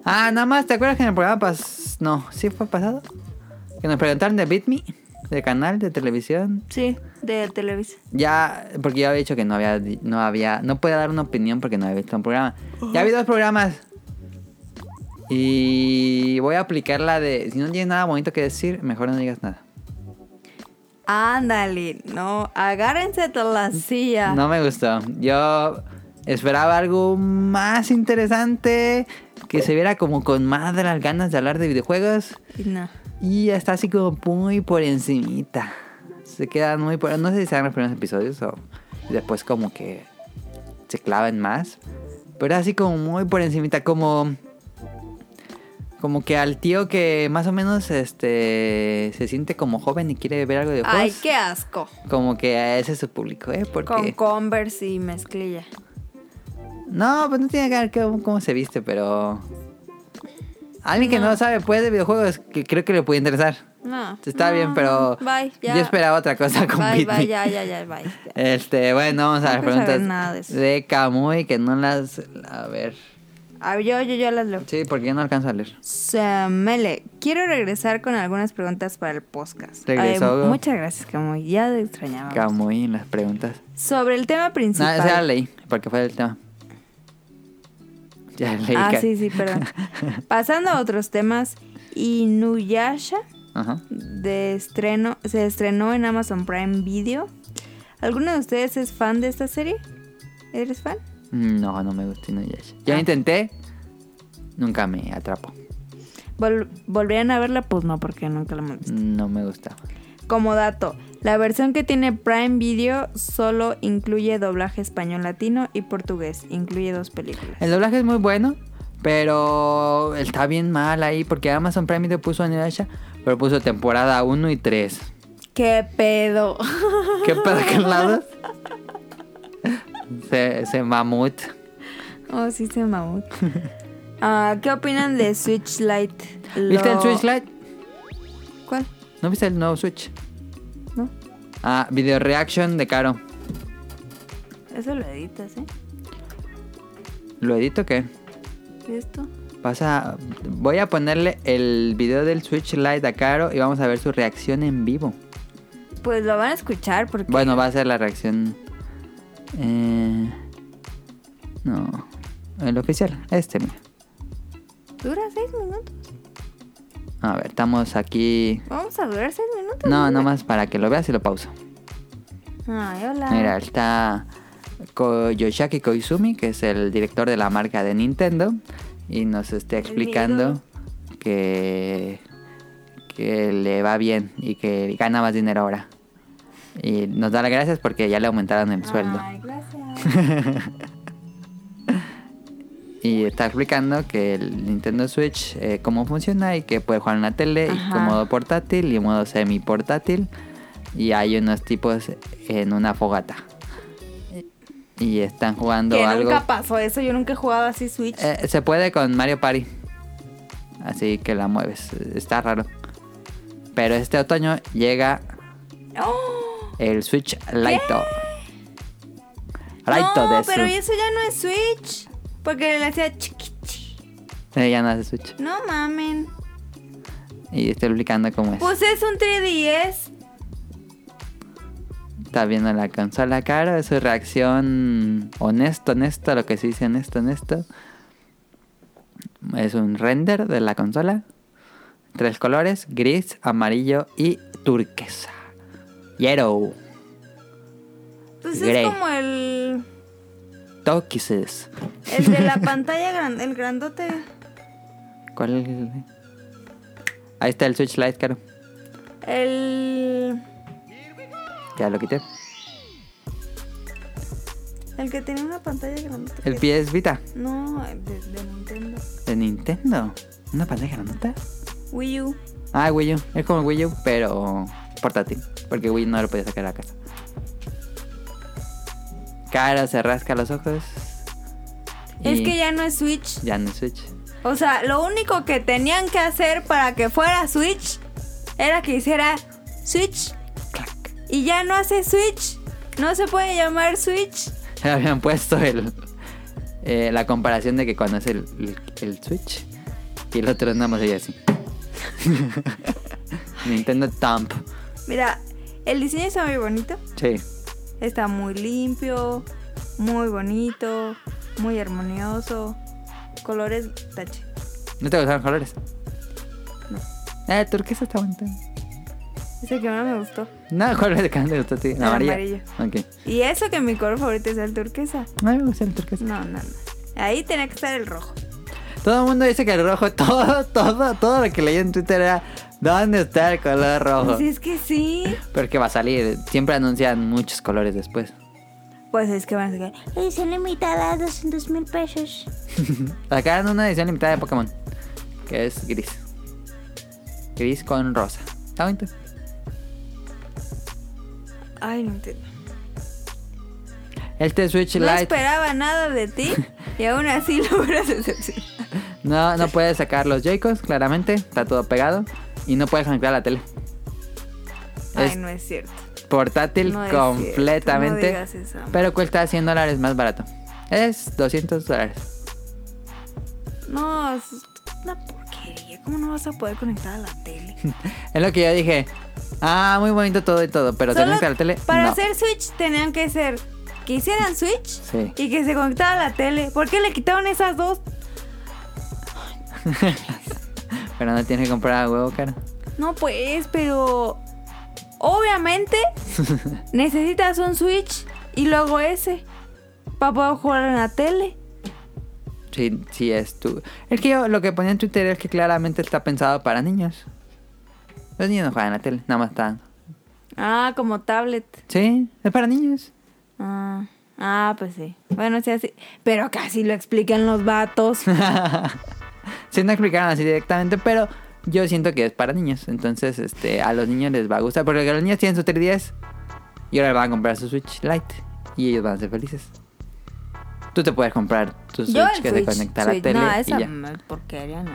Ah, nada más, ¿te acuerdas que en el programa pas... No, ¿sí fue pasado? Que nos preguntaron de Beat Me, de canal de televisión. Sí, de Televisa. Ya, porque yo había dicho que no había, no había, no podía dar una opinión porque no había visto un programa. Ya vi dos programas. Y voy a aplicar la de, si no tienes nada bonito que decir, mejor no digas nada. Ándale, no, agárrense de la silla. No me gustó. Yo esperaba algo más interesante, que se viera como con más de las ganas de hablar de videojuegos. Y no. Y está así como muy por encimita. Se quedan muy por... No sé si sean los primeros episodios o después como que se clavan más. Pero así como muy por encimita, como... Como que al tío que más o menos este se siente como joven y quiere ver algo de Ay, juegos. qué asco. Como que ese es su público, ¿eh? Porque... Con Converse y mezclilla. No, pues no tiene que ver cómo, cómo se viste, pero... Alguien que no sabe pues de videojuegos, que creo que le puede interesar. No. Está no, bien, pero Bye, ya. yo esperaba otra cosa con Bye, bye, ya, ya, ya, bye. ya. Este, bueno, vamos a No las preguntas nada de eso. de Camuy, que no las... A ver... Ah, yo, yo, yo las leo. Sí, porque yo no alcanzo a leer. Samele, quiero regresar con algunas preguntas para el podcast. Regresó. Ay, muchas gracias, Camuy. Ya te extrañaba. Camuy en las preguntas. Sobre el tema No, principal. esa ya la leí, porque fue el tema. Ya leí. ah, sí, sí, perdón. Pasando a otros temas, Inuyasha Ajá. de estreno, se estrenó en Amazon Prime Video. ¿Alguno de ustedes es fan de esta serie? ¿Eres fan? No, no me gusta Inuyasha. Ya Ah. intenté, nunca me atrapó. Vol- ¿Volverían a verla? Pues no, porque nunca la hemos visto. No me gusta. Como dato, la versión que tiene Prime Video solo incluye doblaje español latino y portugués. Incluye dos películas. El doblaje es muy bueno, pero está bien mal ahí porque Amazon Prime Video puso Inuyasha, pero puso temporada 1 y 3. ¿Qué pedo? ¿Qué pedo que lados? Se, se mamut. Oh, sí, se mamut. Ah, ¿Qué opinan de Switch Lite? ¿Viste el Switch Lite? ¿Cuál? ¿No viste el nuevo Switch? ¿No? Ah, video reaction de Caro. Eso lo editas, ¿eh? ¿Lo edito qué? ¿Y esto? Pasa, voy a ponerle el video del Switch Lite a Caro y vamos a ver su reacción en vivo. Pues lo van a escuchar porque... Bueno, va a ser la reacción. Eh, no, el oficial. Este, mira. Dura seis minutos. A ver, estamos aquí. Vamos a durar seis minutos. No, nomás para que lo veas y lo pauso. Ay, hola. Mira, está Yoshaki Koizumi, que es el director de la marca de Nintendo, y nos está explicando que, que le va bien y que gana más dinero ahora. Y nos da las gracias porque ya le aumentaron el sueldo. Ay, gracias. Y está explicando que el Nintendo Switch, eh, cómo funciona y que puede jugar en la tele y con modo portátil y modo semi portátil. Y hay unos tipos en una fogata. Y están jugando que algo. nunca pasó eso. Yo nunca he jugado así Switch. Eh, se puede con Mario Party. Así que la mueves. Está raro. Pero este otoño llega ¡Oh! El Switch Lite. Lite no, de pero eso ya no es Switch. Porque le hacía chiquichi. Eh, ya no hace Switch. No mamen. Y estoy explicando cómo es. Pues es un 3DS. Está viendo la consola cara, su reacción honesto, honesto, lo que se dice honesto, honesto. Es un render de la consola. Tres colores, gris, amarillo y turquesa. Yellow. Pues Grey. es como el. Tokises. El de la pantalla grande, el grandote. ¿Cuál? Ahí está el Switch Lite, caro. El. Ya lo quité. El que tenía una pantalla grande. El PS Vita No, de, de Nintendo. de Nintendo. ¿Una pantalla grandota? Wii U. Ah, Wii U. Es como Wii U, pero portátil. Porque Wii no lo podía sacar a casa. Cara se rasca los ojos. Es que ya no es Switch. Ya no es Switch. O sea, lo único que tenían que hacer para que fuera Switch era que hiciera Switch. Clac. Y ya no hace Switch. No se puede llamar Switch. Habían puesto el, eh, la comparación de que cuando es el, el, el Switch y el otro nada más así. Nintendo Thumb. Mira, el diseño está muy bonito. Sí. Está muy limpio, muy bonito, muy armonioso. Colores tache. ¿No te gustaron colores? No. Eh, turquesa está bonito. Ese que no me gustó. No, ¿cuál es el que más te gustó a ti? El amarilla. amarillo. Ok. Y eso que mi color favorito es el turquesa. Mí me gusta el turquesa. No, no, no. Ahí tenía que estar el rojo. Todo el mundo dice que el rojo, todo, todo, todo lo que leí en Twitter era ¿Dónde está el color rojo? Pues es que sí. Pero que va a salir, siempre anuncian muchos colores después. Pues es que van a sacar. Edición limitada, 200 mil pesos. Sacaron una edición limitada de Pokémon, que es gris. Gris con rosa. Está bonito. Ay, no entiendo. Este Switch No Lite esperaba nada de ti y aún así logras decepcionar. no, no puede sacar los Joy-Cons, claramente, está todo pegado. Y no puede conectar la tele. Ay, Es no es cierto. portátil No es cierto, completamente. no digas eso. pero cuesta 100 dólares más barato. Es 200 dólares. No, es una porquería. ¿Cómo no vas a poder conectar a la tele? Es lo que yo dije. Ah, muy bonito todo y todo, pero tenés que la tele. Para no. hacer Switch tenían que ser que hicieran Switch Sí. y que se conectara a la tele. ¿Por qué le quitaron esas dos? Pero no tienes que comprar a huevo, cara. No, pues, pero obviamente necesitas un Switch y luego ese para poder jugar en la tele. Sí, sí es tú. Es que yo lo que ponía en Twitter es que claramente está pensado para niños. Los niños no juegan en la tele, nada más están. Ah, como tablet. Sí, es para niños. Ah, ah pues sí. Bueno, sí, así. Pero casi lo explican los vatos. Sí, no explicaron así directamente, pero yo siento que es para niños. Entonces, este, a los niños les va a gustar. Porque los niños tienen su 3DS y ahora van a comprar su Switch Lite. Y ellos van a ser felices. Tú te puedes comprar tu Switch Yo que Switch. se conecta a la tele No, y esa ya. m- porquería no.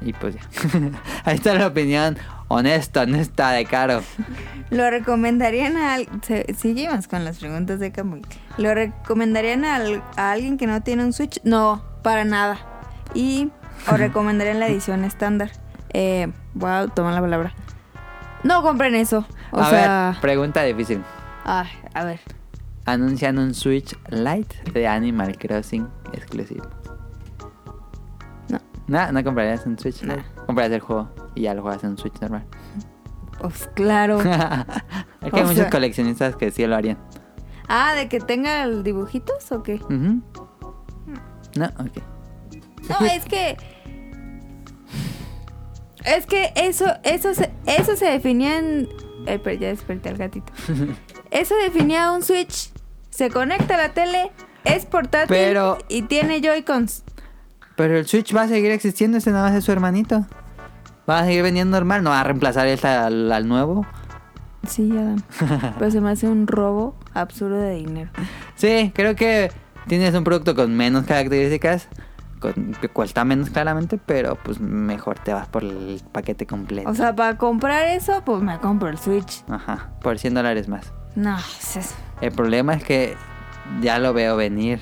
Y pues ya. Ahí está la opinión honesta, honesta de Caro. ¿Lo recomendarían a... al- se- Seguimos con las preguntas de Camuy. ¿Lo recomendarían al- a alguien que no tiene un Switch? No, para nada. Y... ¿O recomendarían la edición estándar? Eh, voy a tomar la palabra. No compren eso. O a sea... ver, pregunta difícil. ay, a ver. Anuncian un Switch Lite de Animal Crossing exclusivo. No. No, no comprarías un Switch No. Lite. Comprarías el juego y ya lo juegas en un Switch normal. Pues claro. es que hay muchos sea- coleccionistas que sí lo harían. ah, ¿de que tenga el dibujitos o qué? Ujú. No, ok. No, es que. Es que eso, eso, se, eso se definía en. Eh, pero ya desperté al gatito. Eso definía un Switch. Se conecta a la tele, es portátil Pero- y tiene Joy-Cons. Pero el Switch va a seguir existiendo, ese nada más es su hermanito. Va a seguir vendiendo normal, no va a reemplazar este al, al nuevo. Sí, Adam. Pero se me hace un robo absurdo de dinero. Sí, creo que tienes un producto con menos características, cuesta menos claramente, pero pues mejor te vas por el paquete completo. O sea, para comprar eso, pues me compro el Switch. Ajá, por 100 dólares más. No, es eso. El problema es que ya lo veo venir.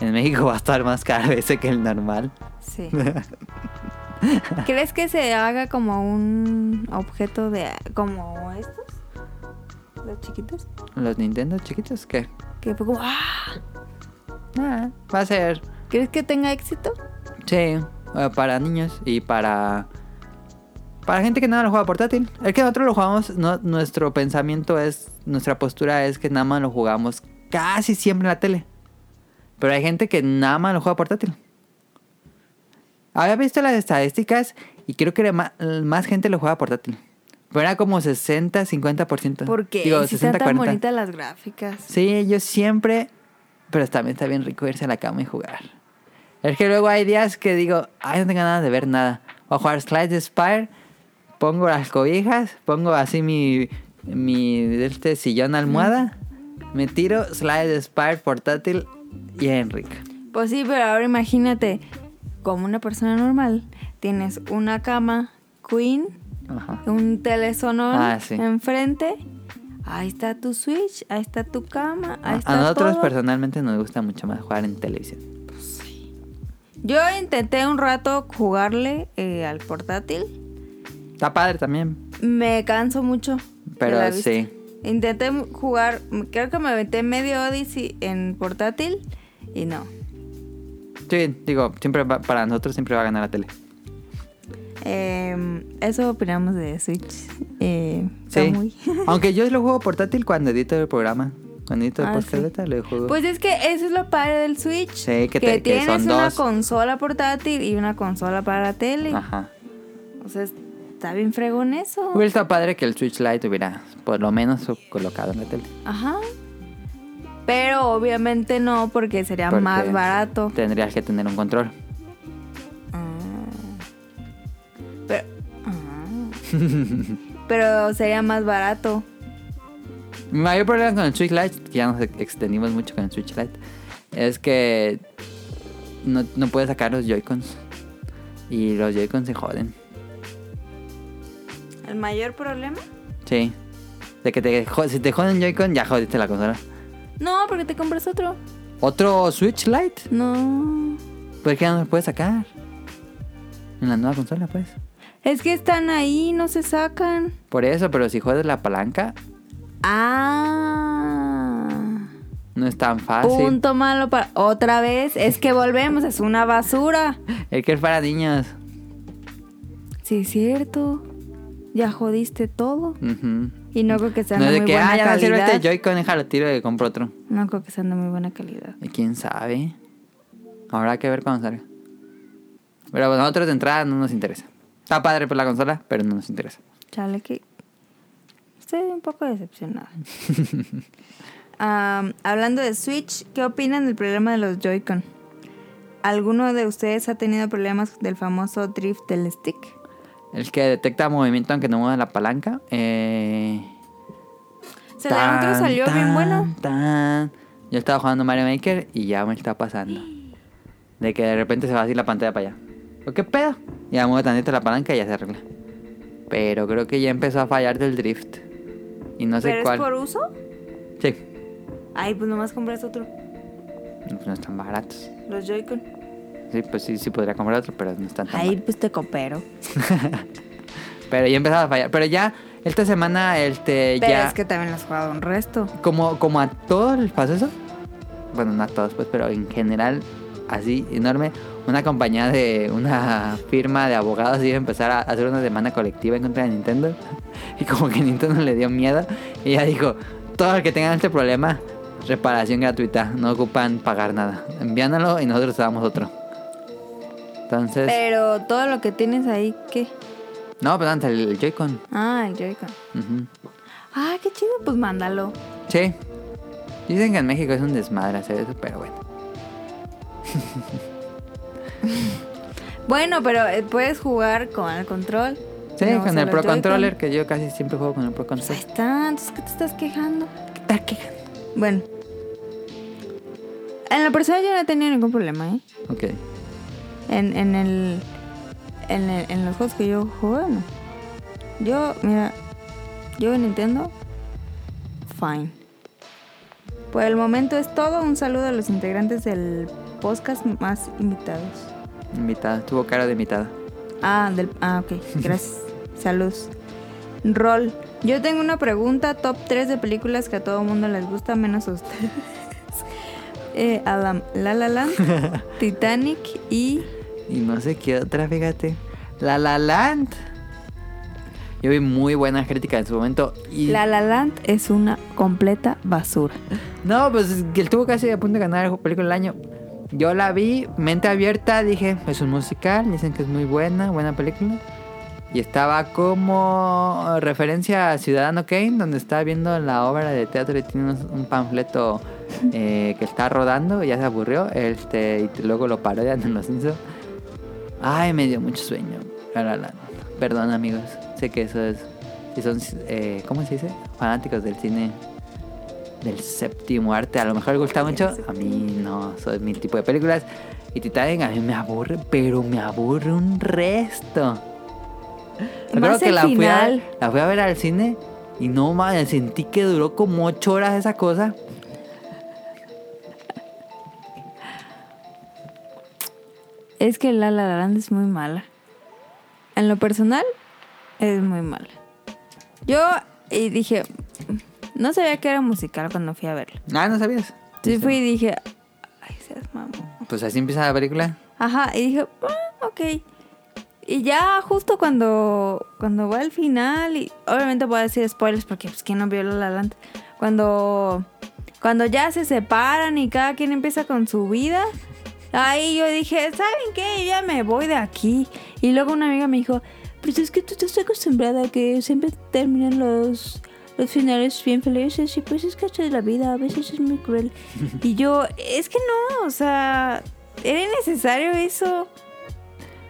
En México va a estar más caro ese que el normal. Sí. ¿Crees que se haga como un objeto de. como estos? Los chiquitos. Los Nintendo chiquitos, ¿qué? Que fue como. ¡Ah! Ah, va a ser, ¿Crees que tenga éxito? sí, eh, para niños y para... Para gente que nada lo juega portátil. Es que nosotros lo jugamos, no, nuestro pensamiento es, nuestra postura es que nada más lo jugamos casi siempre en la tele. Pero hay gente que nada más lo juega portátil. Había visto las estadísticas y creo que más, gente lo juega portátil. Pero era como 60, 50%. Porque Digo, si están 60, tan 40. bonitas las gráficas. Sí, yo siempre. Pero también está bien rico irse a la cama y jugar. Es que luego hay días que digo, ay, no tengo ganas de ver nada. Voy a jugar Slide Spire, pongo las cobijas, pongo así mi, mi este sillón almohada, me tiro Slide Spire portátil y en rico. Pues sí, pero ahora imagínate, como una persona normal, tienes una cama queen, Ajá. un telesonón Ah, sí. enfrente. Ahí está tu Switch, ahí está tu cama, ahí está A nosotros todo. personalmente nos gusta mucho más jugar en televisión. Yo intenté un rato jugarle eh, al portátil. Está padre también. Me canso mucho. Pero sí. Intenté jugar, creo que me aventé medio Odyssey en portátil y no. Sí, digo, siempre va- para nosotros siempre va a ganar la tele. Eh, eso opinamos de Switch. Eh, Sí. muy- Aunque yo lo juego portátil cuando edito el programa. Edito el Ah, lo juego. Pues es que eso es lo padre del Switch. Sí, que que, te- que tienes son una dos. consola portátil y una consola para la tele. Ajá. O sea, está bien fregón eso. Hubiera estado padre que el Switch Lite hubiera por lo menos colocado en la tele. Ajá. Pero obviamente no, porque sería Porque más barato. Tendrías que tener un control. Ah. Pero, ah. Pero sería más barato. Mi mayor problema con el Switch Lite, que ya nos extendimos mucho con el Switch Lite, es que no, no puedes sacar los Joy-Cons. Y los Joy-Cons se joden. ¿El mayor problema? Sí. De que te, si te joden Joy-Con, ya jodiste la consola. No, porque te compras otro. ¿Otro Switch Lite? No. ¿Por qué no los puedes sacar? En la nueva consola, pues. Es que están ahí, no se sacan. Por eso, pero si juegas la palanca, Ah. no es tan fácil. Punto malo para. Otra vez, es que volvemos, es una basura. Es que es para niños. Sí, es cierto. Ya jodiste todo. Y no creo que sea No de muy que, buena ah, ya no sirve calidad. este Joy-Con, déjalo tiro y compro otro. No creo que sean de muy buena calidad. Y quién sabe. Habrá que ver cuando salga. Pero a nosotros de entrada no nos interesa. Está padre por la consola, pero no nos interesa. Chale, que. Estoy un poco decepcionada. Am, hablando de Switch, ¿qué opinan del problema de los Joy-Con? ¿Alguno de ustedes ha tenido problemas del famoso drift del stick? El que detecta movimiento aunque no mueva la palanca. Eh, Se la que salió bien tan, bueno. tan. Yo estaba jugando Mario Maker y ya me está pasando. De que de repente se va así la pantalla para allá. ¿O ¿Qué pedo? Ya mueve tantito la palanca y ya se arregla. Pero creo que ya empezó a fallar del drift. Y no sé ¿Pero cuál. es por uso? Sí. Ay, pues nomás compras otro. Pues no están baratos. Los Joy-Con. Sí, pues sí, sí podría comprar otro, pero no están tan Ay, pues te coopero. Pero ya empezaba a fallar. Pero ya, esta semana, este, Pero ya... es que también lo has jugado un resto. Como, como a todos les pasa eso. Bueno, no a todos, pues, pero en general, así, enorme. Una compañía de una firma de abogados iba a empezar a hacer una demanda colectiva en contra de Nintendo. Y como que Nintendo le dio miedo. Y ella dijo, todos los que tengan este problema, reparación gratuita. No ocupan pagar nada. Envíanlo y nosotros te damos otro. Entonces... Pero todo lo que tienes ahí, ¿qué? No, pero antes el Joy-Con. Ah, el Joy-Con. Ujú. Ah, qué chido, pues mándalo. Sí. Dicen que en México es un desmadre hacer eso, pero bueno. Bueno, pero eh, puedes jugar con el control. Sí, No, con el Pro. Controller, que yo casi siempre juego con el Pro Pues ahí Controller. está, entonces ¿qué te estás quejando? ¿Qué tal quejando? Bueno. En la persona yo no he tenido ningún problema, ¿eh? Ok. En, en el... En, el- en los juegos que yo juego, no. Yo, mira, yo en Nintendo, fine. Por el momento es todo. Un saludo a los integrantes del podcast más invitados. Invitada. Tuvo cara de invitada. Ah, del, ah, ok. Gracias. Saludos. Rol. Yo tengo una pregunta. Top 3 de películas que a todo mundo les gusta, menos a ustedes. Eh, Adam, La La Land, Titanic y... Y no sé qué otra, fíjate. La La Land. Yo vi muy buenas críticas en su momento. Y... La La Land es una completa basura. No, pues él tuvo casi a punto de ganar el película del año. Yo la vi, mente abierta, dije, es un musical, dicen que es muy buena, buena película. Y estaba como referencia a Ciudadano Kane, donde estaba viendo la obra de teatro y tiene un panfleto eh, que está rodando, ya se aburrió, este, y luego lo parodian en Los Simpsons. Ay, me dio mucho sueño. Perdón amigos, sé que eso es... Si son, eh, ¿cómo se dice? Fanáticos del cine del séptimo arte. A lo mejor les gusta mucho. A mí no, soy mi tipo de películas. Y Titanic a mí me aburre, pero me aburre un resto. Recuerdo el la fui, a, la fui a ver al cine y no mames, sentí que duró como ocho horas esa cosa. Es que La La Land es muy mala. En lo personal, es muy mala. Yo y dije, no sabía que era musical cuando fui a verla. Ah, no sabías. Entonces fui y dije, ay, seas mamón. Pues así empieza la película. Ajá, y dije, "Ah, ok. Y ya justo cuando, cuando va al final, y obviamente voy a decir spoilers porque pues quién no vio La La Land. Cuando, cuando ya se separan y cada quien empieza con su vida, ahí yo dije, ¿saben qué? Ya me voy de aquí. Y luego una amiga me dijo, pues es que tú estás acostumbrada a que siempre terminan los, los finales bien felices y pues es que esto es la vida, a veces es muy cruel. y yo, es que no, o sea, era innecesario eso.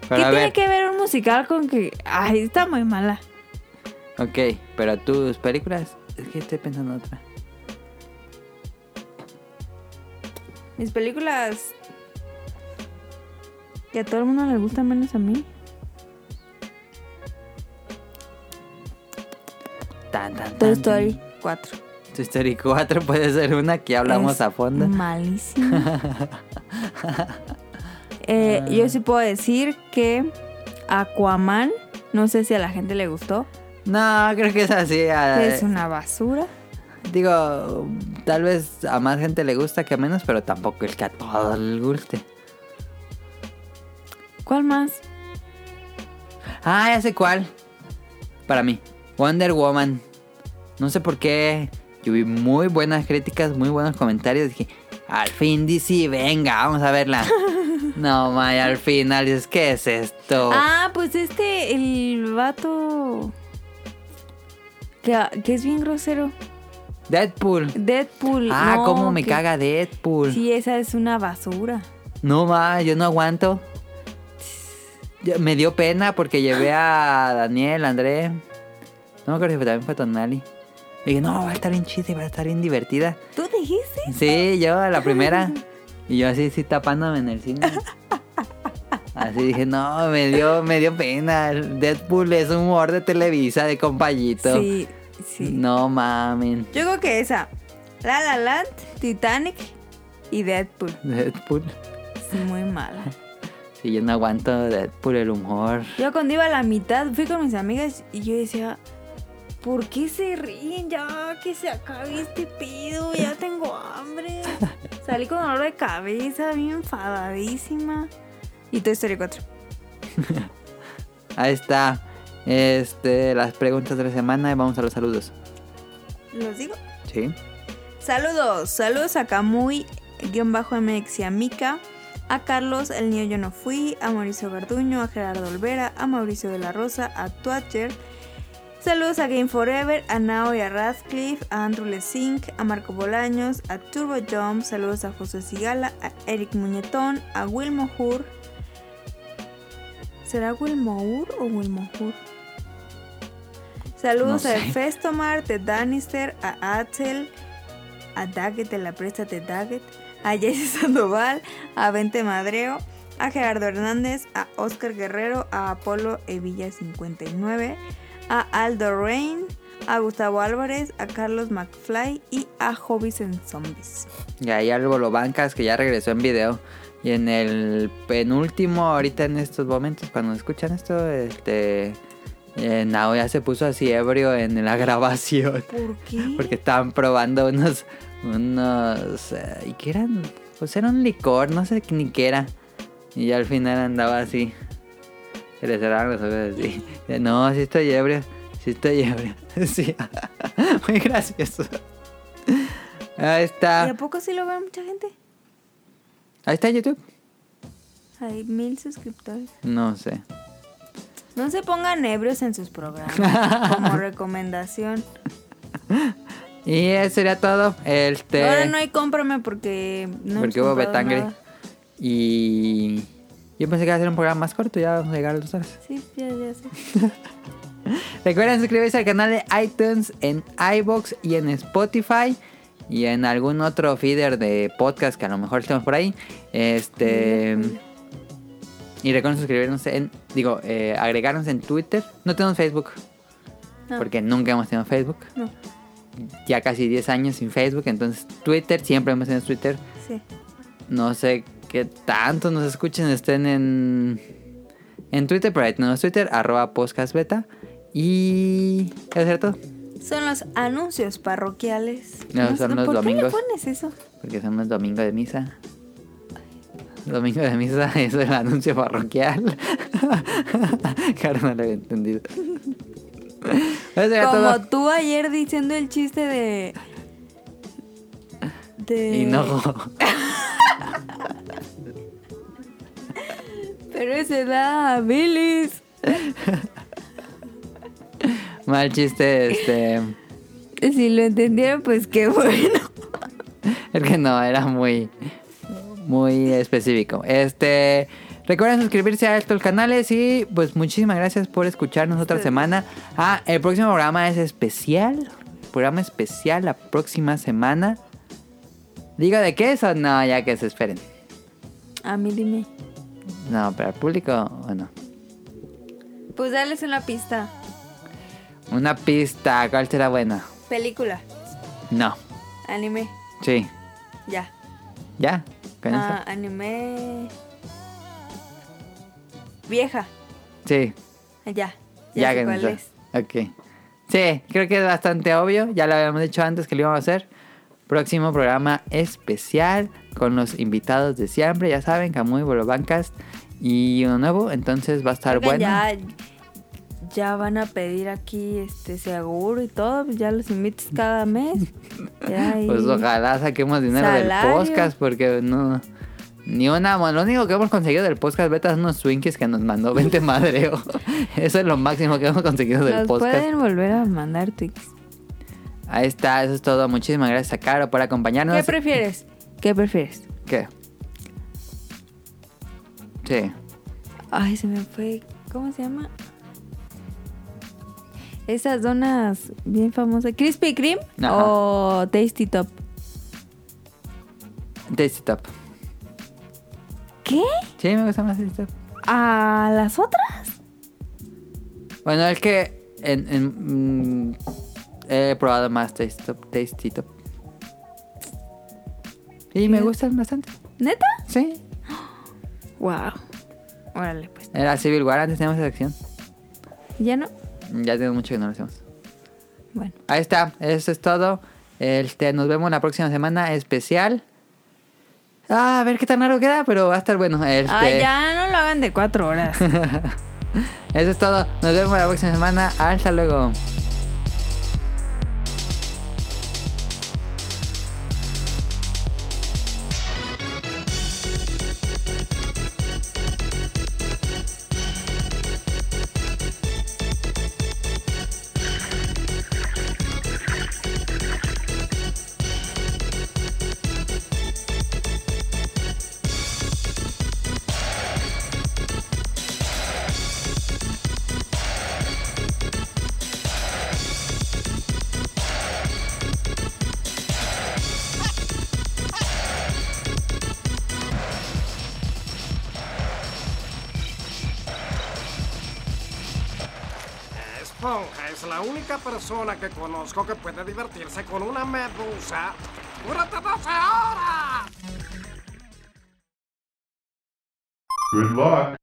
Pero ¿Qué tiene ver, que ver un musical con que, ay, está muy mala? ok, pero tus películas, es que estoy pensando en otra. Mis películas que a todo el mundo le gustan menos a mí. Tan, tan, Toy tan, Story 4. tan. Toy Story 4 puede ser una que hablamos Es a fondo. Malísima. Eh, Ah. Yo sí puedo decir que Aquaman, no sé si a la gente le gustó, No, creo que es así. ah, es una basura. Digo, tal vez a más gente le gusta que a menos, pero tampoco es que a todos les guste. ¿Cuál más? Ah, ya sé cuál. Para mí, Wonder Woman. No sé por qué. Yo vi muy buenas críticas, muy buenos comentarios. Dije, al fin DC, venga, vamos a verla. no, May, al final dices, ¿qué es esto? Ah, pues este, el vato que, que es bien grosero. Deadpool. Deadpool. Ah, no, cómo me que- caga Deadpool. Sí, esa es una basura. No, ma, yo no aguanto. Me dio pena porque llevé a Daniel, André. No me acuerdo si también fue Tonali. Y dije, no, va a estar bien chida y va a estar bien divertida. ¿Tú dijiste? Sí, yo a la primera. Y yo así, sí, tapándome en el cine. Así dije, no, me dio, me dio pena. Deadpool es un humor de Televisa, de compayito. Sí, sí. No mamen. Yo creo que esa. La La Land, Titanic y Deadpool. Deadpool. Sí, muy mala. Sí, yo no aguanto Deadpool, el humor. Yo cuando iba a la mitad fui con mis amigas y yo decía, ¿por qué se ríen? Ya que se acabe este pedo, ya tengo hambre. Salí con dolor de cabeza, bien enfadadísima. Y Toy Story 4. Ahí está. Este, las preguntas de la semana y vamos a los saludos. ¿Los digo? Sí. Saludos, saludos a Camuy, guion bajo MX y a Mika, a Carlos, el niño yo no fui, a Mauricio Garduño, a Gerardo Olvera, a Mauricio de la Rosa, a Twatcher. Saludos a Game Forever, a Nao y a Radcliffe, a Andrew Lesink, a Marco Bolaños, a Turbo Jump, saludos a José Sigala, a Eric Muñetón, a Wilmo Hur. ¿Será Wilmohur o Wilmohur? Saludos No a sé. Festomar, de Danister, a Axel, a Daggett de la Presta de Daggett, a Jesse Sandoval, a Vente Madreo, a Gerardo Hernández, a Oscar Guerrero, a Apolo Evilla 59, a Aldo Rain, a Gustavo Álvarez, a Carlos McFly y a Hobbies en Zombies. Y ahí algo lo bancas que ya regresó en video. Y en el penúltimo, ahorita en estos momentos, cuando escuchan esto, este. eh, Nao ya se puso así ebrio en la grabación. ¿Por qué? Porque estaban probando unos. Unos. eh, ¿Y qué eran? Pues era un licor, no sé ni qué era. Y ya al final andaba así. Se le cerraron los ojos así. No, sí estoy ebrio. Sí estoy ebrio. Sí. Muy gracioso. Ahí ¿Y está. a poco sí lo ve mucha gente? Ahí está YouTube. Hay mil suscriptores. No sé. No se pongan ebrios en sus programas. como recomendación. Y eso sería todo. Este. Ahora no hay cómprame porque no porque hubo betangre. Y. Yo pensé que iba a ser un programa más corto. Ya vamos a llegar a dos horas. Sí, ya, ya sé. Recuerden suscribirse al canal de iTunes, en iBox y en Spotify. Y en algún otro feeder de podcast que a lo mejor estemos por ahí. Este. Y recuerden suscribirnos en. Digo, eh, agregarnos en Twitter. No tenemos Facebook. No. Porque nunca hemos tenido Facebook. No, Ya casi 10 años sin Facebook. Entonces, Twitter, siempre hemos tenido Twitter. sí. No sé qué tanto nos escuchen, estén en, en Twitter, pero ahí tenemos Twitter, arroba podcastbeta. Y... ¿Qué es todo? Son los anuncios parroquiales. No, son los ¿Por domingos. qué le pones eso? Porque son los domingos de misa. Domingo de misa es el anuncio parroquial. claro, no lo había entendido. Como tú ayer diciendo el chiste de. De. Y Pero ese da bilis. Mal chiste, este. Si lo entendieron, pues qué bueno. Es que no, era muy, muy específico. Este, recuerden suscribirse a estos canales y pues muchísimas gracias por escucharnos otra semana. Ah, el próximo programa es especial, programa especial la próxima semana. ¿Digo de qué es o no? Ya que se esperen. A mí dime. No, pero al público o no. Pues dales una pista. Una pista, ¿cuál será buena? Película. No, Anime. sí, Ya. ya, con Ah, anime. vieja. Sí, Ya. Ya, ya sé que cuál es. Ok. Sí, creo que es bastante obvio. Ya lo habíamos dicho antes que lo íbamos a hacer. Próximo programa especial con los invitados de siempre. Ya saben, Camuy, Bolobancast y uno nuevo. Entonces va a estar Oigan, bueno. Ya, ya van a pedir aquí este seguro y todo. pues Ya los invitas cada mes. Ya. Pues ojalá saquemos dinero Salario. del podcast porque no... Ni una... bueno, lo único que hemos conseguido del podcast beta son unos swinkies que nos mandó 20 madreo. Eso es lo máximo que hemos conseguido del Nos podcast. pueden volver a mandar tweets. Ahí está, eso es todo. Muchísimas gracias a Caro por acompañarnos. ¿Qué prefieres? ¿Qué prefieres? ¿Qué? Sí. Ay, se me fue. ¿Cómo se llama? Esas donas bien famosas. ¿Crispy Cream Ajá. o Tasty Top? Tasty Top. ¿Qué? Sí, me gusta más Tasty Top. ¿A las otras? Bueno, es que en, en, mm, he probado más Tasty Top. Tasty Top. Y me gustan bastante. ¿Neta? Sí. Wow. Órale, pues. Era Civil War, antes teníamos esa sección. ¿Ya no? Ya tiene mucho que no lo hacemos. Bueno. Ahí está, eso es todo. Este, nos vemos la próxima semana especial. Ah, a ver qué tan raro queda, pero va a estar bueno. Este, Ay, ya no lo hagan de cuatro horas. Eso es todo. Nos vemos la próxima semana. Hasta luego. Persona que conozco que puede divertirse con una medusa durante 12 horas. Good luck.